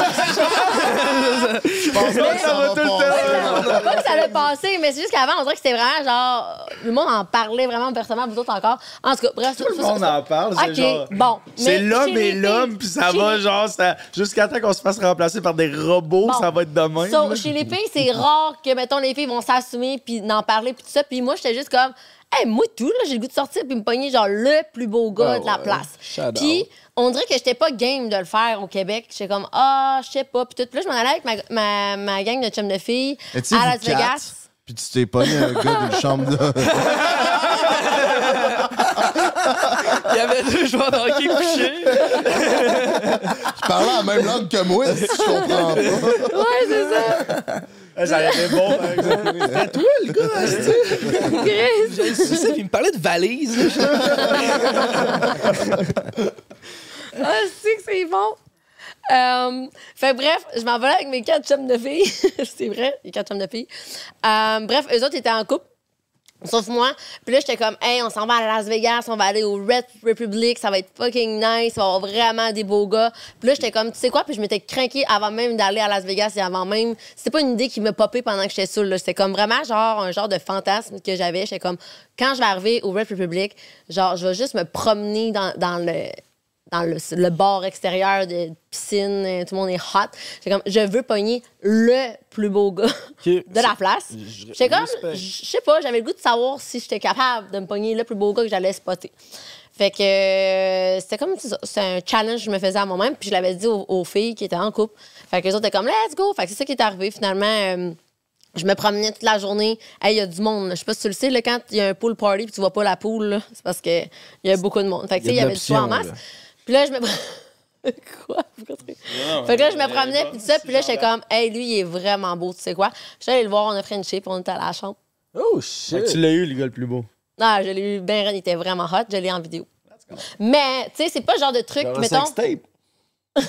Je pense pas que ça va tout le passer. Pas que ça l'a passé, mais c'est juste qu'avant, on dirait que c'était vraiment genre. Le monde en parlait vraiment personnellement, vous autres encore. En tout cas, bref. Tout le monde en parle. C'est genre. bon. C'est l'homme et l'homme, puis ça va, genre, ça- jusqu'à temps qu'on se fasse remplacer par des robots, Bon. ça va être demain. So, chez les filles, c'est rare que, mettons, les filles vont s'assumer puis n'en parler puis tout ça. Puis moi, j'étais juste comme, hey, moi, tout, là, j'ai le goût de sortir puis me pogner, genre, le plus beau gars de la ouais. place. Shout Puis, out. on dirait que j'étais pas game de le faire au Québec. J'étais comme, ah, je sais pas. Puis tout. Puis là, je m'en allais avec ma, ma, ma gang de chums de filles à Las Vegas. Puis tu t'es pogné un gars d'une chambre de. Il y avait deux joueurs de hockey couchés. Je parlais la même langue que moi, si je comprends pas. Ouais, c'est ça. Été bon, par exemple. C'était toi, le gars, hein, Chris. C'est ça, puis il me parlait de valises. là. Ah, c'est que c'est bon. Euh, fait bref, je m'en vais avec mes quatre chums de filles. c'est vrai, les quatre chums de filles. Euh, bref, eux autres étaient en couple. Sauf moi. Puis là, j'étais comme, hey, on s'en va à Las Vegas, on va aller au Red Republic, ça va être fucking nice, on va avoir vraiment des beaux gars. Puis là, j'étais comme, tu sais quoi? Puis je m'étais craqué avant même d'aller à Las Vegas et avant même. C'était pas une idée qui me popait pendant que j'étais là. C'était comme vraiment genre un genre de fantasme que j'avais. J'étais comme, quand je vais arriver au Red Republic, genre, je vais juste me promener dans, dans le dans le, le bar extérieur de piscine, euh, tout le monde est hot. J'étais comme, je veux pogner le plus beau gars de la place. je- J'étais comme, je sais pas, j'avais le goût de savoir si j'étais capable de me pogner le plus beau gars que j'allais spotter. Fait que euh, c'était comme c'est un challenge que je me faisais à moi-même, puis je l'avais dit aux, aux filles qui étaient en couple. Fait que les autres étaient comme let's go. Fait que c'est ça qui est arrivé finalement. euh, je me promenais toute la journée. Hey, il y a du monde. Je sais pas si tu le sais, là, quand il y a un pool party puis tu vois pas la pool, là, c'est parce qu'il y a beaucoup de monde. Fait que, il y avait du choix en masse. là. Puis là, je me. quoi? Fait que là, je me promenais, puis tout ça, puis là, j'étais comme, hey, lui, il est vraiment beau, tu sais quoi? J'étais allée le voir, on a Frenché, puis on était à la chambre. Oh Fait que shit. tu l'as eu, le gars le plus beau. Non, je l'ai eu bien, il était vraiment hot, je l'ai en vidéo. Mais, tu sais, c'est pas le genre de truc, Genre mettons. sextape.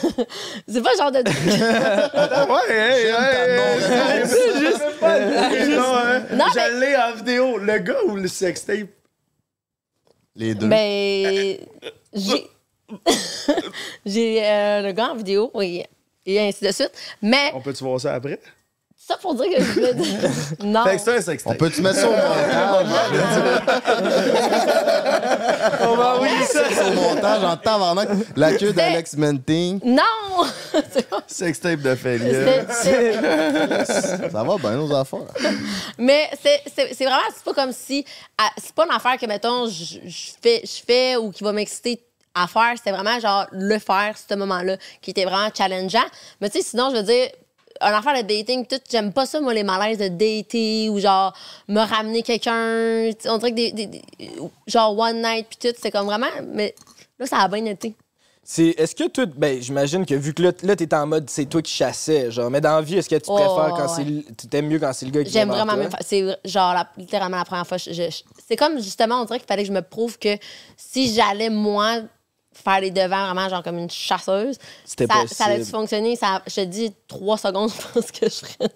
C'est pas le genre de truc. Ouais, hey, hey. Non, Je l'ai en vidéo. Le gars ou le sextape? Les deux. Ben, j'ai. j'ai euh, le gars en vidéo, oui, et ainsi de suite. Mais, On peut-tu voir ça après? ça pour dire que je voulais dire. Non. Fait que c'est un On peut-tu mettre ça au montage? On va envoyer ça. ça au montage en tabarnak. La queue d'Alex Menting. Non! Sextape de c'est- Ça va bien nos affaires. Mais c'est c'est- c'est vraiment, c'est pas comme si. ah, C'est pas une affaire que, mettons, je je fais, je fais ou qui va m'exciter à faire. C'était vraiment, genre, le faire, ce moment-là, qui était vraiment challengeant. Mais tu sais, sinon, je veux dire, une affaire de dating, tout, j'aime pas ça, moi, les malaises de dater ou, genre, me ramener quelqu'un. Tu On dirait que des. des- des- genre, one night, puis tout, c'est comme vraiment. Mais là, ça a bien été. C'est, est-ce que toi, ben, j'imagine que vu que là, là t'es en mode c'est toi qui chassais, genre, mais dans la vie, est-ce que tu Oh, préfères quand ouais. c'est, tu t'aimes mieux quand c'est le gars qui J'aime vraiment mieux C'est genre la- littéralement la première fois. je- je- c'est comme justement, on dirait qu'il fallait que je me prouve que si j'allais, moi, faire les devants vraiment genre comme une chasseuse, C'était ça, ça allait possible. fonctionner. Ça, je te dis trois secondes, je pense que je ferais.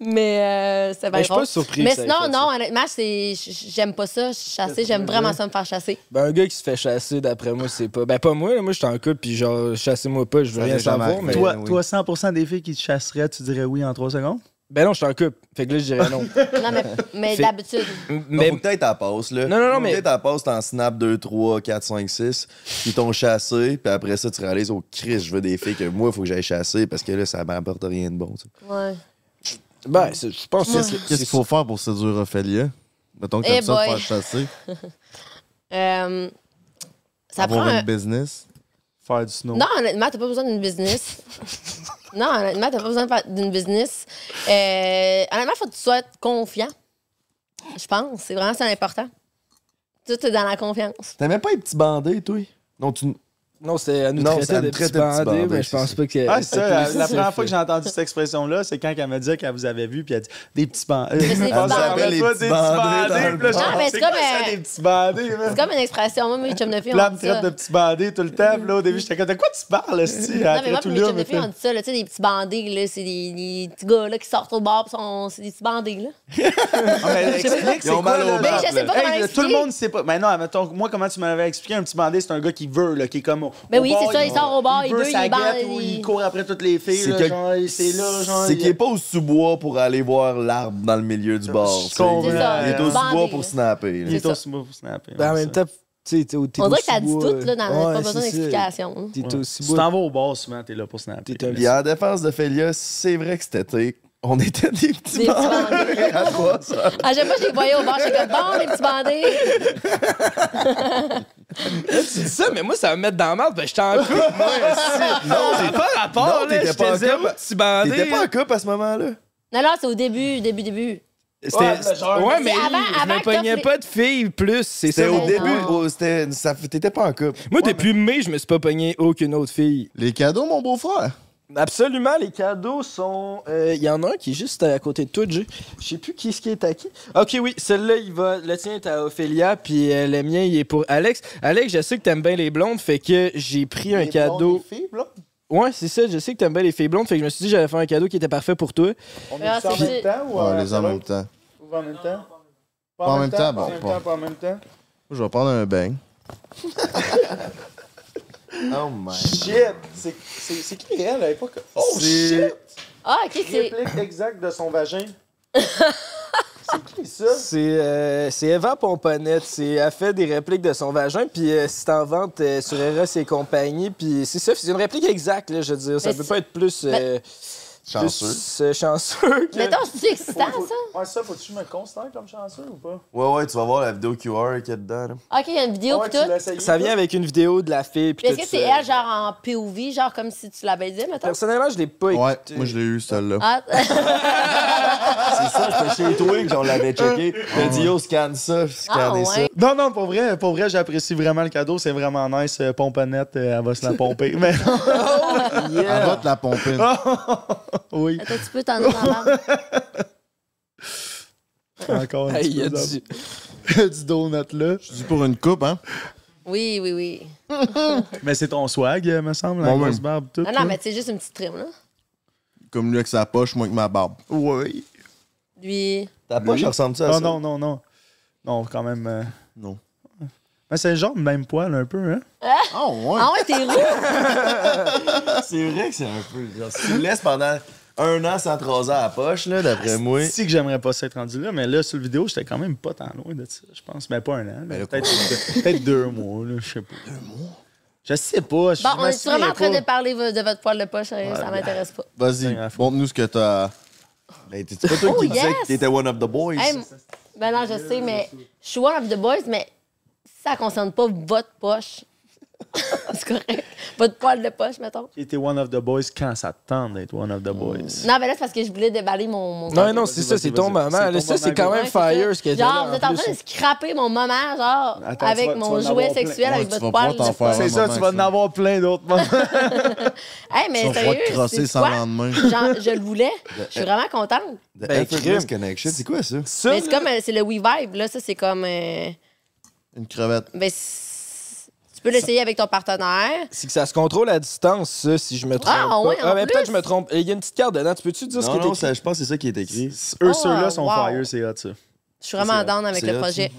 Mais euh, c'est Mais bien je suis pas surpris Mais ça sinon, non, ça. honnêtement, c'est, j'aime pas ça, chasser. J'aime vraiment ça me faire chasser. Ben, un gars qui se fait chasser, d'après moi, c'est pas. Ben, pas moi, là, moi, je suis en couple, puis genre, chassez-moi pas, je veux Ça rien savoir, mais. Toi, oui. toi, 100% des filles qui te chasseraient, tu dirais oui en 3 secondes? Ben, non, je suis en couple. Fait que là, je dirais non. Non, mais, mais Fait- d'habitude. Mais faut peut-être à passe, là. Non, non, non, Faut mais- Peut-être à passe, t'en snap 2, 3, 4, 5, 6. Ils t'ont chassé, puis après ça, tu réalises, oh Christ, je veux des filles que moi, il faut que j'aille chasser parce que là, ça m'apporte rien de bon. tu sais. Ouais. Ben, c'est- je pense que c'est. Qu'est-ce qu'il faut faire pour séduire Ophélia? Mettons que Eh t'aimes ça boy. faire chasser. Euh, ça avoir prend un- une business? Faire du snow. Non, honnêtement, t'as pas besoin d'une business. non, honnêtement, t'as pas besoin de faire- d'une business. Euh, honnêtement, faut que tu sois confiant. Je pense. C'est vraiment ça l'important. Tout est dans la confiance. T'aimais pas les petits bandés, toi? Non, tu. Non, c'est à nous Non, traiter de petits bandés, mais je pense pas que. Ah, c'est ça. La, première fois que j'ai entendu cette expression-là, c'est quand elle m'a dit qu'elle vous avait vu, puis elle a dit des petits bandés. c'est des petits Non, mais c'est comme, ça, euh, des petits? C'est comme une expression. Moi, mes chums de filles me dit ça. traite de petits bandés tout le temps. Là, au début, j'étais comme, de quoi tu parles? Elle Non, mais moi, mes chums de filles ont dit ça. là, Tu sais, des petits bandés, là. C'est des, petits gars là, qui sortent au bar, c'est des petits bandés, là. Ah, mais explique, c'est quoi, là? tout le monde sait pas. Mais non, moi, comment tu m'avais expliqué un petit bandé, c'est un gars qui veut, là, qui est comme. Mais au oui, c'est ça, il sort au bar, il veut, sa il ou il- court après toutes les filles, C'est là, genre, c'est là, genre. C'est il- qu'il est pas au sous-bois pour aller voir l'arbre dans le milieu du bar. Tu ça, Il est au sous-bois pour snapper. là. Il est ça. au sous-bois pour snapper. Ben, en même ça. temps, tu sais, t'es au- t'es On dirait que t'as dit sous-bois, tout, là, dans ouais, pas besoin ça. d'explication. T'es Ouais. sous-bois. t'en vas au bar, souvent, t'es là pour snapper. Puis en défense de Félia, c'est vrai que cet été, On était des petits Des bandés à heures. À chaque fois que je les voyais au bar, j'étais comme bon, les petits bandés. Tu dis ça, mais moi, ça va me mettre dans la merde. Ben, j'étais en couple, moi. aussi. Non, j'ai pas rapport, Non, là. t'étais pas en couple. petit bandé. T'étais pas en couple à ce moment-là? Non, non, c'est au début, début, début. C'était- Ouais, mais genre- ouais, mais Avant- je avant me pognais pas de filles plus. C'est ça. C'était au début. c'était- ça- T'étais pas en couple. Moi, depuis mai, je me suis pas pogné aucune autre fille. Les cadeaux, mon beau-frère. Absolument, les cadeaux sont. euh, Il y en a un qui est juste à côté de toi, Jay. Je sais plus qui ce qui est à qui. Ok, oui, celui-là, il va. Le tien est à Ophélia, puis euh, le mien, il est pour Alex. Alex, je sais que t'aimes bien les blondes, fait que j'ai pris un cadeau. Ouais, c'est ça, je sais que t'aimes bien les filles blondes, fait que je me suis dit que j'allais faire un cadeau qui était parfait pour toi. On Ah, est ça en même temps ou Ouais, euh, les en même temps. Ou en même temps? Pas en même temps, pas bon, en même pas. temps, pas en même temps? Je vais prendre un bang. Oh my. Shit! C'est- C'est c'est qui elle à l'époque? Oh C'est- shit! Ah, ok, c'est. Réplique exacte de son vagin. c'est qui ça? C'est euh, c'est Eva Pomponette. C'est- Elle fait des répliques de son vagin, puis euh, c'est en vente euh, sur Eros et compagnie. Puis c'est ça, c'est une réplique exacte, là, je veux dire. Ça Mais peut c'est- pas être plus. euh, Chanceux. plus, euh, chanceux que- Mettons, c'est excitant, Faut- ça? Ouais, ça, faut-tu que me considère comme chanceux ou pas? Ouais, ouais, tu vas voir la vidéo QR qu'il y a dedans. là. Ok, il y a une vidéo ouais, pis tu tout. Ça toi? vient avec une vidéo de la fille. puis Est-ce que c'est elle, genre en POV, genre comme si tu l'avais dit, mettons? Personnellement, je l'ai pas écouté. Ouais, moi je l'ai eu, celle-là. Ah, C'est ça, c'était chez Twig, on l'avait checké. T'as dit, yo, scanne ça, Ah, scannez ça. Non, non, pour vrai, pour vrai, j'apprécie vraiment le cadeau. C'est vraiment nice. Euh, Pomponnette, euh, elle va se la pomper. Mais Elle va te la pomper. oui, Attends, tu peux t'en aller dans encore un Hey, petit il y a peu du... du donut là. Je dis pour une coupe, hein. Oui, oui, oui. Mais c'est ton swag, euh, me semble, la grosse barbe, tout. Ah non, mais c'est juste une petite trim, là. Comme lui avec sa poche, moi avec ma barbe. Oui. Lui. Ta poche ressemble ça à Oh ça? non, non, non. Non, quand même. euh, Non. Mais c'est genre le même poil un peu, hein? Oh, ouais. Ah ouais, t'es roux? C'est vrai que c'est un peu. Genre, si tu le laisses pendant un an sans te raser à la poche, là, d'après moi. Si que j'aimerais pas s'être rendu là, mais là, sur le vidéo, j'étais quand même pas tant loin de ça, je pense. Mais pas un an. là. là, Peut-être deux, peut-être deux mois, là, je sais pas. Deux mois? Je sais pas. Je Bon, on est vraiment en train pas. de parler de votre poil de poche, ça m'intéresse pas. Vas-y, montre-nous ce que t'as. Ben, t'es-tu pas toi Oh, qui disais yes! que t'étais one of the boys? Hey, ben non, je sais, mais je suis one of the boys, mais ça concerne pas votre poche. c'est correct. Votre poil de poche, mettons. Qui était one of the boys quand ça te tente d'être one of the boys. Non, mais là, c'est parce que je voulais déballer mon. mon Non, non, c'est ça, c'est ton ton Ça, c'est quand même fire ce que t'as Genre, vous en êtes en train de scraper mon moment, genre, Attends, avec tu vas- tu mon jouet sexuel, Ouais, avec tu votre vas poil. C'est ça, tu vas en avoir plein d'autres moments. Hey, mais Tu vas sérieux, te sans lendemain. Genre, je le voulais. Je suis vraiment contente. The Ben, effortless connection, c'est quoi ça? C'est comme, euh, c'est le WeVibe, là, ça, c'est comme... Une crevette. ben, c'est- tu peux l'essayer avec ton partenaire. c'est que ça se contrôle à distance, ça, si je me trompe. Ah, pas. ouais, en mais peut-être que je me trompe. Il y a une petite carte dedans. Tu peux-tu dire ce Non, qui est non, écrit? ça, je pense que c'est ça qui est écrit. Eux, Oh, ceux-là sont wow. fire, c'est hot, ça. Je suis vraiment c'est- down avec le hot, projet.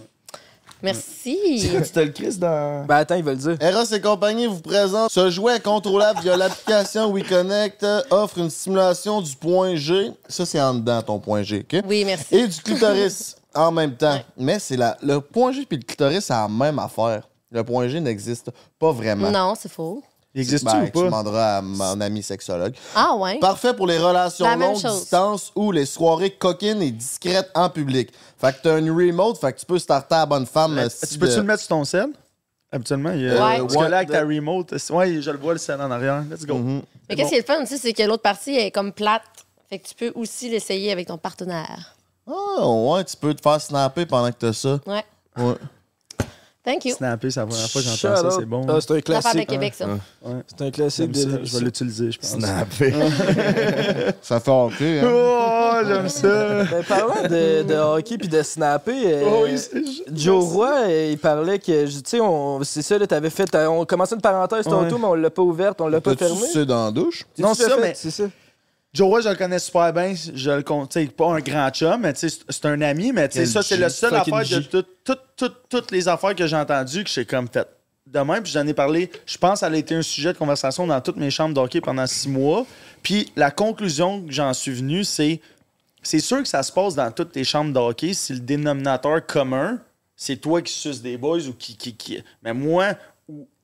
Merci. Tu te le crises dans. Ben attends, il va le dire. Eros et compagnie vous présente ce jouet contrôlable via l'application WeConnect offre une stimulation du point G. Ça, c'est en dedans, ton point G, OK? Oui, merci. Et du clitoris en même temps. Ouais. Mais c'est la, le point G et le clitoris, c'est la même affaire. Le point G n'existe pas vraiment. Non, c'est faux. Il existe-tu Ben, ou Tu pas? demanderas à mon ami sexologue. Ah, ouais. Parfait pour les relations La même longue chose. distance ou les soirées coquines et discrètes en public. Fait que t'as une remote, fait que tu peux starter à la bonne femme. euh, Tu peux-tu le mettre sur ton sel? Habituellement, il y a... Ouais. Parce que là, avec ta Ouais. remote, c'est- ouais, je le vois, le sel en arrière. Let's go. mhm. Mais qu'est-ce qui est le fun aussi, c'est que l'autre partie est comme plate. Fait que tu peux aussi l'essayer avec ton partenaire. Ah, ouais, tu peux te faire snapper pendant que t'as ça. Ouais. Ouais. Thank you. Snapper, c'est la première fois que j'entends ça, c'est bon. Ah, c'est un Ça part de classique. Québec, ça. C'est un classique de ça, Je vais l'utiliser, je pense. Snapper. Ça fait hockey, hein? Oh, j'aime ça. Ben, parlant de, de hockey puis de snapper, euh, Oh, oui, c'est Joe Roy, euh, il parlait que, tu sais, on- c'est ça, là, t'avais fait, t'as- on commençait une parenthèse tantôt, Ouais. mais on l'a pas ouverte, on l'a pas fermée. sucé dans la douche? Non, l'as ça, fait, mais- C'est ça. Joe Roy, je le connais super bien. Je le sais, pas un grand chum, mais c'est- un ami. Mais tu sais, Quel ça, c'est la seule affaire de G. tout- tout- tout- toutes les affaires que j'ai entendues que j'ai comme fait. Demain, puis j'en ai parlé. Je pense que ça a été un sujet de conversation dans toutes mes chambres d'hockey pendant six mois. Puis la conclusion que j'en suis venu, c'est c'est sûr que ça se passe dans toutes tes chambres d'hockey si le dénominateur commun, c'est toi qui suces des boys ou qui. qui, qui- Mais moi,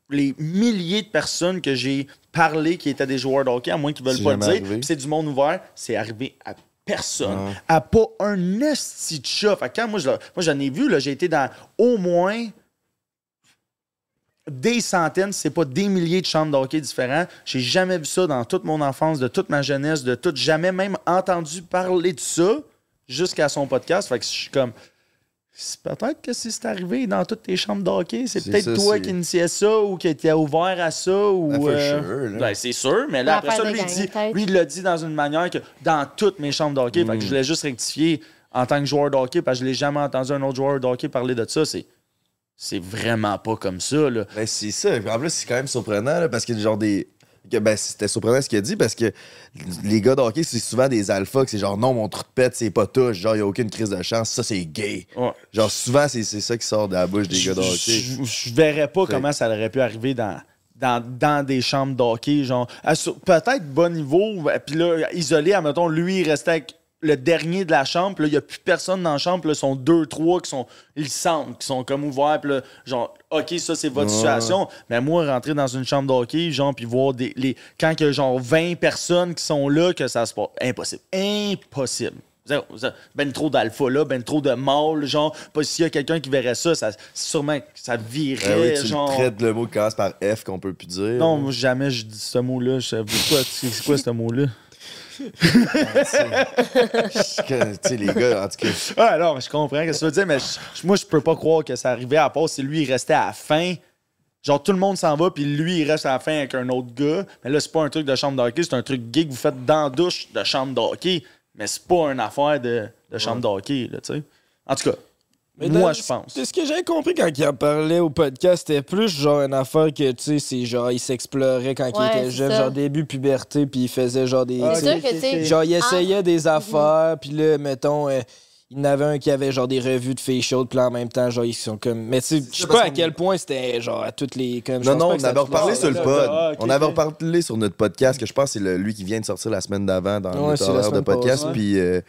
les milliers de personnes que j'ai parlé qui étaient des joueurs de hockey, à moins qu'ils veulent pas le dire, puis c'est du monde ouvert, c'est arrivé à personne. A pas un esti de chat. Fait quand moi, je, l'ai- moi, j'en ai vu, là, j'ai été dans au moins des centaines, c'est pas des milliers de chambres de hockey différents. J'ai jamais vu ça dans toute mon enfance, de toute ma jeunesse, de tout. Jamais même entendu parler de ça jusqu'à son podcast. Fait que je suis comme. C'est Peut-être que si c'est arrivé dans toutes tes chambres de hockey, c'est peut-être toi qui initiais ça ou qui était ouvert à ça. Ou, Ah, for euh, ben, c'est sûr, mais là, après ça, lui, dit, lui, il l'a dit dans une manière que dans toutes mes chambres de hockey, fait que je voulais juste rectifier en tant que joueur de hockey, parce que je l'ai jamais entendu un autre joueur de hockey parler de ça. C'est, c'est vraiment pas comme ça. Là. Ben, c'est ça. En plus, c'est quand même surprenant, là, parce que genre des. Que, ben, c'était surprenant ce qu'il a dit parce que les gars de hockey, c'est souvent des alphas que c'est genre non, mon trou de pète, c'est pas touche. Genre, il a aucune crise de chance. Ça, c'est gay. Ouais. Genre, souvent, c'est ça qui sort de la bouche des gars de hockey. Je, verrais pas comment ça aurait pu arriver dans, dans, dans des chambres d'hockey. Genre, peut-être bon niveau, puis là, isolé, admettons, lui, il restait avec le dernier de la chambre, il n'y a plus personne dans la chambre, là, ils sont deux, trois qui sont lisantes, qui sont comme ouverts, là, genre, OK, ça, c'est votre Ouais. situation. Mais moi, rentrer dans une chambre d'hockey, genre, puis voir des. Les, quand il y a genre 20 personnes qui sont là, que ça se passe. Impossible. Impossible. Zéro, zéro. Ben trop d'alpha là, ben trop de mâles, genre, pas s'il y a quelqu'un qui verrait ça, ça sûrement que ça virait, oui, tu genre. le traites le mot qui commence par F qu'on peut plus dire. Non, moi, jamais je dis ce mot-là. Je sais pas, c'est quoi ce mot-là? Tu sais, les gars, en tout cas. Ah non, je comprends ce que tu veux dire, mais je- moi, je peux pas croire que ça arrivait à part si lui, il restait à la fin. Genre, tout le monde s'en va, puis lui, il reste à la fin avec un autre gars. Mais là, c'est pas un truc de chambre de hockey, c'est un truc gay que vous faites dans la douche de chambre de hockey. Mais c'est pas une affaire de, de chambre de hockey, là, tu sais. En tout cas, Mais moi, je pense. C'est ce que j'avais compris quand il en parlait au podcast. C'était plus genre une affaire que, tu sais, c'est genre, il s'explorait quand il était jeune, ça. genre début puberté, puis il faisait genre des. Ah, tu C'est sais, sûr que, tu sais. Genre, il essayait Ah. des affaires, puis là, mettons, euh, il y en avait un qui avait genre des revues de facial, puis là, en même temps, genre, ils sont comme. Mais tu sais, je sais pas à quel point c'était genre à toutes les. Comme, Non, non, on avait reparlé sur le pod. ah, on avait reparlé sur notre podcast, que je pense que c'est lui qui vient de sortir la semaine d'avant dans Ouais, notre horaire de podcast. Puis, euh,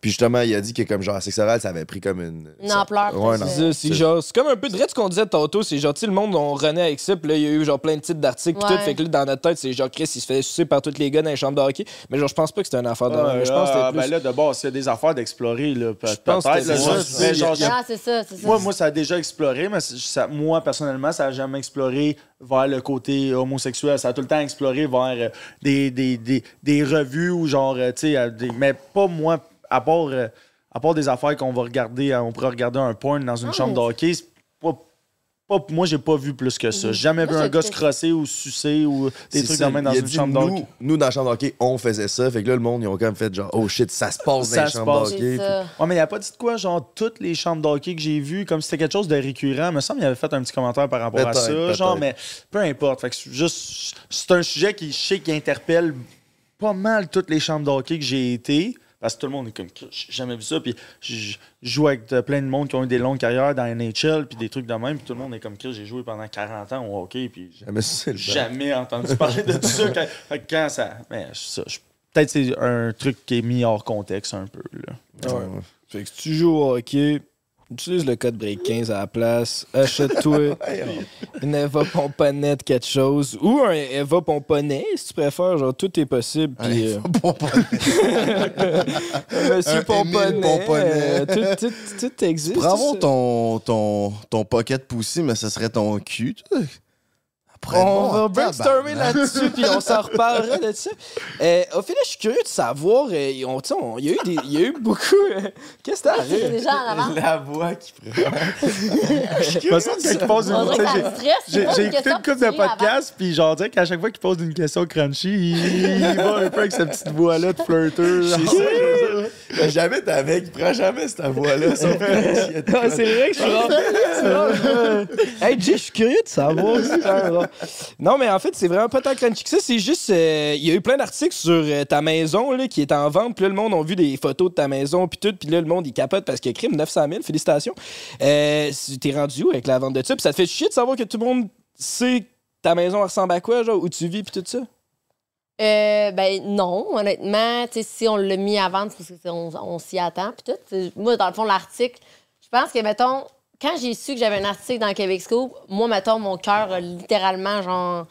puis justement, il a dit que comme genre sexe oral, ça avait pris comme une. Une ça- ampleur, Ouais, euh, C'est c'est genre, c'est comme un peu de ce qu'on disait tantôt, c'est genre, tu sais, le monde, on renaît avec ça, puis là, il y a eu genre plein de titres d'articles, puis Ouais. tout, fait que là, dans notre tête, c'est genre, Chris, il se fait sucer par tous les gars dans les chambres de hockey, mais genre, je pense pas que c'était une affaire de. Ah, je pense que ah, ben plus. là, de base, s'il y a des affaires d'explorer, là, peut- Je pense peut-être. là, c'est ça. Ah, c'est ça, c'est ça. Moi, moi, ça a déjà exploré, mais c'est- ça- moi, personnellement, ça n'a jamais exploré vers le côté homosexuel. Ça a tout le temps exploré vers euh, des, des, des, des revues ou genre, euh, tu sais, mais pas moi, à part, euh, à part des affaires qu'on va regarder, euh, on pourrait regarder un porn dans une Ah, chambre de mais- hockey. c'est Pas, pas- moi, j'ai pas vu plus que ça. J'ai jamais Moi, vu un gars se crosser ou sucer ou des trucs ça, dans une dit, chambre de nous, dans la chambre d'hockey, on faisait ça. Fait que là, le monde, ils ont quand même fait genre, oh shit, ça se passe Ça dans chambres passe. d'hockey. Ouais, mais il a pas dit de quoi, genre, toutes les chambres d'hockey que j'ai vues, comme si c'était quelque chose de récurrent. Il me semble qu'il avait fait un petit commentaire par rapport à ça. Genre, mais peu importe. Fait que juste, c'est un sujet qui, je sais, qui interpelle pas mal toutes les chambres d'hockey que j'ai été. Parce que tout le monde est comme, j'ai jamais vu ça. Puis je joue avec plein de monde qui ont eu des longues carrières dans la NHL, puis des trucs de même. Puis tout le monde est comme, Chris, j'ai joué pendant 40 ans au hockey, puis j'ai Jamais jamais entendu parler de tout ça. Quand, fait que quand ça. Mais ça, je- peut-être c'est un truc qui est mis hors contexte un peu. Là. Ouais. Fait que si tu joues au hockey, utilise le code break 15 à la place, achète-toi une Eva Pomponette quelque chose ou un Eva Pomponnet si tu préfères, genre tout est possible. Puis, euh, Monsieur Un Pomponnet, Émile Pomponnet. euh, tout, tout, tout existe. Ça. ton, ton, ton pocket poussé, mais ce serait ton cul. On va brainstormer là-dessus, puis on s'en reparlera de ça. Euh, au final, je suis curieux de savoir. euh, on- tu sais, on- Il y, a eu des- il y a eu beaucoup. euh, Qu'est-ce que C'est t'arrives? déjà en avant. La voix qui prend. De toute façon, quand il pose une On que j'ai- c'est écouté une couple de podcasts, puis genre, dire qu'à chaque fois qu'il pose une question crunchy, il, il va un peu avec sa petite voix-là de flirteur. C'est ça, c'est ça. Jamais t'as avec, il prend jamais cette voix-là. il quoi. c'est vrai que je suis rare. C'est rare, je- Hey, Jay, je suis curieux de savoir. Non, mais en fait, c'est vraiment pas tant crunchy que ça. C'est juste. euh, Il y a eu plein d'articles sur euh, ta maison là, qui est en vente. Puis là, le monde a vu des photos de ta maison. Puis tout. Puis là, le monde, il capote parce que crime 900 000. Félicitations. Euh, T'es rendu où avec la vente de ça? Puis ça te fait chier de savoir que tout le monde sait ta maison ressemble à quoi, genre, où tu vis. Puis tout ça? Euh, ben non, honnêtement, si on l'a mis à vendre, c'est parce que c'est- on, on s'y attend puis tout. Moi, dans le fond, l'article, je pense que, mettons, quand j'ai su que j'avais un article dans Québec Scoop, moi, mettons, mon cœur a littéralement, genre...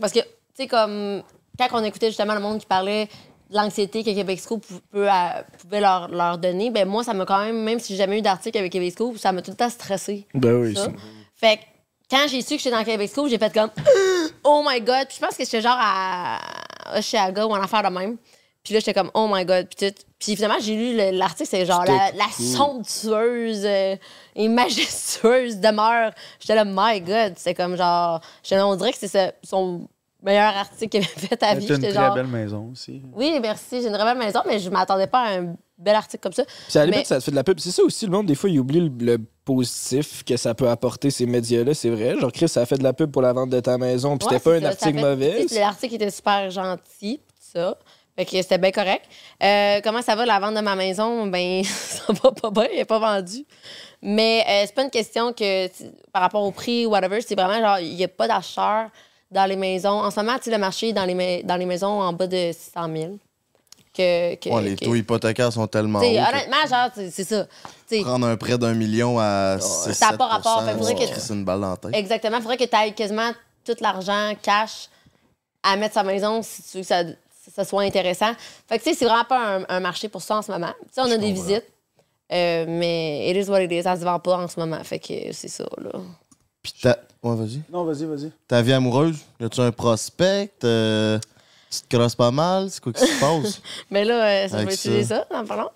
Parce que, tu sais, comme, quand on écoutait justement le monde qui parlait de l'anxiété que Québec Scoop pouvait leur, leur donner, ben moi, ça m'a quand même, même si j'ai jamais eu d'article avec Québec Scoop, ça m'a tout le temps stressé. Ben oui. ça. Fait que quand j'ai su que j'étais dans Québec Scoop, j'ai fait comme Oh my god. Puis je pense que j'étais genre à Oshiaga ou en affaire de même. Puis là, j'étais comme Oh my god. Puis, tout. Puis finalement, j'ai lu le- l'article, c'est genre la, la somptueuse euh, et majestueuse demeure. J'étais là, my god. C'est comme genre. là, on dirait que c'est son meilleur article qu'il avait fait à vie. T'as une très genre. belle maison aussi. Oui, merci. J'ai une très belle maison, mais je m'attendais pas à un bel article comme ça. Puis à la limite, ça te fait de la pub. C'est ça aussi, le monde, des fois, il oublie le, le positif que ça peut apporter ces médias-là. C'est vrai. Genre, Chris, ça a fait de la pub pour la vente de ta maison. Puis Ouais, c'était pas un ça, ça article fait- mauvais. L'article était super gentil, pis tout ça. Fait que c'était bien correct. Euh, comment ça va, la vente de ma maison? Ben, ça va pas bien, elle n'est pas vendue. Mais euh, c'est pas une question que, par rapport au prix ou whatever, c'est vraiment genre, il n'y a pas d'acheteurs dans les maisons. En ce moment, le marché est dans les, dans les maisons en bas de 600 000. Que, que, Ouais, les que- taux hypothécaires sont tellement hauts. honnêtement, genre, c'est ça. Prendre un prêt d'un million à 6 Ça pas rapport, C'est une balle dans la tête. Exactement. Il faudrait que tu ailles quasiment tout l'argent cash à mettre sa maison si tu veux que ça, ça soit intéressant. Fait que, tu sais, c'est vraiment pas un, un marché pour ça en ce moment. Tu sais, on a des visites, euh, mais it is what it is. Ça se vend pas en ce moment. Fait que c'est ça, là. Puis ta... Ouais, vas-y. Non, vas-y, vas-y. Ta vie amoureuse, y a-tu un prospect? Euh, tu te crosses pas mal? C'est quoi qui se passe? Mais là, euh, ça, je vais utiliser ça, non, pardon.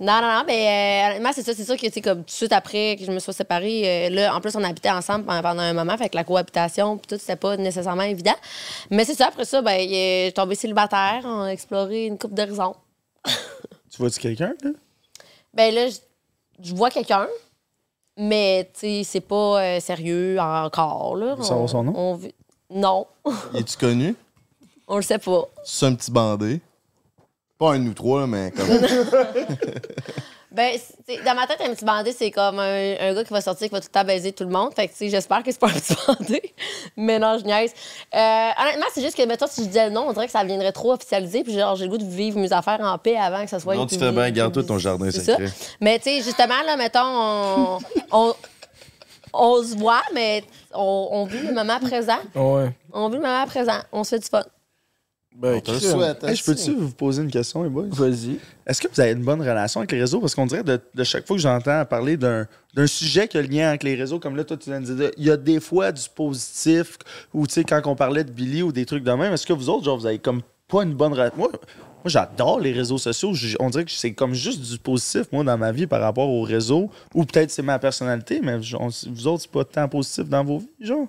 Non, non, non, mais euh, c'est ça. C'est sûr que, tu sais, comme tout de suite après que je me sois séparée, euh, là, en plus, on habitait ensemble pendant, un moment, fait que la cohabitation, puis tout, c'était pas nécessairement évident. Mais c'est ça, après ça, ben, je suis tombée célibataire, on a exploré une coupe d'horizons. Tu vois-tu quelqu'un, là? Ben là, je, vois quelqu'un, mais, tu sais, c'est pas euh, sérieux encore, là. savoir son nom? on non, Es-tu connu? on le sait pas. C'est un petit bandé. Pas un de nous trois, là, mais comme. Ben, dans ma tête, un petit bandé, c'est comme un, un gars qui va sortir, qui va tout le temps baiser tout le monde. Fait que, tu sais, j'espère que c'est pas un petit bandé. Mais non, je niaise. Euh, honnêtement, c'est juste que, mettons, si je disais le nom, on dirait que ça viendrait trop officialisé. Puis, genre, j'ai le goût de vivre mes affaires en paix avant que ça soit. Non, tu fais bien, garde-toi ton jardin C'est ça. secret. Mais, tu sais, justement, là, mettons, on, on, on se voit, mais on, on vit le moment présent. Ouais. On vit le moment présent. On se fait du fun. Ben, On le souhaite. Hey, je peux-tu vous poser une question, les boys? Vas-y. Est-ce que vous avez une bonne relation avec les réseaux? Parce qu'on dirait de, de chaque fois que j'entends parler d'un sujet qui a le lien avec les réseaux, comme là, toi, tu viens de dire, il y a des fois du positif, ou tu sais, quand on parlait de Billy ou des trucs de même, est-ce que vous autres, genre, vous avez comme pas une bonne relation? Moi, moi j'adore les réseaux sociaux. On dirait que c'est comme juste du positif, moi, dans ma vie par rapport aux réseaux. Ou peut-être c'est ma personnalité, mais vous autres, c'est pas tant positif dans vos vies, genre?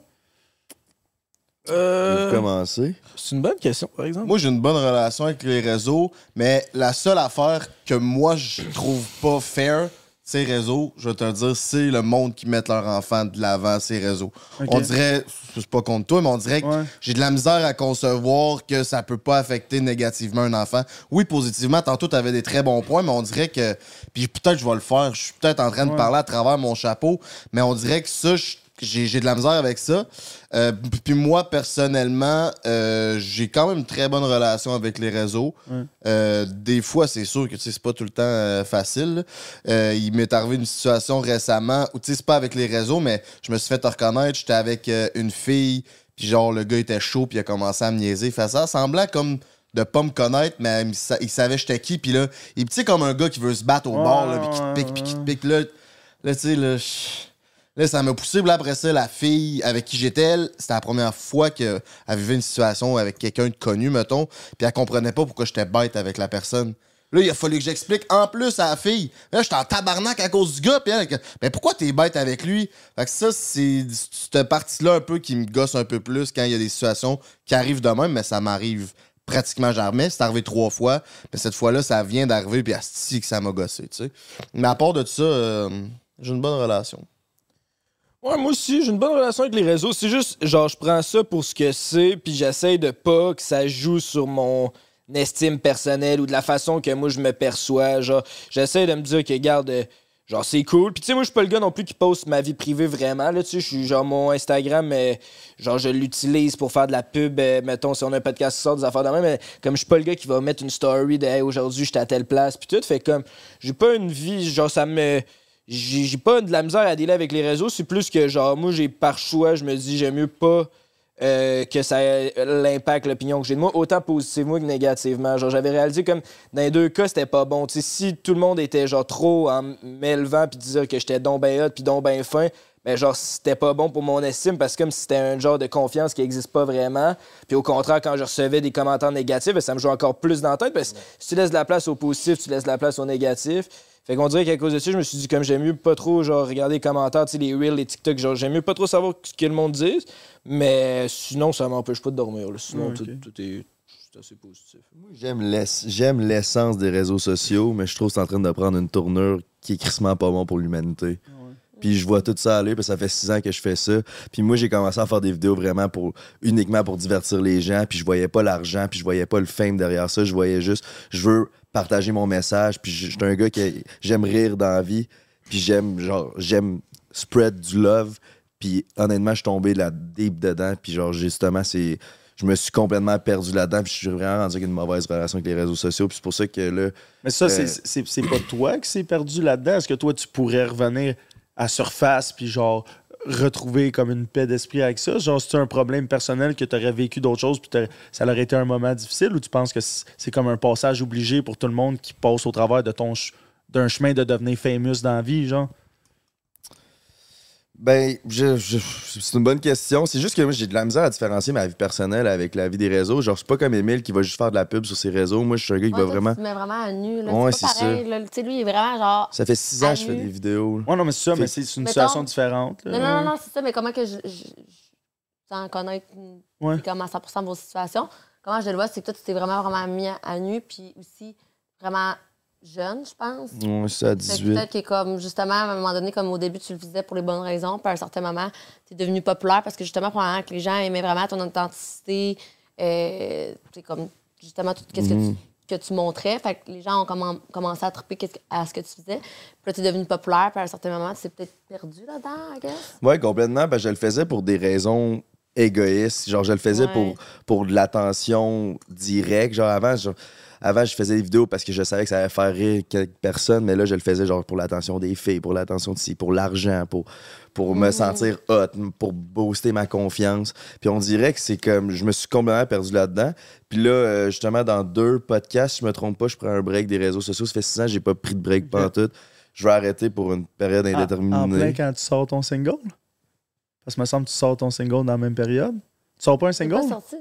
Euh, commencer. c'est une bonne question, par exemple. Moi, j'ai une bonne relation avec les réseaux, mais la seule affaire que moi, je trouve pas fair, ces réseaux, je vais te le dire, c'est le monde qui met leur enfant de l'avant, ces réseaux. On dirait, c'est pas contre toi, mais on dirait que Ouais. j'ai de la misère à concevoir que ça peut pas affecter négativement un enfant. Oui, positivement, tantôt, tu avais des très bons points, mais on dirait que. Puis peut-être je vais le faire. Je suis peut-être en train de Ouais. parler à travers mon chapeau, mais on dirait que ça, je- j'ai j'ai de la misère avec ça. Euh, puis moi, personnellement, euh, j'ai quand même une très bonne relation avec les réseaux. Euh, des fois, c'est sûr que c'est pas tout le temps facile. il m'est arrivé une situation récemment où, tu sais, c'est pas avec les réseaux, mais je me suis fait reconnaître. J'étais avec une fille, puis genre, le gars était chaud, puis il a commencé à me niaiser. Fait ça semblant comme de pas me connaître, mais il, sa- il savait j'étais qui, puis là, il est petit comme un gars qui veut se battre au bord, là, puis qui te pique, puis qui te pique. Là, là tu sais, là, Ça m'a poussé. Après ça, la fille avec qui j'étais, c'était la première fois qu'elle vivait une situation avec quelqu'un de connu, mettons. Puis elle comprenait pas pourquoi j'étais bête avec la personne. Là, il a fallu que j'explique en plus à la fille. Là, j'étais en tabarnak à cause du gars. Puis elle, mais pourquoi t'es bête avec lui? Fait que ça, c'est cette partie-là un peu qui me gosse un peu plus quand il y a des situations qui arrivent de même, mais ça m'arrive pratiquement jamais. C'est arrivé trois fois. Mais cette fois-là, ça vient d'arriver, puis asti que ça m'a gossé, tu sais. Mais à part de ça, euh, j'ai une bonne relation. Ouais, moi aussi, j'ai une bonne relation avec les réseaux. C'est juste, genre, je prends ça pour ce que c'est, puis j'essaie de pas que ça joue sur mon estime personnelle ou de la façon que moi je me perçois. Genre, j'essaie de me dire que, garde, euh, genre, c'est cool. Puis, tu sais, moi, je suis pas le gars non plus qui poste ma vie privée vraiment. Là, tu sais, je suis genre, mon Instagram, mais genre, je l'utilise pour faire de la pub. euh, mettons, si on a un podcast qui sort des affaires de mais comme je suis pas le gars qui va mettre une story de, hey, aujourd'hui, j'étais à telle place, puis tout. Fait comme, j'ai pas une vie, genre, ça me j'ai pas de la misère à dealer avec les réseaux. C'est plus que, genre, moi, j'ai par choix, je me dis, j'aime mieux pas euh, que ça a l'impact, l'opinion que j'ai de moi, autant positivement que négativement. Genre, j'avais réalisé comme dans les deux cas, c'était pas bon. Si tout le monde était genre trop en m'élevant puis disant que j'étais donc ben hot puis donc ben fin, ben genre c'était pas bon pour mon estime parce que comme c'était un genre de confiance qui existe pas vraiment. Puis au contraire, quand je recevais des commentaires négatifs, ben, ça me joue encore plus dans la tête parce que si tu laisses de la place au positif, tu laisses de la place au négatif. Fait qu'on dirait qu'à cause de ça, je me suis dit comme j'aime mieux pas trop genre regarder les commentaires, tu sais, les reels, les TikTok, genre j'aime mieux pas trop savoir ce que le monde dit, mais sinon ça m'empêche pas de dormir. là. Sinon Ouais, tout, est, c'est assez positif. J'aime l'ess- j'aime l'essence des réseaux sociaux, mais je trouve que c'est en train de prendre une tournure qui est crissement pas bon pour l'humanité. Puis je vois tout ça aller, parce que ça fait six ans que je fais ça. Puis moi, j'ai commencé à faire des vidéos vraiment pour uniquement pour divertir les gens. Puis je voyais pas l'argent, puis je voyais pas le fame derrière ça. Je voyais juste, je veux partager mon message. Puis je suis un gars qui j'aime rire dans la vie. Puis j'aime genre j'aime spread du love. Puis honnêtement, je suis tombé là deep dedans. Puis genre justement, c'est je me suis complètement perdu là-dedans. Puis je suis vraiment rendu avec une mauvaise relation avec les réseaux sociaux. Puis c'est pour ça que là, Mais ça, c'est- Euh, c'est c'est pas toi qui s'est perdu là-dedans. Est-ce que toi, tu pourrais revenir à surface puis genre retrouver comme une paix d'esprit avec ça? Genre, c'est un problème personnel que tu aurais vécu d'autres choses puis ça aurait été un moment difficile ou tu penses que c'est comme un passage obligé pour tout le monde qui passe au travers de ton d'un chemin de devenir famous dans la vie, genre? Ben, je, je- c'est une bonne question. C'est juste que moi, j'ai de la misère à différencier ma vie personnelle avec la vie des réseaux. Genre, c'est pas comme Emile qui va juste faire de la pub sur ses réseaux. Moi, je suis un gars qui Ouais, va toi, vraiment. Tu te mets vraiment à nu. Là. Ouais, c'est pas c'est pareil. là. Tu sais, lui, il est vraiment genre. Ça fait six ans que je fais des vidéos. là. Ouais, non, mais c'est ça, Fait- mais c'est c'est une Mettons- situation différente. là. Non, non, non, non, c'est ça, mais comment que je. je- je- sans connaître Ouais. comme à 100 vos situations, comment je le vois, c'est que toi, tu t'es vraiment, vraiment mis à, à nu, puis aussi vraiment jeune, je pense. Ouais, c'est à Fait que 18. Peut-être que, comme, justement, à un moment donné, comme au début, tu le faisais pour les bonnes raisons, puis à un certain moment, tu es devenu populaire parce que, justement, probablement que les gens aimaient vraiment ton authenticité, euh, comme, justement, tout ce que, Mhm. tu, que tu montrais. Fait que les gens ont commen- commencé à triper à ce que tu faisais. Puis là, tu es devenu populaire, puis à un certain moment, tu t'es peut-être perdu là-dedans, I guess. Ouais, complètement. Ben, je le faisais pour des raisons égoïstes. Genre, je le faisais Ouais. pour, pour de l'attention directe. Genre, avant, genre, avant, je faisais des vidéos parce que je savais que ça allait faire rire quelques personnes, mais là, je le faisais genre pour l'attention des filles, pour l'attention de ci, pour l'argent, pour, pour me sentir hot, pour booster ma confiance. Puis on dirait que c'est comme, je me suis complètement perdu là-dedans. Puis là, euh, justement, dans deux podcasts, si je me trompe pas, je prends un break des réseaux sociaux. Ça fait six ans, j'ai pas pris de break pendant tout. Je vais arrêter pour une période En- indéterminée. En plein quand tu sors ton single? Parce que me semble que tu sors ton single dans la même période. Tu sors pas un single? pas sorti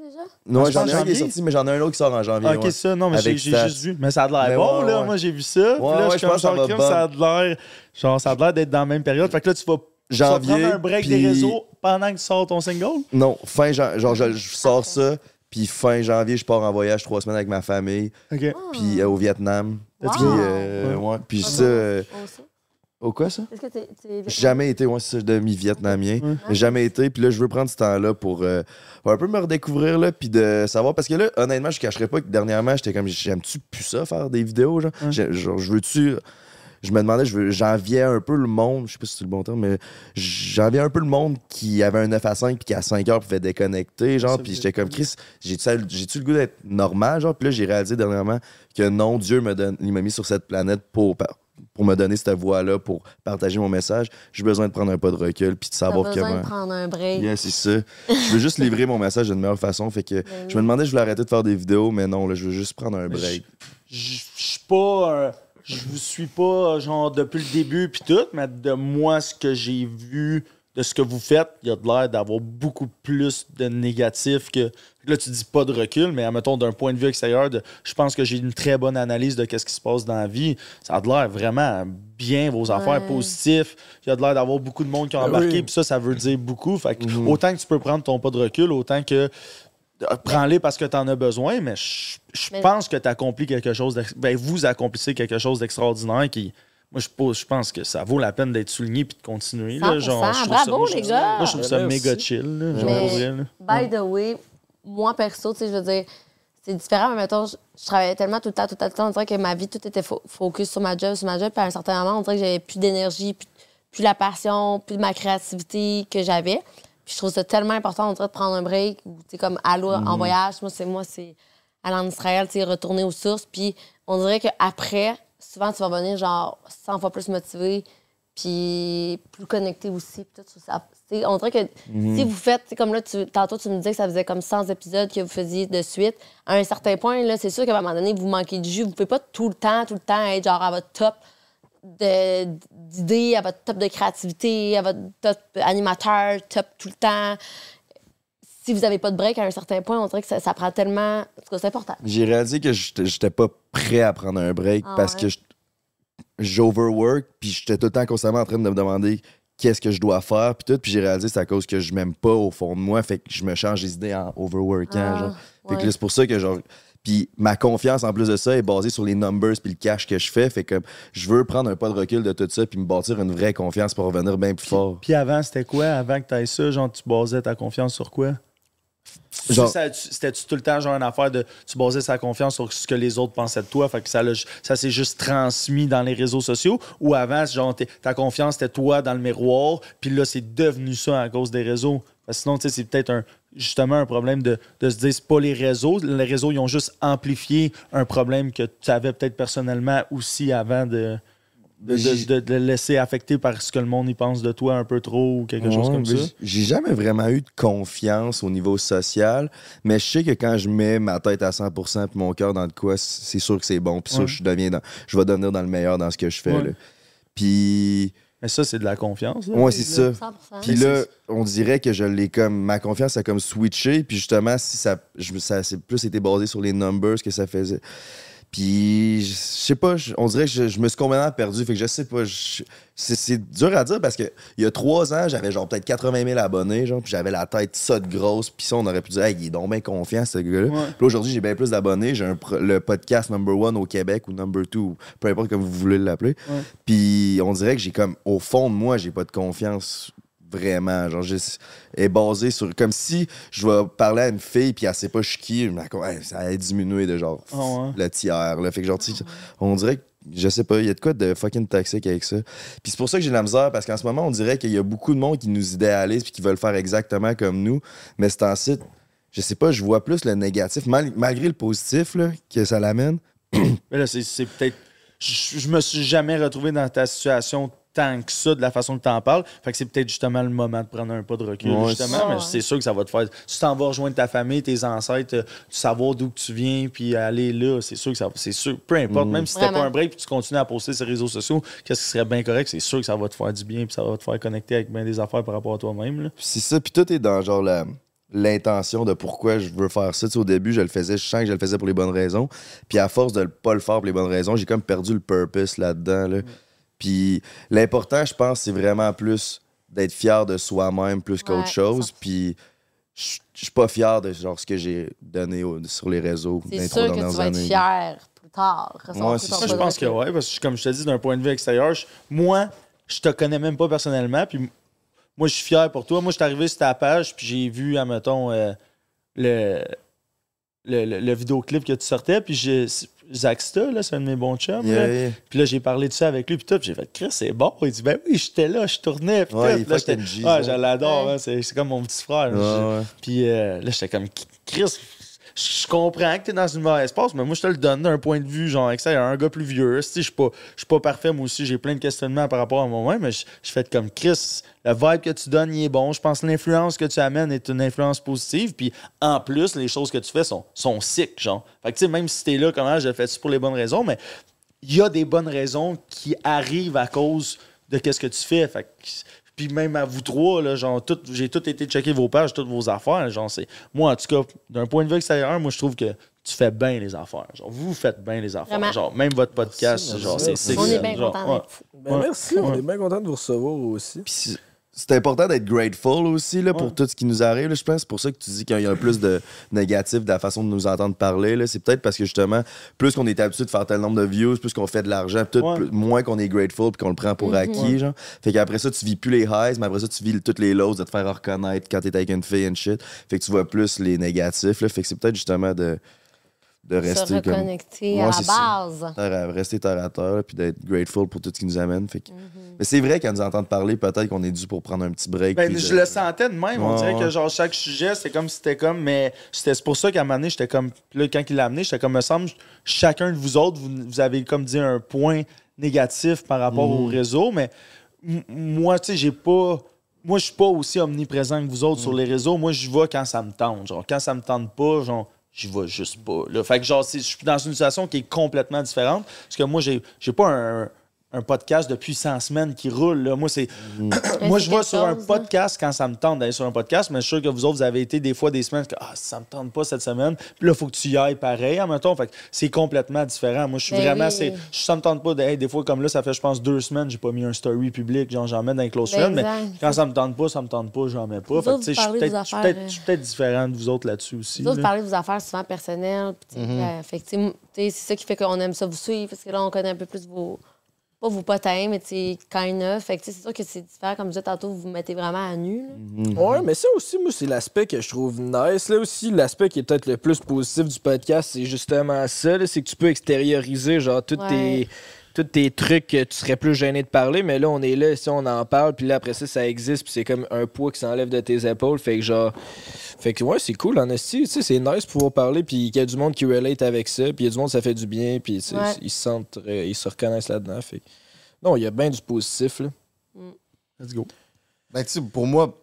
Non, j'en je ai un qui est janvier. sorti, mais j'en ai un autre qui sort en janvier. Ok, ouais. ça, non, mais j'ai juste vu. Mais ça a de l'air bon, ouais, là. ouais. Moi, j'ai vu ça. Puis Ouais, là, ouais, je je suis comme pense que ça genre, crime, ça a bon. de l'air. Genre, ça a l'air d'être dans la même période. Fait que là, tu vas, tu vas Janvier. prendre un break puis- des réseaux pendant que tu sors ton single? Non, fin jan- genre je, je sors ça, puis fin janvier, je pars en voyage trois semaines avec ma famille, OK. puis euh, au Vietnam. Wow. Puis, euh, ouais, puis ça. Au quoi ça? Est-ce que t'es. t'es- J'ai jamais été, moi, c'est ça, demi-vietnamien. Ouais. J'ai jamais été. Puis là, je veux prendre ce temps-là pour euh, un peu me redécouvrir, là, puis de savoir. Parce que là, honnêtement, je cacherais pas que dernièrement, j'étais comme, j'aime-tu plus ça, faire des vidéos, genre? Ouais. J'ai- genre, je veux-tu. Je me demandais, je veux- j'enviais un peu le monde, je sais pas si c'est le bon terme, mais j'enviais un peu le monde qui avait un 9 à 5 puis qui à 5 heures pouvait déconnecter, genre, puis j'étais comme, Chris, j'ai-tu j'ai-tu le goût d'être normal, genre? Puis là, j'ai réalisé dernièrement que non, Dieu me donne, il m'a mis sur cette planète pour, pour me donner cette voix-là, pour partager mon message. J'ai besoin de prendre un pas de recul puis de savoir besoin comment. de prendre un break. Yeah, c'est ça. Je veux juste livrer mon message d'une meilleure façon. Fait que je me demandais si je voulais arrêter de faire des vidéos, mais non, là, je veux juste prendre un break. Je je suis pas. euh, je vous suis pas, genre, depuis le début puis tout, mais de moi, ce que j'ai vu de ce que vous faites, il y a de l'air d'avoir beaucoup plus de négatifs que. Là, tu dis pas de recul, mais admettons, d'un point de vue extérieur, de, je pense que j'ai une très bonne analyse de ce qui se passe dans la vie. Ça a de l'air vraiment bien, vos affaires Ouais. positifs. Il y a de l'air d'avoir beaucoup de monde qui ont Ah embarqué, oui. puis ça, ça veut dire beaucoup. Fait que Mhm. autant que tu peux prendre ton pas de recul, autant que. euh, Prends-les parce que tu en as besoin, mais je, je Mais- pense que tu accomplis quelque chose. Ben, vous accomplissez quelque chose d'extraordinaire qui. Moi, je, pose- je pense que ça vaut la peine d'être souligné puis de continuer. Là, 100%. genre, je trouve Bravo, ça- moi, je les trouve- gars. Moi, je trouve ça Merci. méga chill. Là, genre, Mais- pour vrai, là. By the way, moi, perso, tu sais, je veux dire, c'est différent, mais mettons, je, je travaillais tellement tout le temps, tout le temps, tout le temps, on dirait que ma vie, tout était fo- focus sur ma job, sur ma job, puis à un certain moment, on dirait que j'avais plus d'énergie, plus, plus la passion, plus de ma créativité que j'avais. Puis je trouve ça tellement important, on dirait, de prendre un break, ou, tu sais, comme aller en voyage, moi, c'est moi, c'est aller en Israël, tu sais, retourner aux sources, puis on dirait qu'après, souvent, tu vas venir, genre, 100 fois plus motivé, puis plus connecté aussi. puis tout ça. On dirait que Mhm. si vous faites, comme là, tu, tantôt tu me disais que ça faisait comme 100 épisodes que vous faisiez de suite. À un certain point, là, c'est sûr qu'à un moment donné, vous manquez de jus. Vous pouvez pas tout le temps, tout le temps être genre à votre top d'idées, à votre top de créativité, à votre top animateur, top tout le temps. Si vous avez pas de break à un certain point, on dirait que ça, ça prend tellement. En tout cas, c'est important. J'ai réalisé que j'étais pas prêt à prendre un break Ah parce ouais? que je- j'overwork, puis j'étais tout le temps constamment en train de me demander qu'est-ce que je dois faire, puis tout. Puis j'ai réalisé que c'est à cause que je m'aime pas au fond de moi, fait que je me change les idées en overworkant. Ah, genre. Fait que ouais. c'est pour ça que genre. Puis ma confiance en plus de ça est basée sur les numbers puis le cash que je fais. Fait que je veux prendre un pas de recul de tout ça puis me bâtir une vraie confiance pour revenir bien plus fort. Puis avant, c'était quoi? Avant que tu aies ça, genre, tu basais ta confiance sur quoi? C'était-tu tout le temps genre une affaire de tu basais sa confiance sur ce que les autres pensaient de toi, fait que ça, ça s'est juste transmis dans les réseaux sociaux? Ou avant, genre ta confiance c'était toi dans le miroir, puis là c'est devenu ça à cause des réseaux? Parce que sinon, tu sais, c'est peut-être un justement un problème de, de se dire c'est pas les réseaux. Les réseaux, ils ont juste amplifié un problème que tu avais peut-être personnellement aussi avant de, de, de- de- de le laisser affecter par ce que le monde y pense de toi un peu trop ou quelque chose comme ça? J'ai jamais vraiment eu de confiance au niveau social, mais je sais que quand je mets ma tête à 100% puis mon cœur dans de quoi, c'est sûr que c'est bon. Puis ça, Ouais. je, deviens dans- je vais devenir dans le meilleur dans ce que je fais. Ouais. là. Puis, Mais ça, c'est de la confiance. là. ouais, c'est ça. 100 Puis là, on dirait que je l'ai comme. Ma confiance a comme switché. Puis justement, si ça, je, ça s'est plus été basé sur les numbers que ça faisait. Puis, je sais pas, on dirait que je, je me suis complètement perdu. Fait que je sais pas. C'est dur à dire parce que il y a trois ans, j'avais genre peut-être 80 000 abonnés, genre, puis j'avais la tête ça de grosse. Puis ça, on aurait pu dire, hey, il est donc bien confiant, ce gars-là. Ouais. Puis aujourd'hui, j'ai bien plus d'abonnés. J'ai le podcast number one au Québec ou number two, peu importe comme vous voulez l'appeler. Ouais. Puis on dirait que j'ai comme, au fond de moi, j'ai pas de confiance vraiment. Genre, j'ai- est basé sur. Comme si je vais parler à une fille, puis elle sait pas je suis qui, je me raconte, Hey, ça a diminué de genre Ah ouais. le tiers. Là. Fait que genre, tu sais, on dirait que. Je sais pas, il y a de quoi de fucking toxique avec ça. Puis c'est pour ça que j'ai de la misère, parce qu'en ce moment, on dirait qu'il y a beaucoup de monde qui nous idéalise puis qui veulent faire exactement comme nous. Mais c'est ensuite, je sais pas, je vois plus le négatif, mal- malgré le positif là, que ça l'amène. Mais là, c'est c'est peut-être. Je, je me suis jamais retrouvé dans ta situation tant que ça, de la façon que tu en parles. Fait que c'est peut-être justement le moment de prendre un pas de recul, Ouais, justement. c'est- Mais Ouais. c'est sûr que ça va te faire. Si tu t'en vas rejoindre ta famille, tes ancêtres, euh, savoir d'où tu viens, puis aller là, c'est sûr que ça C'est sûr. Peu importe, même si c'était pas un break, puis tu continues à poster sur les réseaux sociaux, qu'est-ce qui serait bien correct, c'est sûr que ça va te faire du bien, puis ça va te faire connecter avec bien des affaires par rapport à toi-même. c'est ça, puis tout est dans genre la- l'intention de pourquoi je veux faire ça. Tu sais, au début, je le faisais, je sens que je le faisais pour les bonnes raisons. Puis à force de le- pas le faire pour les bonnes raisons, j'ai comme perdu le purpose là-dedans. là. Puis l'important, je pense, c'est vraiment plus d'être fier de soi-même plus qu'autre Ouais, chose. 100%. Puis je je suis pas fier de genre ce que j'ai donné au- sur les réseaux C'est sûr que tu vas être fier plus tard. Ouais, c'est ça. Moi, je pense que oui, parce que comme je te dis, d'un point de vue extérieur, je- moi, je te connais même pas personnellement, puis moi, je suis fier pour toi. Moi, je suis arrivé sur ta page, puis j'ai vu, admettons, euh, le, le, le- le vidéoclip que tu sortais, puis j'ai... Zaxta, là, c'est un de mes bons chums. Yeah, là. yeah. Puis là, j'ai parlé de ça avec lui, puis tout. puis j'ai fait, Chris, c'est bon. Il dit, ben oui, j'étais là, je tournais. Puis Ouais, Là, j'étais- ça. je l'adore. Ouais. hein, c'est, c'est comme mon petit frère. Ouais, ouais. Puis euh, là, j'étais comme, Chris, je comprends que t'es dans une mauvaise passe, mais moi, je te le donne d'un point de vue, genre, extérieur, un gars plus vieux. Je suis pas, je suis pas parfait, moi aussi, j'ai plein de questionnements par rapport à moi-même, mais je, je fais comme, Chris, le vibe que tu donnes, il est bon. Je pense que l'influence que tu amènes est une influence positive. Puis en plus, les choses que tu fais sont, sont sick, genre. Fait que, tu sais, même si t'es là, comment je le fais pour les bonnes raisons, mais il y a des bonnes raisons qui arrivent à cause de qu'est-ce que tu fais. Fait que- puis même à vous trois, là, genre, tout- j'ai tout été checker vos pages, toutes vos affaires. Genre, c'est, moi, en tout cas, d'un point de vue extérieur, moi, je trouve que tu fais bien les affaires. Genre, vous faites bien les affaires. Vraiment. Genre, même votre podcast, Merci, genre, c'est sick. On est bien contents ouais. Ben, Ouais. merci, on est bien content de vous recevoir aussi. Puis c'est- important d'être grateful aussi là, pour Ouais. tout ce qui nous arrive. là. Je pense c'est pour ça que tu dis qu'il y a plus de négatif de la façon de nous entendre parler. là. C'est peut-être parce que justement, plus qu'on est habitué de faire tel nombre de views, plus qu'on fait de l'argent, tout, Ouais. plus- moins qu'on est grateful puis qu'on le prend pour acquis. Genre. Fait qu'après ça, tu vis plus les highs, mais après ça, tu vis toutes les lows de te faire reconnaître quand t'es avec une fille and shit. Fait que tu vois plus les négatifs. Là. Fait que c'est peut-être justement de, de Se rester reconnecter Ouais, à la c'est ça. base. terre à- rester terre à terre, puis d'être grateful pour tout ce qui nous amène. Fait que- Mhm. Mais c'est vrai qu'à nous entendre parler, peut-être qu'on est dû pour prendre un petit break. Ben, je de- le sentais de même. On dirait que genre chaque sujet, c'était comme si c'était comme. Mais c'était c'est pour ça qu'à un moment donné, j'étais comme. Là, quand il l'a amené, j'étais comme, me semble, chacun de vous autres, vous, vous avez comme dit un point négatif par rapport au réseau, mais moi, tu sais, j'ai pas. Moi, je suis pas aussi omniprésent que vous autres sur les réseaux. Moi, je vais quand ça me tente. Genre, quand ça me tente pas, genre, je vais juste pas. Là. Fait que, genre, je suis dans une situation qui est complètement différente. Parce que moi, j'ai j'ai pas un, un podcast depuis 100 semaines qui roule. Là. Moi, c'est. moi, c'est je vais quelque sur un là. podcast quand ça me tente d'aller sur un podcast, mais je suis sûr que vous autres, vous avez été des fois des semaines que ah, ça me tente pas cette semaine. Puis là, il faut que tu y ailles pareil, en même temps. Fait que c'est complètement différent. Moi, je suis Ben vraiment. oui. c'est- Ça me tente pas. De, hey, des fois, comme là, ça fait, je pense, deux semaines, j'ai pas mis un story public. Genre, j'en mets dans les close Ben friends. Mais quand ça me tente pas, ça me tente pas, j'en mets pas. Vous Fait que, je suis peut-être différent de vous autres là-dessus aussi. Vous autres, là. vous parlez de vos affaires souvent personnelles. euh, c'est ça qui fait qu'on aime ça vous suivre, parce que là, on connaît un peu plus vos. Pas vos potins, mais tu kind of. Fait que, tu sais, c'est sûr que c'est différent. Comme je disais tantôt, vous vous mettez vraiment à nu. là. Ouais, mais ça aussi, moi, c'est l'aspect que je trouve nice. Là aussi, l'aspect qui est peut-être le plus positif du podcast, c'est justement ça. là, C'est que tu peux extérioriser, genre, Ouais. tes tous tes trucs que tu serais plus gêné de parler, mais là, on est là, si on en parle, puis là, après ça, ça existe, puis c'est comme un poids qui s'enlève de tes épaules. Fait que, genre, fait que, ouais, c'est cool, en esti, tu sais, c'est nice de pouvoir parler, puis qu'il y a du monde qui relate avec ça, puis il y a du monde, ça fait du bien, puis, Ouais. ils se sentent, euh, ils se reconnaissent là-dedans. Fait que- non, il y a bien du positif, là. Let's go. Ben, tu sais, pour moi,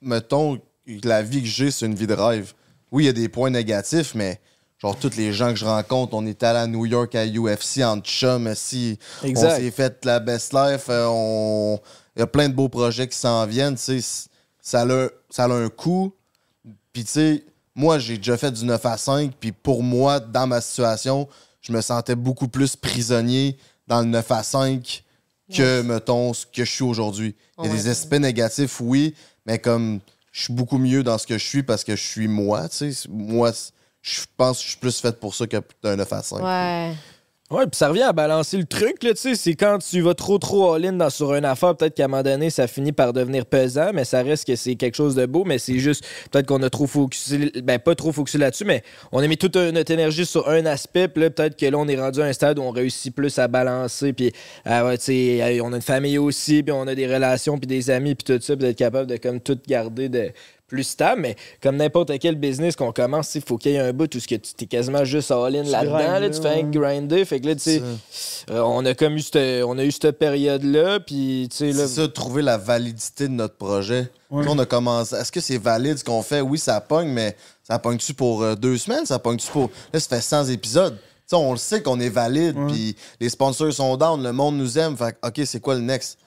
mettons que la vie que j'ai, c'est une vie de rêve. Oui, il y a des points négatifs, mais genre, tous les gens que je rencontre, on est allé à New York à UFC en chum, si Exact. on s'est fait la best life, euh, on... il y a plein de beaux projets qui s'en viennent, tu sais, ça a, ça a un coût. Puis, tu sais, moi, j'ai déjà fait du 9 à 5, puis pour moi, dans ma situation, je me sentais beaucoup plus prisonnier dans le 9 à 5 que, mettons, ce que je suis aujourd'hui. Il y a Ouais. des aspects négatifs, oui, mais comme je suis beaucoup mieux dans ce que je suis parce que je suis moi, tu sais. Moi, je pense que je suis plus fait pour ça que d'un 9 à 5. Ouais. Ouais, puis ça revient à balancer le truc, là, tu sais, c'est quand tu vas trop trop all-in dans, sur une affaire, peut-être qu'à un moment donné, ça finit par devenir pesant, mais ça reste que c'est quelque chose de beau, mais c'est juste, peut-être qu'on a trop focusé, ben pas trop focusé là-dessus, mais on a mis toute notre énergie sur un aspect, puis là, peut-être que là, on est rendu à un stade où on réussit plus à balancer, puis, ah ouais, tu sais, on a une famille aussi, puis on a des relations, puis des amis, puis tout ça, puis d'être capable de, comme, tout garder de plus stable, mais comme n'importe quel business qu'on commence, il faut qu'il y ait un bout où ce que tu es quasiment juste all-in là-dedans, là, tu fais ouais. un grinder, fait que là, tu sais, euh, on a comme eu cette, on a eu cette période-là, puis tu sais, là. C'est ça, trouver la validité de notre projet. On a commencé. Est-ce que c'est valide ce qu'on fait? Oui, ça pogne, mais ça pogne-tu pour euh, deux semaines? Ça pogne-tu pour. Là, ça fait 100 épisodes. Tu sais, on le sait qu'on est valide, puis les sponsors sont down, le monde nous aime. Fait que, OK, c'est quoi le next?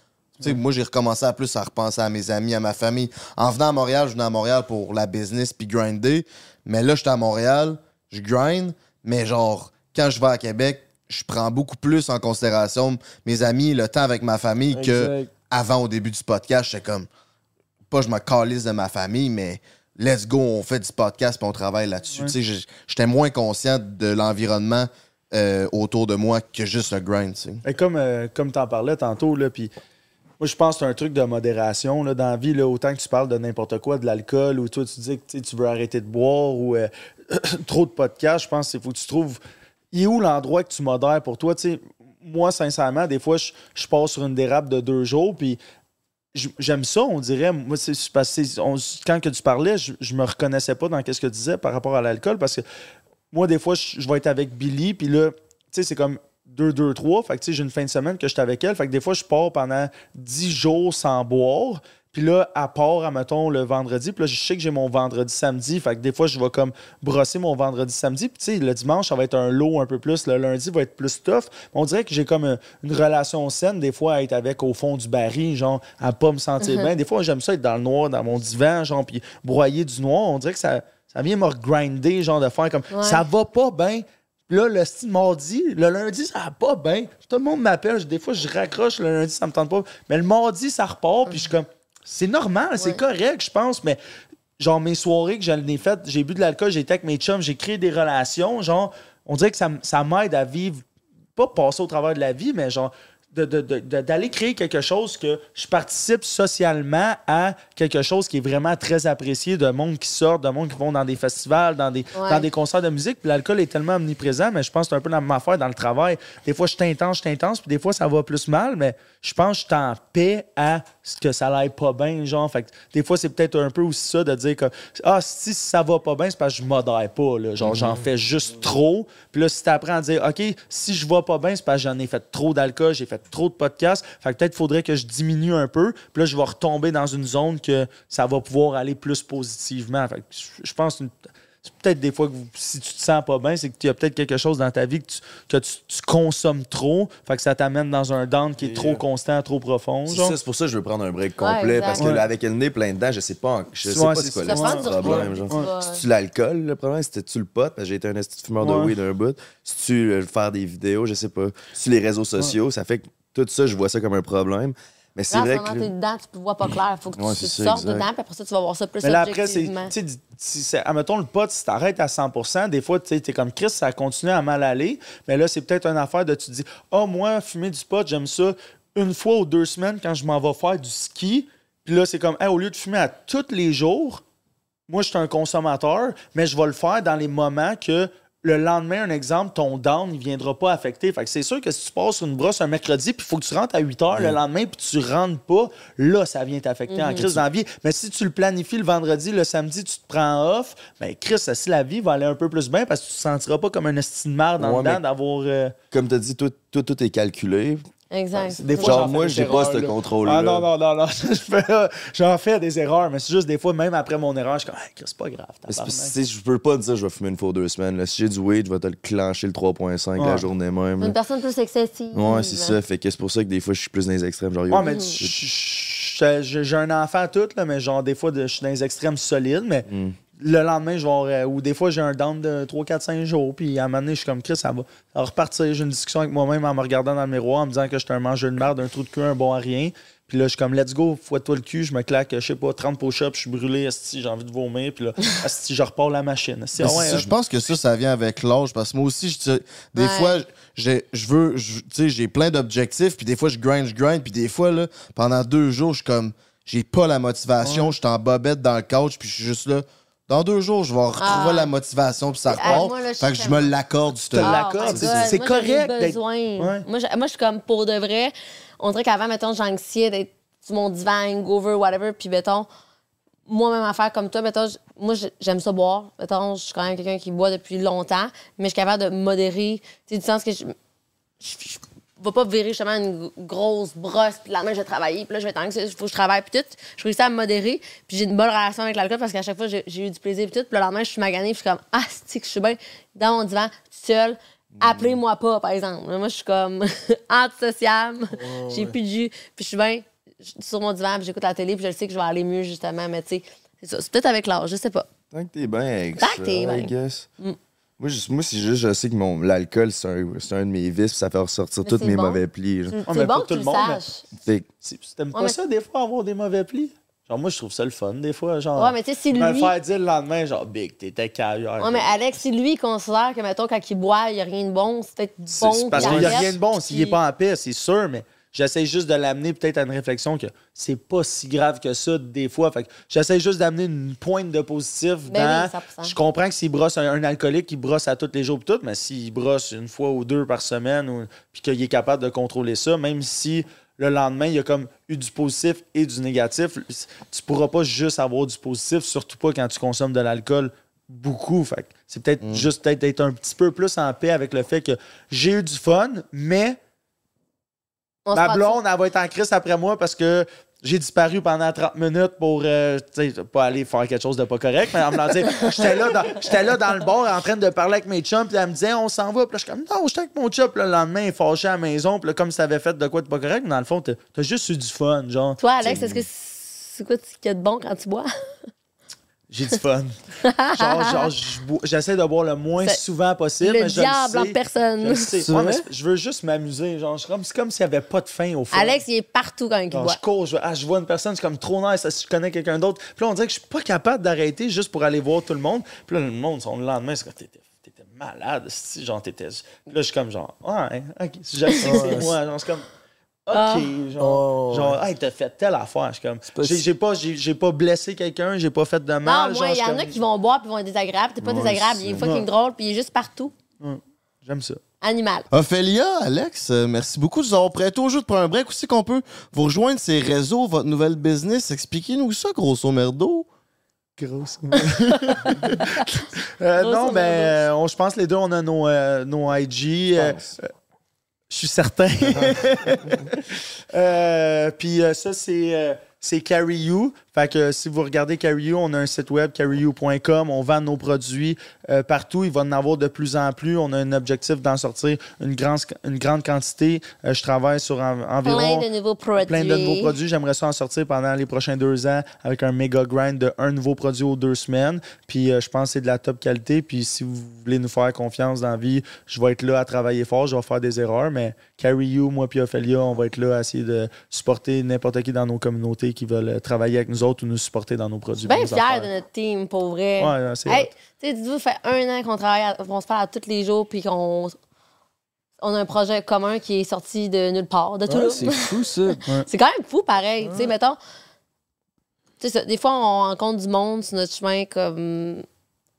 Moi, j'ai recommencé à plus à repenser à mes amis, à ma famille. En venant à Montréal, je venais à Montréal pour la business puis grinder. Mais là, j'étais à Montréal, je grind, mais genre, quand je vais à Québec, je prends beaucoup plus en considération mes amis, le temps avec ma famille que Exact. avant au début du podcast, j'étais comme pas je me calisse de ma famille, mais let's go, on fait du podcast puis on travaille là-dessus. J'ai- J'étais moins conscient de l'environnement euh, autour de moi que juste le grind. Et comme, euh, comme tu en parlais tantôt, là, puis moi, je pense que c'est un truc de modération là, dans la vie. Là, autant que tu parles de n'importe quoi, de l'alcool, ou toi, tu dis que tu veux arrêter de boire, ou euh, trop de podcasts, je pense qu'il faut que tu trouves. Il est où l'endroit que tu modères pour toi? Tu sais, moi, sincèrement, des fois, je, je passe sur une dérape de deux jours, puis j'aime ça, on dirait. Moi, c'est parce que quand que tu parlais, je, je me reconnaissais pas dans ce que tu disais par rapport à l'alcool, parce que moi, des fois, je, je vais être avec Billy, puis là, tu sais, c'est comme 2, 2, 3. Fait que, tu sais, j'ai une fin de semaine que j'étais avec elle. Fait que des fois, je pars pendant 10 jours sans boire. Puis là, à part, admettons, le vendredi. Puis là, je sais que j'ai mon vendredi samedi. Fait que des fois, je vais comme brosser mon vendredi samedi. Puis, tu sais, le dimanche, ça va être un lot un peu plus. Le lundi va être plus tough. On dirait que j'ai comme une, une relation saine, des fois, à être avec au fond du baril, genre, à pas me sentir bien. Des fois, j'aime ça être dans le noir, dans mon divan, genre, puis broyer du noir. On dirait que ça, ça vient me grinder, genre, de faire comme Ouais. ça va pas bien. Là, le style mardi, le lundi, ça va pas bien. Tout le monde m'appelle. Des fois, je raccroche. Le lundi, ça me tente pas. Mais le mardi, ça repart. Puis je suis comme, c'est normal, c'est correct, je pense. Mais genre, mes soirées que j'en ai faites, j'ai bu de l'alcool, j'ai été avec mes chums, j'ai créé des relations. Genre, on dirait que ça, ça m'aide à vivre, pas passer au travers de la vie, mais genre, de- de- de- de- d'aller créer quelque chose que je participe socialement à quelque chose qui est vraiment très apprécié de monde qui sort, de monde qui vont dans des festivals, dans des, Ouais. dans des concerts de musique. Puis l'alcool est tellement omniprésent, mais je pense que c'est un peu la même affaire dans le travail. Des fois, je suis intense, je suis intense, puis des fois, ça va plus mal, mais je pense que je suis en paix à ce que ça l'aille pas bien, genre. Fait que des fois, c'est peut-être un peu aussi ça de dire que, ah, si ça va pas bien, c'est parce que je modère pas, là. Genre, j'en fais juste trop. Puis là, si tu apprends à dire, OK, si je vais pas bien, c'est parce que j'en ai fait trop d'alcool, j'ai fait trop de podcasts. Fait que peut-être faudrait que je diminue un peu. Puis là, je vais retomber dans une zone que ça va pouvoir aller plus positivement. Fait que je- pense c'est peut-être des fois que vous- si tu te sens pas bien, c'est que tu as peut-être quelque chose dans ta vie que tu, que tu, tu consommes trop. Fait que ça t'amène dans un down qui est trop constant, trop profond. C'est pour ça que je veux prendre un break complet. parce que Ouais. là, avec le nez plein dedans, je sais pas, je sais Ouais, pas c'est c'est quoi ça. le problème. genre. Tu l'alcool, le problème? C'était-tu le pot? Parce que j'ai été un de fumeur de Ouais. weed d'un bout. C'est-tu le faire des vidéos? Je sais pas. C'est les réseaux sociaux? Ça fait que tout ça, je vois ça comme un problème. Mais c'est vrai ce moment, que. t'es dedans, tu vois pas clair. Faut que Ouais, tu ça, sortes exact. dedans, puis après ça, tu vas voir ça plus Mais là, après, c'est. objectivement. Tu sais, di- si c'est- admettons, le pot, si t'arrêtes à 100% des fois, tu sais, t'es comme Chris, ça continue à mal aller. Mais là, c'est peut-être une affaire de tu te dis, oh, moi, fumer du pot, j'aime ça une fois ou deux semaines quand je m'en vais faire du ski. Puis là, c'est comme, Hey, au lieu de fumer à tous les jours, moi, je suis un consommateur, mais je vais le faire dans les moments que le lendemain, un exemple, ton down, il viendra pas affecter. Fait que c'est sûr que si tu passes une brosse un mercredi, puis il faut que tu rentres à 8 heures le lendemain, puis tu rentres pas, là, ça vient t'affecter en crise dans la vie. Mais si tu le planifies le vendredi, le samedi, tu te prends off, ben Chris, si la vie va aller un peu plus bien, parce que tu te sentiras pas comme un estime de merde en Ouais, dedans mais- d'avoir... euh, Comme tu as dit, tout, tout, tout est calculé. Exact. Des fois, Genre, moi, j'ai pas ce là. contrôle-là. Ah non, non, non, non. J'en fais des erreurs, mais c'est juste des fois, même après mon erreur, je suis comme, hey, c'est pas grave. C'est- Je peux pas te dire je vais fumer une fois ou deux semaines. là. Si j'ai du weed, je vais te le clencher le 3.5 la journée même. là. Une personne plus excessive. Ouais, c'est ça. Fait que c'est pour ça que des fois, je suis plus dans les extrêmes. Genre, yo, mais j'ai un enfant tout, là, mais genre, des fois, je suis dans les extrêmes solides, mais Mm. Le lendemain, je vais avoir, euh, ou des fois, j'ai un down de 3, 4, 5 jours, puis à un moment donné, je suis comme Chris, ça va, ça va repartir. J'ai une discussion avec moi-même en me regardant dans le miroir, en me disant que j'étais un mangeur de merde, un trou de cul, un bon à rien. Puis là, je suis comme, let's go, fouette-toi le cul, je me claque, je sais pas, 30 push-ups, je suis brûlé, esti, j'ai envie de vomir, puis là, esti, je repars la machine. Ah ouais, hein. je pense que ça, ça vient avec l'âge. Parce que moi aussi, je, des Ouais. fois, j'ai- je veux, tu sais, j'ai plein d'objectifs, puis des fois, je grind, je grind, puis des fois, là, pendant deux jours, je suis comme, j'ai pas la motivation, je suis en bobette dans le couch, puis je suis juste là. Dans deux jours, je vais retrouver Ah. la motivation, puis ça Ah, repart. moi, là, je fait que je me l'accorde, ce te l'accorde, Oh my c'est- correct besoin. Ouais. Moi, je- moi, je suis comme pour de vrai. On dirait qu'avant, mettons, j'anxiais d'être sur mon divan, hangover, whatever. Puis, mettons, moi-même à faire comme toi, mettons, moi, j'aime ça boire. Mettons, je suis quand même quelqu'un qui boit depuis longtemps, mais je suis capable de modérer. Tu sais, du sens que je. Je je vais pas virer justement une grosse brosse, puis le lendemain, je vais travailler, puis là, je vais être anxieuse, il faut que je travaille, puis tout. Je réussis à me modérer, puis j'ai une bonne relation avec l'alcool parce qu'à chaque fois, j'ai eu du plaisir, puis tout. Puis le lendemain, je suis maganée, puis je suis comme, ah, c'est que je suis bien dans mon divan, toute seule. Appelez-moi pas, par exemple. Moi, je suis comme antisociable, j'ai plus de jus, puis je suis bien sur mon divan, puis j'écoute la télé, puis je sais que je vais aller mieux, justement, mais tu sais, c'est ça. C'est peut-être avec l'âge, je sais pas. Tant que t'es bien avec Tant ça, que t'es bien. Mm. Moi, c'est juste, je sais que mon, l'alcool, c'est un, c'est un de mes vices, puis ça fait ressortir tous mes bon. mauvais plis. genre. C'est mais c'est pas bon tout que tu le le monde, mais- saches. C'est- T'aimes Ouais, pas mais- ça, des fois, avoir des mauvais plis? Genre, moi, je trouve ça le fun, des fois. Genre, Ouais, mais tu sais, si me lui- faire dire le lendemain, genre, Big, t'étais carrière. Ouais, mais Alex, si lui, il considère que, mettons, quand il boit, il n'y a rien de bon, c'est peut-être bon. c'est parce qu'il qu'il n'y a arrête, rien de bon s'il n'est puis- pas en paix, c'est sûr, mais j'essaie juste de l'amener peut-être à une réflexion que c'est pas si grave que ça des fois. Fait que j'essaie juste d'amener une pointe de positif Ben dans. oui, 100%. je comprends que s'il brosse un, un alcoolique, il brosse à tous les jours tout, mais s'il brosse une fois ou deux par semaine ou, puis qu'il est capable de contrôler ça, même si le lendemain, il y a comme eu du positif et du négatif, tu pourras pas juste avoir du positif, surtout pas quand tu consommes de l'alcool beaucoup. Fait que c'est peut-être Mm. juste peut-être être un petit peu plus en paix avec le fait que j'ai eu du fun, mais On Ma blonde, elle va être en crise après moi parce que j'ai disparu pendant 30 minutes pour, euh, pas aller faire quelque chose de pas correct, mais en me j'étais là, dans- j'étais là dans le bar en train de parler avec mes chums, puis elle me disait, on s'en va. Puis là, je suis comme, non, j'étais avec mon chum, Puis le lendemain, il est fâché à la maison, puis là, comme si t'avais fait de quoi de pas correct, mais dans le fond, t'as juste eu du fun, genre. Toi, Alex, est-ce que c'est quoi qu'il y a de bon quand tu bois? J'ai du fun. genre, genre, je j'essaie de boire le moins souvent possible. le mais je diable sais. en Je personne. le sais. C'est Ouais, mais vrai? c'est- je veux juste m'amuser. Genre, c'est comme, c'est comme s'il n'y avait pas de fin au fond. Alex, il est partout quand il boit. je cours, je, ah, je vois une personne, c'est comme trop nice, si je connais quelqu'un d'autre? Puis là, on dirait que je suis pas capable d'arrêter juste pour aller voir tout le monde. Puis là, le monde, son le lendemain, c'est comme t'étais, malade, si, genre t'étais. Là, je suis comme genre, ouais, ok, je c'est moi, genre, c'est comme. OK, Ah. genre, Oh, genre hey, t'as fait telle affaire. Je suis comme, pas j'ai, pas, j'ai, j'ai pas blessé quelqu'un, j'ai pas fait de Non, mal. moi, genre, il y en a qui vont boire puis vont être désagréables. T'es pas Ouais, désagréable, il est fucking Ouais. drôle puis il est juste partout. J'aime ça. Animal. Ophélia, Alex, euh, merci beaucoup de nous avoir prêté au jeu de prendre un break. Aussi qu'on peut vous rejoindre ces réseaux, votre nouvelle business? Expliquez-nous ça, grosso merdo. Euh, Grosso non, ben, modo. euh, on- je pense que les deux, on a nos, euh, nos IG. Euh, Je suis certain. Euh, puis euh, ça, c'est. C'est Carry You. Fait que si vous regardez Carry You, on a un site web, carryyou.com. On vend nos produits euh, partout. Il va en avoir de plus en plus. On a un objectif d'en sortir une grande, une grande quantité. Euh, je travaille sur en- environ Plein de nouveaux produits. plein de nouveaux produits. J'aimerais ça en sortir pendant les prochains deux ans avec un méga grind de un nouveau produit aux deux semaines. Puis euh, je pense que c'est de la top qualité. Puis si vous voulez nous faire confiance dans la vie, je vais être là à travailler fort. Je vais faire des erreurs, mais Carry You, moi puis Ophelia, on va être là à essayer de supporter n'importe qui dans nos communautés qui veulent travailler avec nous autres ou nous supporter dans nos Je produits. suis bien affaires. de notre team, pour vrai. Ouais, ouais, c'est Hey, tu sais, dites-vous, ça fait un an qu'on travaille, à- qu'on se parle à tous les jours, puis qu'on on a un projet commun qui est sorti de nulle part, de tout. Ouais, c'est fou, ça. C'est quand même fou, pareil. Tu sais, mettons, tu sais, ça, des fois, on rencontre du monde sur notre chemin comme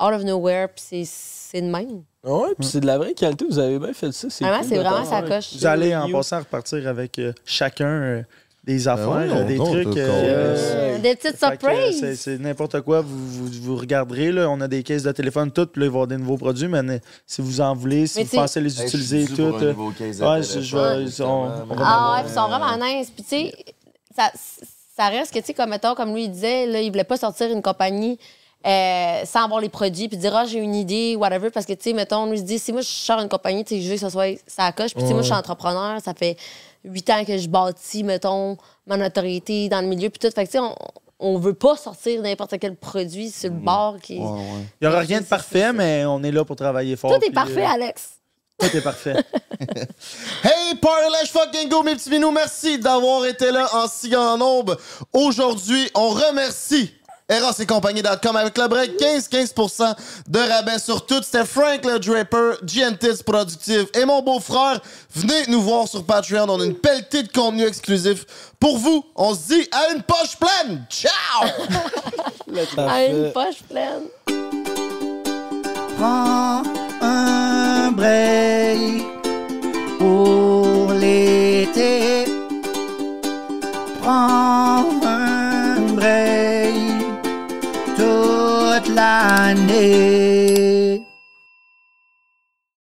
out of nowhere, puis c'est- c'est de même. Ouais, puis c'est de la vraie qualité. Vous avez bien fait ça. C'est Vraiment, cool c'est de vraiment Ouais. coche. Vous allez en passant repartir avec euh, chacun euh, des affaires, ouais, euh, on des trucs. on euh, Euh, Des petites euh, c'est- surprises. C'est n'importe quoi. Vous, vous, vous regarderez. Là, on a des caisses de téléphone toutes. Puis là, il va y avoir des nouveaux produits. Mais si vous en voulez, si Mais vous pensez les utiliser toutes. euh, ouais, je- je vais- on- on va Ah ouais, puis ils sont vraiment nice. Puis tu sais, ça, ça reste que, tu sais, comme mettons, comme lui il disait, là, il voulait pas sortir une compagnie euh, sans avoir les produits, puis dire, ah, j'ai une idée, whatever. Parce que, tu sais, mettons, lui il se dit, si moi je sors une compagnie, tu sais, je veux que ça soit ça coche. Puis tu sais, moi je suis entrepreneur, ça fait huit ans que je bâtis, mettons, ma notoriété dans le milieu, puis tout. Fait que, tu sais, on, on veut pas sortir n'importe quel produit sur le bord. Qui... Il n'y aura rien de parfait, mais on est là pour travailler fort. Tout est parfait, euh, Alex. Tout est parfait. Hey, Parlage fucking go, mes petits minous, merci d'avoir été là en si grand nombre. Aujourd'hui, on remercie Eros et compagnie.com avec le break 15-15% de rabais sur tout. C'était Frank le Draper, GNTS Productive et mon beau-frère. Venez nous voir sur Patreon. On a une pelletée de contenu exclusif pour vous. On se dit à une poche pleine. Ciao! À une poche pleine. Prends un break pour l'été. Prends break toute l'année.